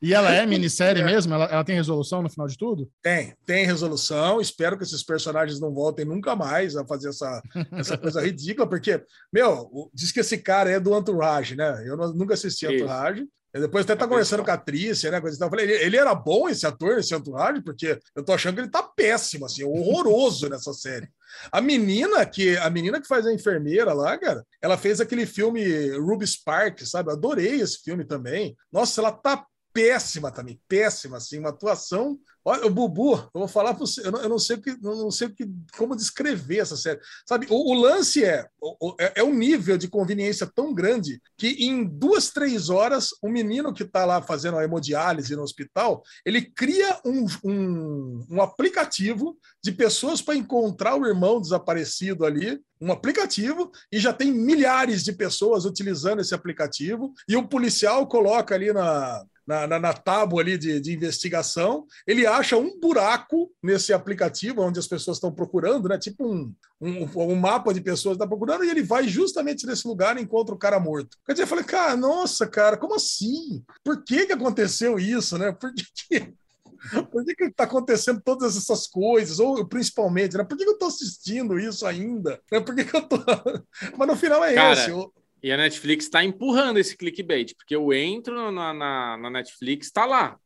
E ela é minissérie é. mesmo? Ela, ela tem resolução no final de tudo? Tem, tem resolução. Espero que esses personagens não voltem nunca mais a fazer essa, essa coisa ridícula, porque, meu, diz que esse cara é do Entourage, né? Eu nunca assisti Isso. Entourage. Depois até tá conversando com a Trícia, né? Coisa eu falei, ele, ele, era bom esse ator, esse entourage, porque eu tô achando que ele tá péssimo, assim, horroroso nessa série. A menina que a menina que faz a enfermeira lá, cara, ela fez aquele filme Ruby Spark, sabe? Eu adorei esse filme também. Nossa, ela tá péssima também, péssima, assim, uma atuação Olha, o Bubu, eu vou falar para você, eu não, eu não sei, que, não sei que, como descrever essa série. Sabe, o, o lance é, o, é, é um nível de conveniência tão grande que em duas, três horas, o menino que está lá fazendo a hemodiálise no hospital, ele cria um, um, um aplicativo de pessoas para encontrar o irmão desaparecido ali, um aplicativo, e já tem milhares de pessoas utilizando esse aplicativo, e o policial coloca ali na, na, na, na tábua ali de, de investigação, ele acha um buraco nesse aplicativo onde as pessoas estão procurando, né? Tipo um, um, um mapa de pessoas que estão procurando, e ele vai justamente nesse lugar e encontra o cara morto. Quer dizer, eu falei, cara, nossa, cara, como assim? Por que, que aconteceu isso, né? Por que. Por que está acontecendo todas essas coisas? Ou principalmente, né? Por que, que eu estou assistindo isso ainda? Né? Por que, que eu tô. Mas no final é Cara, esse. Eu... E a Netflix está empurrando esse clickbait, porque eu entro na, na, na Netflix, está lá,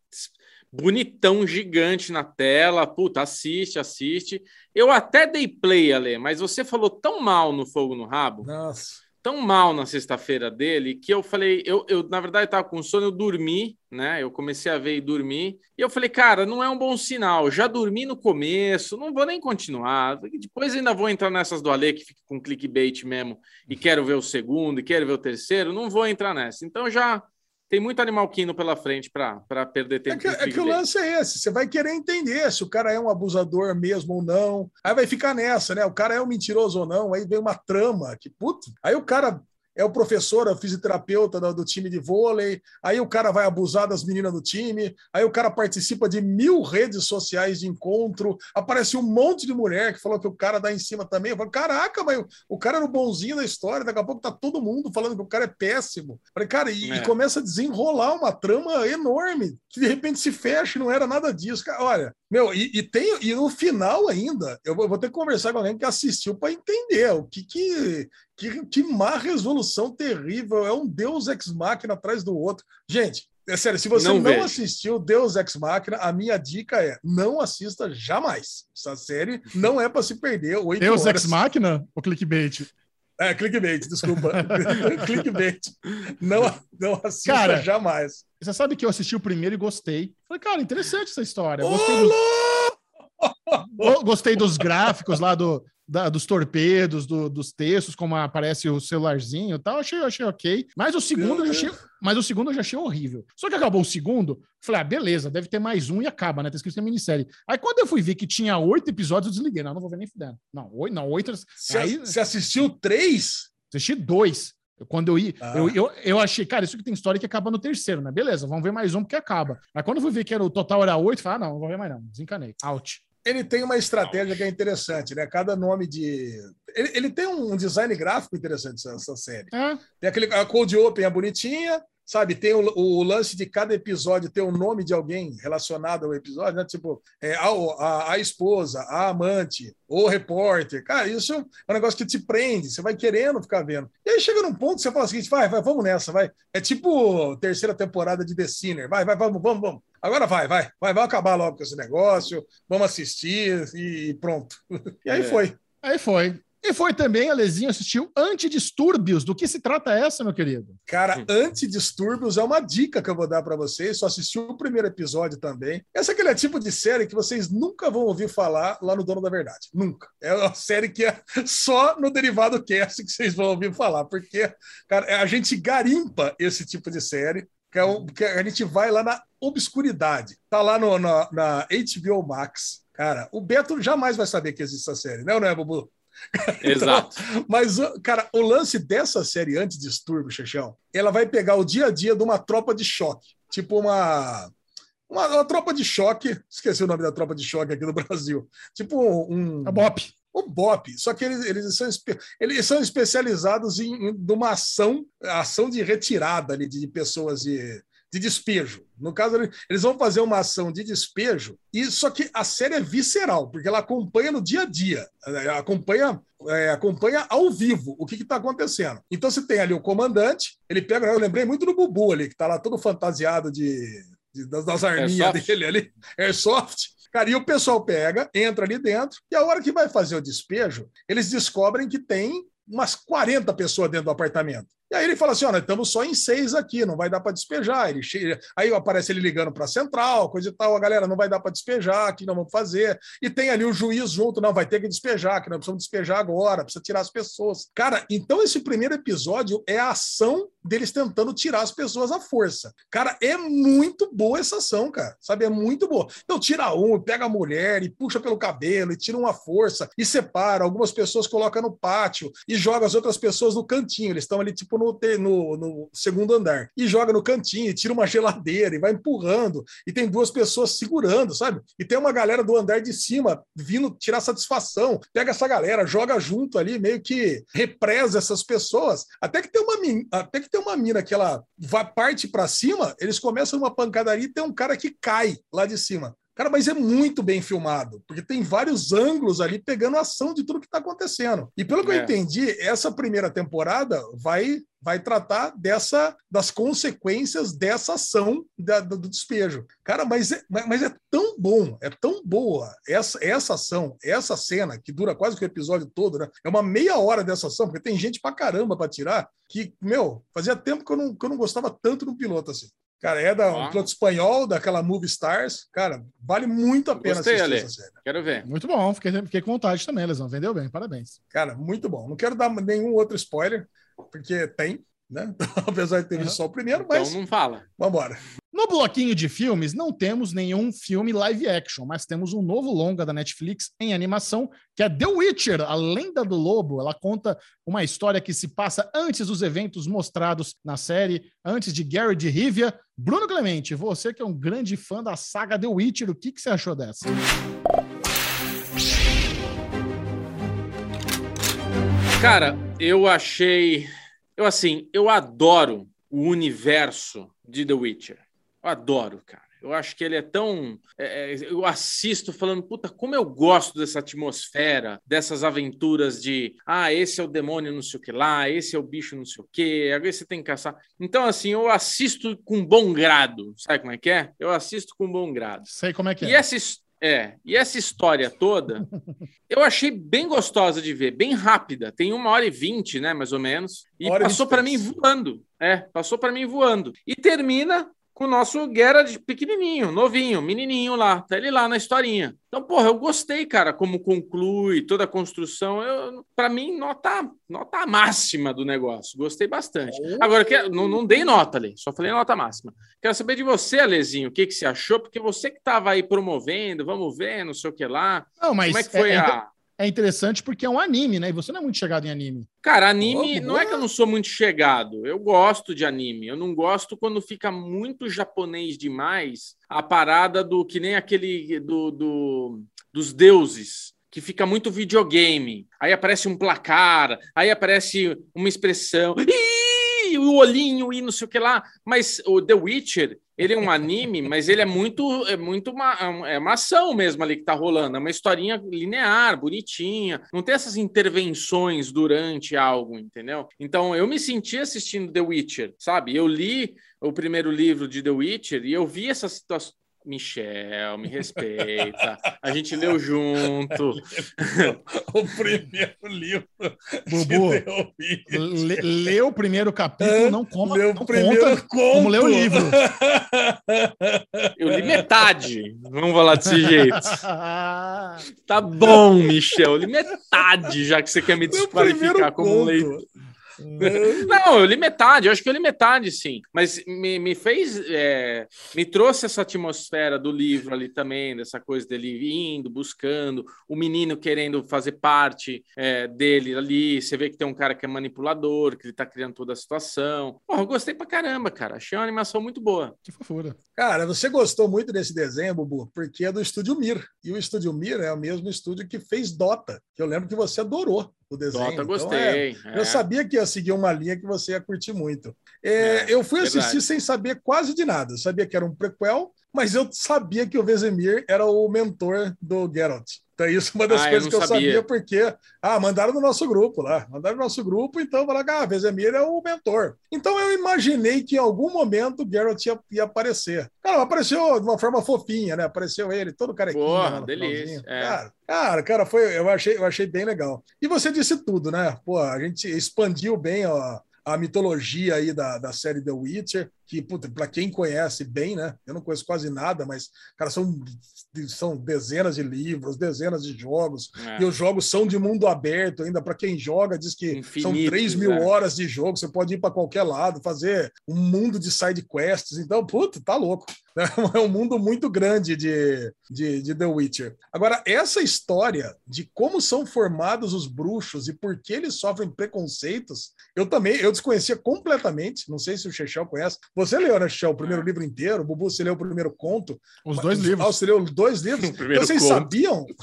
bonitão, gigante na tela, puta, assiste, assiste. Eu até dei play, Ale, mas você falou tão mal no Fogo no Rabo. Nossa tão mal na sexta-feira dele que eu falei, eu, eu na verdade estava com sono, eu dormi, né? Eu comecei a ver e dormir. E eu falei, cara, não é um bom sinal. Já dormi no começo, não vou nem continuar. Depois ainda vou entrar nessas do Ale que fica com clickbait mesmo e quero ver o segundo e quero ver o terceiro. Não vou entrar nessa. Então já tem muito animal quino pela frente para perder É tempo. que, com é que o lance é esse: você vai querer entender se o cara é um abusador mesmo ou não. Aí vai ficar nessa, né? O cara é um mentiroso ou não. Aí vem uma trama que, puto. Aí o cara é o professor, é o fisioterapeuta do, do time de vôlei. Aí o cara vai abusar das meninas do time. Aí o cara participa de mil redes sociais de encontro. Aparece um monte de mulher que falou que o cara dá em cima também. Eu falo, caraca, mas o, o cara era o bonzinho da história. Daqui a pouco tá todo mundo falando que o cara é péssimo. Eu Falei, cara, e, É. e começa a desenrolar uma trama enorme que de repente se fecha e não era nada disso. Cara, olha, meu, e, e tem e no final ainda, eu vou, eu vou ter que conversar com alguém que assistiu para entender o que que, que que má resolução terrível, é um Deus ex machina atrás do outro. Gente, é sério, se você Não não, assistiu Deus ex machina, a minha dica é: não assista jamais. Essa série não é para se perder. Oito Deus horas. Ex Machina ou clickbait? É, clickbait, desculpa. clickbait. Não, não assista Cara, jamais. Você sabe que eu assisti o primeiro e gostei. Falei, cara, interessante essa história. Gostei, go- gostei dos gráficos lá do, da- dos torpedos, do- dos textos, como aparece o celularzinho e tal. Achei, achei ok. Mas o segundo eu já achei, mas o segundo eu já achei horrível. Só que acabou o segundo, falei, ah, beleza, deve ter mais um e acaba, né? Tá escrito que é minissérie. Aí quando eu fui ver que tinha oito episódios, eu desliguei. Não, não vou ver nem fudendo. Não, oito, não, oito. Você, Aí- você assistiu três? Assisti dois. Quando eu ia, Ah. eu, eu, eu achei, cara, isso que tem história que acaba no terceiro, né? Beleza, vamos ver mais um porque acaba. Aí quando eu fui ver que era, o total era oito, falei, ah, não, não vou ver mais não. Desencanei. Out. Ele tem uma estratégia que é interessante, né? Cada nome de. Ele, ele tem um design gráfico interessante, essa, essa série. É, Tem aquele, a Cold Open é bonitinha, sabe? Tem o, o lance de cada episódio ter o nome de alguém relacionado ao episódio, né? Tipo, é, a, a, a esposa, a amante, o repórter. Cara, isso é um negócio que te prende, você vai querendo ficar vendo. E aí chega num ponto que você fala o seguinte: vai, vai, vamos nessa, vai. É tipo terceira temporada de The Sinner. Vai, vai, vamos, vamos, vamos. Agora vai, vai, vai, vamos acabar logo com esse negócio, vamos assistir e pronto. E aí É. foi. aí foi. E foi também, a Lezinho assistiu Antidistúrbios. Do que se trata essa, meu querido? Cara. Antidistúrbios é uma dica que eu vou dar pra vocês. Só assistiu o primeiro episódio também. Essa é aquele tipo de série que vocês nunca vão ouvir falar lá no Dono da Verdade. Nunca. É uma série que é só no Derivado Cast que vocês vão ouvir falar. Porque, cara, a gente garimpa esse tipo de série. Que, é um- que a gente vai lá na obscuridade. Tá lá no, na, na HBO Max. Cara, o Beto jamais vai saber que existe essa série, né, ou não é, Bubu? Exato. Mas, cara, o lance dessa série Antidistúrbio, Chechão, ela vai pegar o dia a dia de uma tropa de choque. Tipo uma. Uma, uma tropa de choque. Esqueci o nome da tropa de choque aqui no Brasil. Tipo um. A Bop. O BOP. Só que eles, eles, são, eles são especializados em, em de uma ação, ação de retirada ali, de pessoas de, de despejo. No caso, ele- eles vão fazer uma ação de despejo, e só que a série é visceral, porque ela acompanha no dia a dia, eh, acompanha, é, acompanha ao vivo o que está acontecendo. Então você tem ali o comandante, ele pega, eu lembrei muito do Bubu ali, que está lá todo fantasiado de, de- das, das arminhas dele ali, Airsoft. Cara, e o pessoal pega, entra ali dentro, e a hora que vai fazer o despejo, eles descobrem que tem umas 40 pessoas dentro do apartamento. E aí ele fala assim: ó, nós estamos só em seis aqui, não vai dar para despejar. Ele che- Aí aparece ele ligando para a central, coisa e tal, a galera não vai dar para despejar, o que nós vamos fazer? E tem ali o juiz junto, não, vai ter que despejar, que nós precisamos despejar agora, precisa tirar as pessoas. Cara, então esse primeiro episódio é a ação deles tentando tirar as pessoas à força. Cara, é muito boa essa ação, cara. Sabe? É muito boa. Então tira um, pega a mulher e puxa pelo cabelo e tira uma força e separa. Algumas pessoas colocam no pátio e joga as outras pessoas no cantinho. Eles estão ali, tipo, no, no, no segundo andar. E joga no cantinho, e tira uma geladeira e vai empurrando. E tem duas pessoas segurando, sabe? E tem uma galera do andar de cima vindo tirar satisfação. Pega essa galera, joga junto ali, meio que represa essas pessoas. Até que tem uma, até que tem uma mina que ela vai parte para cima, eles começam uma pancadaria e tem um cara que cai lá de cima. Cara, mas é muito bem filmado, porque tem vários ângulos ali pegando a ação de tudo que está acontecendo. E pelo que eu É. entendi, essa primeira temporada vai vai tratar dessa das consequências dessa ação da- do, despejo. Cara, mas é, mas é tão bom, é tão boa essa, essa ação, essa cena, que dura quase que o episódio todo, né? É uma meia hora dessa ação, porque tem gente pra caramba pra tirar, que, meu, fazia tempo que eu não, que eu não gostava tanto do piloto assim. Cara, é da, um piloto espanhol, daquela Movie Stars. Cara, vale muito a pena Gostei, assistir Ale. essa série. Quero ver. Muito bom, fiquei, fiquei com vontade também, Lesão. Vendeu bem, parabéns. Cara, muito bom. Não quero dar nenhum outro spoiler, porque tem, né? Apesar de ter visto só o primeiro, Então mas não fala. vambora. No bloquinho de filmes, não temos nenhum filme live action, mas temos um novo longa da Netflix em animação, que é The Witcher, a lenda do lobo. Ela conta uma história que se passa antes dos eventos mostrados na série, antes de Gary de Rivia. Bruno Clemente, você que é um grande fã da saga The Witcher, o que, que você achou dessa? Cara, eu achei. Eu assim, eu adoro o universo de The Witcher. Eu adoro, cara. Eu acho que ele é tão. é, é, eu assisto falando, puta, como eu gosto dessa atmosfera, dessas aventuras de ah, esse é o demônio não sei o que lá, esse é o bicho não sei o que, agora você tem que caçar. Então, assim, eu assisto com bom grado. Sabe como é que é? Eu assisto com bom grado. Sei como é que E é. essa, his- é, e essa história toda, eu achei bem gostosa de ver, bem rápida. Tem uma hora e vinte, né, mais ou menos. E hora passou para mim voando. É, passou para mim voando. E termina com o nosso Geralt pequenininho, novinho, menininho lá. Tá ele lá na historinha. Então, porra, eu gostei, cara, como conclui toda a construção. Eu, para mim, nota, nota máxima do negócio. Gostei bastante. Agora, que, não, não dei nota ali, só falei nota máxima. Quero saber de você, Alezinho, o que, que você achou, porque você que estava aí promovendo, vamos ver, não sei o que lá. Não, mas Como é que foi é, é, a. é interessante porque é um anime, né? E você não é muito chegado em anime. Cara, anime, Boa, não é que eu não sou muito chegado. Eu gosto de anime. Eu não gosto quando fica muito japonês demais a parada do que nem aquele do, do- dos deuses. Que fica muito videogame. Aí aparece um placar, aí aparece uma expressão. Ih, o olhinho e não sei o que lá. Mas o The Witcher, ele é um anime, mas ele é muito, é muito uma, é uma ação mesmo ali que tá rolando. É uma historinha linear, bonitinha. Não tem essas intervenções durante algo, entendeu? Então eu me senti assistindo The Witcher, sabe? Eu li o primeiro livro de The Witcher e eu vi essa situação. Michel, me respeita. A gente leu junto. o primeiro livro Bubu, que eu vi. lê, lê o primeiro capítulo, não coma, Leu não primeiro conta conto. como lê o livro. Eu li metade. Vamos falar desse jeito. Tá bom, Michel. Eu li metade, já que você quer me Leu desqualificar como um conto. leitor. Não, eu li metade, eu acho que eu li metade, sim. Mas me, me fez. é, me trouxe essa atmosfera do livro ali também, dessa coisa dele indo, buscando, o menino querendo fazer parte é, dele ali. Você vê que tem um cara que é manipulador, que ele tá criando toda a situação. Porra, eu gostei pra caramba, cara. Achei uma animação muito boa. Que fofura. Cara, você gostou muito desse desenho, Bubu, porque é do Estúdio Mir. E o Estúdio Mir é o mesmo estúdio que fez Dota, que eu lembro que você adorou o desenho. Dota, Então, gostei. é, é. Eu sabia que ia seguir uma linha que você ia curtir muito. É, É, eu fui assistir verdade. sem saber quase de nada. Eu sabia que era um prequel, mas eu sabia que o Vesemir era o mentor do Geralt. Então, isso é uma das Ah, eu coisas não que eu sabia. sabia. porque ah, mandaram no nosso grupo lá. Mandaram no nosso grupo, então falaram ah, Vesemir é o mentor. Então eu imaginei que em algum momento o Geralt ia, ia aparecer. Cara, apareceu de uma forma fofinha, né? Apareceu ele, todo carequinha. Porra, delícia, é. Cara, cara, cara, foi, eu, achei, eu achei bem legal. E você disse tudo, né? Pô, a gente expandiu bem ó, a mitologia aí da, da série The Witcher. Que, puta, pra quem conhece bem, né? Eu não conheço quase nada, mas, cara, são, são dezenas de livros, dezenas de jogos, É. e os jogos são de mundo aberto ainda. Para quem joga, diz que são Infinitos, 3 mil é. horas de jogo, você pode ir para qualquer lado, fazer um mundo de side quests. Então, puta, tá louco. É um mundo muito grande de, de, de The Witcher. Agora, essa história de como são formados os bruxos e por que eles sofrem preconceitos, eu também eu desconhecia completamente. Não sei se o Chechel conhece. Você leu, né, Chechel, o primeiro livro inteiro? O Bubu, você leu o primeiro conto? Os dois Ah, livros. você leu dois livros? O primeiro Vocês conto. sabiam?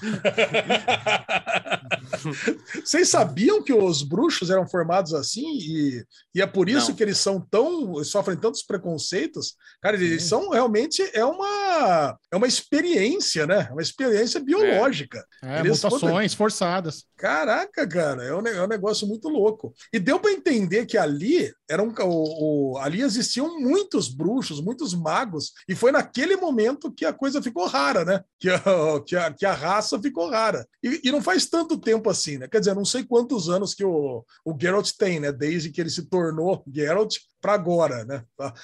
Vocês sabiam que os bruxos eram formados assim e, e é por isso Não. que eles são tão sofrem tantos preconceitos? Cara, eles são realmente é uma é uma experiência, né? Uma experiência biológica. É, Eles- mutações forçadas. Caraca, cara, é um, é um negócio muito louco. E deu para entender que ali era um, o, o- ali existiam muitos bruxos, muitos magos, e foi naquele momento que a coisa ficou rara, né? Que a, que a, que a raça ficou rara. E, e não faz tanto tempo assim, né? Quer dizer, não sei quantos anos que o, o Geralt tem, né? Desde que ele se tornou Geralt para agora, né?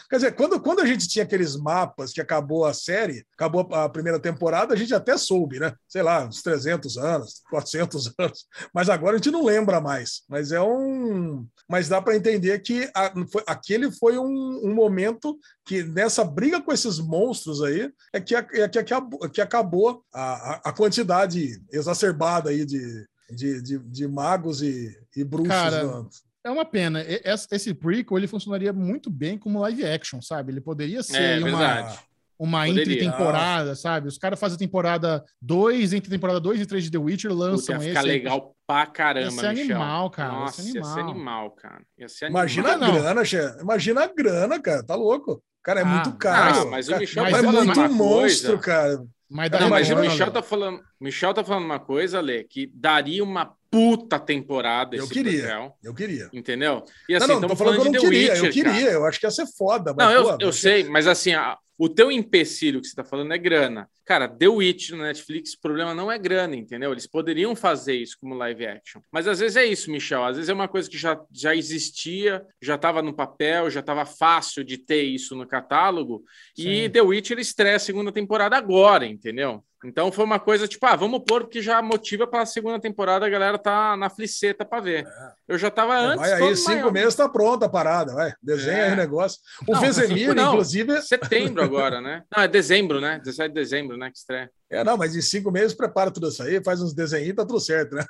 Quer dizer, quando, quando a gente tinha aqueles mapas que acabou a série, acabou a primeira temporada, a gente até soube, né? Sei lá, uns 300 anos, 400 anos. Mas agora a gente não lembra mais. Mas é um. Mas dá para entender que a- foi- aquele foi um, um momento que nessa briga com esses monstros aí é que, é que, acabou, que acabou a, a- a quantidade exacerbada aí de, de, de, de magos e, e bruxos. Cara, no- É uma pena. Esse- Esse prequel ele funcionaria muito bem como live action, sabe? Ele poderia ser É uma, verdade. uma Poderia. entre-temporada, sabe? Os caras fazem a temporada 2, entre temporada 2 e 3 de The Witcher, Puta, lançam ia esse. ficar aí. legal pra caramba, Ia ser Michel. animal, cara, ia Nossa, ser ia ser animal. animal, cara. Ia ser Imagina animal. a Não, não. grana, chefe. Imagina a grana, cara. Tá louco. Cara, é Ah, muito caro. ah, mas o Cara, Michel tá é falando muito monstro, coisa. cara. Mas dá Não, mas o Michel tá falando, Michel tá falando uma coisa, Lê, que daria uma puta temporada Eu queria. prequel, Eu queria. entendeu? E assim, não, tô estamos falando que eu não de The queria. Witcher, eu queria, cara. eu acho que ia ser foda. Não, mas, eu, pô, eu sei, mas assim, a- o teu empecilho que você tá falando é grana. Cara, The Witch no Netflix, o problema não é grana, entendeu? Eles poderiam fazer isso como live action. Mas às vezes é isso, Michel. Às vezes é uma coisa que já, já existia, já estava no papel, já estava fácil de ter isso no catálogo. E Sim. The Witch ele estreia a segunda temporada agora, entendeu? Então foi uma coisa tipo, ah, vamos pôr porque já motiva para a segunda temporada, a galera tá na fliceta para ver. Eu já tava É, antes. vai aí, cinco maior. meses tá pronta a parada, vai. Desenha É. aí o negócio. O Não, Vezemir, cinco não. inclusive. Setembro agora, né? Não, é dezembro, né? 17 de dezembro, né? Que estreia. É, não, mas em cinco meses prepara tudo isso aí, faz uns desenhos tá tudo certo, né?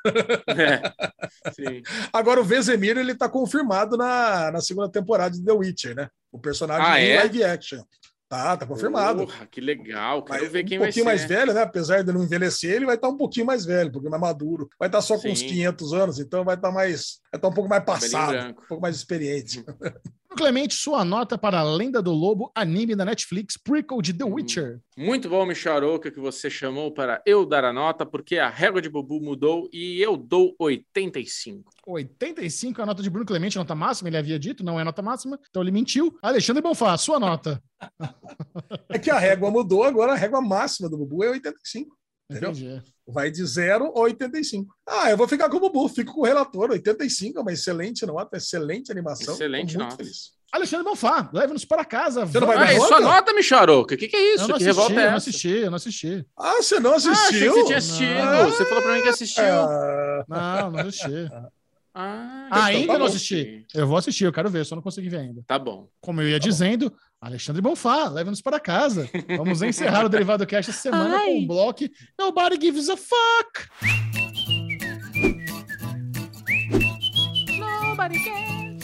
É. Sim. Agora o Vezemir, ele tá confirmado na, na segunda temporada de The Witcher, né? O personagem Ah, em é? live action. Tá, tá confirmado. Porra, que legal. Quero Mas ver um quem vai pouquinho ser. mais velho, né? Apesar de não envelhecer, ele vai estar um pouquinho mais velho, um pouquinho mais maduro. Vai estar só com uns Sim. 500 anos, então vai estar mais, vai estar um pouco mais passado, um pouco mais experiente. Clemente, sua nota para a Lenda do Lobo, anime da Netflix, prequel de The Hum. Witcher. Muito bom, Michel Aroca, que você chamou para eu dar a nota, porque a régua de Bubu mudou e eu dou 85. 85 é a nota de Bruno Clemente, nota máxima, ele havia dito, não é nota máxima, então ele mentiu. Alexandre Bonfá, sua nota. É que a régua mudou, agora a régua máxima do Bubu é 85. Entendeu? Entendi. Vai de 0 a 85. Ah, eu vou ficar com o Bubu, fico com o relator. 85 é uma excelente nota, excelente animação. Excelente nota. feliz. Alexandre Bonfá, leve-nos para casa. Você não vai Ah, dar é nota? sua nota? O que, que é isso? Eu não que assisti, revolta é eu não essa? assisti, eu não assisti. Ah, você não Ah, achei que assistiu? você tinha assistido. Ah, Você falou pra mim que assistiu. Ah, Não, não assisti. Ah, Ah, então ainda tá não bom. assisti. Eu vou assistir, eu quero ver, só não consegui ver ainda. Tá bom. Como eu ia dizendo, Alexandre Bonfá, leve-nos para casa. Vamos encerrar o Derivado Cast essa semana Ai. com o bloco Nobody Gives a Fuck. Nobody cares.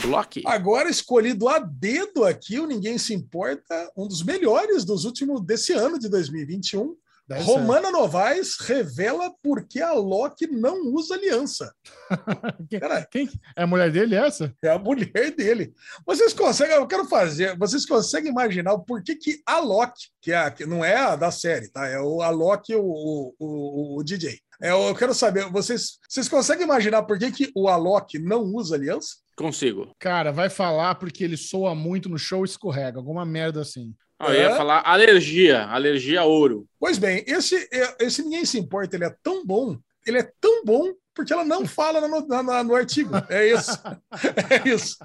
Bloque. Agora escolhido a dedo aqui, o Ninguém Se Importa, um dos melhores dos últimos desse ano de 2021. Deve ser. Romana Novaes revela por que a Loki não usa aliança. Cara, Quem é a mulher dele essa? é a mulher dele. Vocês conseguem, eu quero fazer, vocês conseguem imaginar o porquê que a Loki, que, é a, que não é a da série, tá? É o a Loki, o, o, o, o DJ. É, eu quero saber, vocês, vocês conseguem imaginar por que, que o Alok não usa aliança? Consigo. Cara, vai falar porque ele soa muito no show e escorrega, alguma merda assim. Ah, eu ia É? falar alergia. Alergia a ouro. Pois bem, esse, esse Ninguém Se Importa, ele é tão bom, ele é tão bom porque ela não fala no, na, no artigo. É isso. É isso.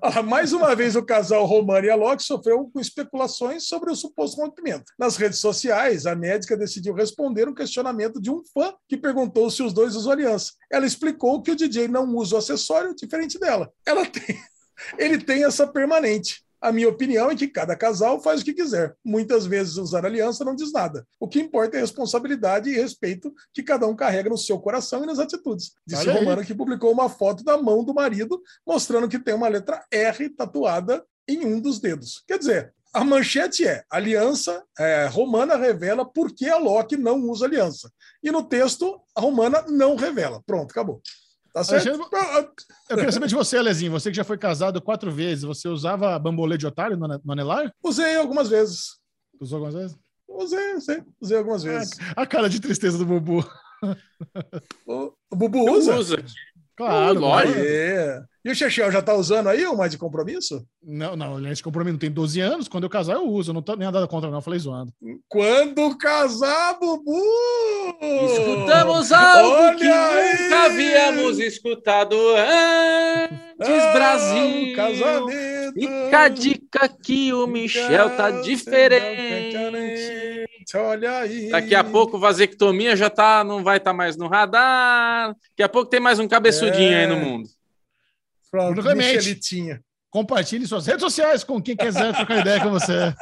Ah, mais uma vez, o casal Romano e Alok sofreu com especulações sobre o suposto rompimento. Nas redes sociais, a médica decidiu responder um questionamento de um fã que perguntou se os dois usam aliança. Ela explicou que o DJ não usa o acessório diferente dela. Ela tem, ele tem essa permanente. A minha opinião é que cada casal faz o que quiser. Muitas vezes usar aliança não diz nada. O que importa é a responsabilidade e respeito que cada um carrega no seu coração e nas atitudes. Disse Olha aí. Romano que publicou uma foto da mão do marido mostrando que tem uma letra R tatuada em um dos dedos. Quer dizer, a manchete é: aliança é, romana revela por que a Loki não usa aliança. E no texto, a romana não revela. Pronto, acabou. Tá certo? Alexandre, Eu queria saber de você, Alezinho. Você que já foi casado quatro vezes, você usava bambolê de otário no, no anelar? Usei algumas vezes. Usou algumas vezes? Usei, usei, usei algumas vezes. A cara de tristeza do Bubu. O, o Bubu usa? Usa. Claro, Lógico. É. E o Chechel já tá usando aí o mais de compromisso? Não, não, ele é de compromisso, tem 12 anos. Quando eu casar, eu uso. Eu não tô nem nada contra, não. Falei zoando. Quando casar, Bubu! Escutamos algo Olha que aí! nunca havíamos escutado antes, Ah, Brasil. o casamento! Fica a dica que o Michel tá diferente. Olha aí. Daqui a pouco vasectomia já tá, não vai estar mais no radar. Daqui a pouco tem mais um cabeçudinho É. aí no mundo. Bruno Clemente. Michelitinha. Compartilhe suas redes sociais com quem quiser trocar ideia com você.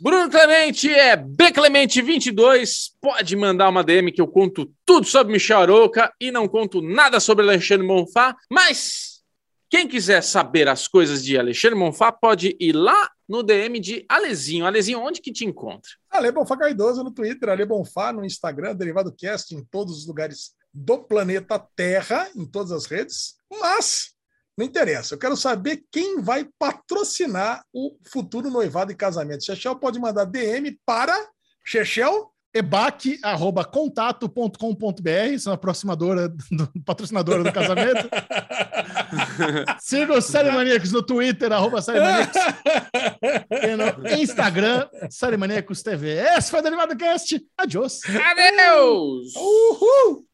Bruno Clemente é Bclemente22. Pode mandar uma DM que eu conto tudo sobre Michel Aroca e não conto nada sobre Alexandre Monfá. Mas quem quiser saber as coisas de Alexandre Monfá pode ir lá no DM de Alezinho. Alezinho, onde que te encontra? Ale Bonfá Cardoso no Twitter, Ale Bonfá no Instagram, Derivado Cast em todos os lugares do planeta Terra, em todas as redes. Mas não interessa, eu quero saber quem vai patrocinar o futuro noivado e casamento. Chechel pode mandar DM para Chechel. ebac.contato.com.br, são a aproximadora, do, patrocinadora do casamento. Siga os Série Maníacos no Twitter, arroba Série Maníacos. E no Instagram, Série Maníacos TV. Esse foi o Derivado Cast. Adiós. Adeus! Uhul!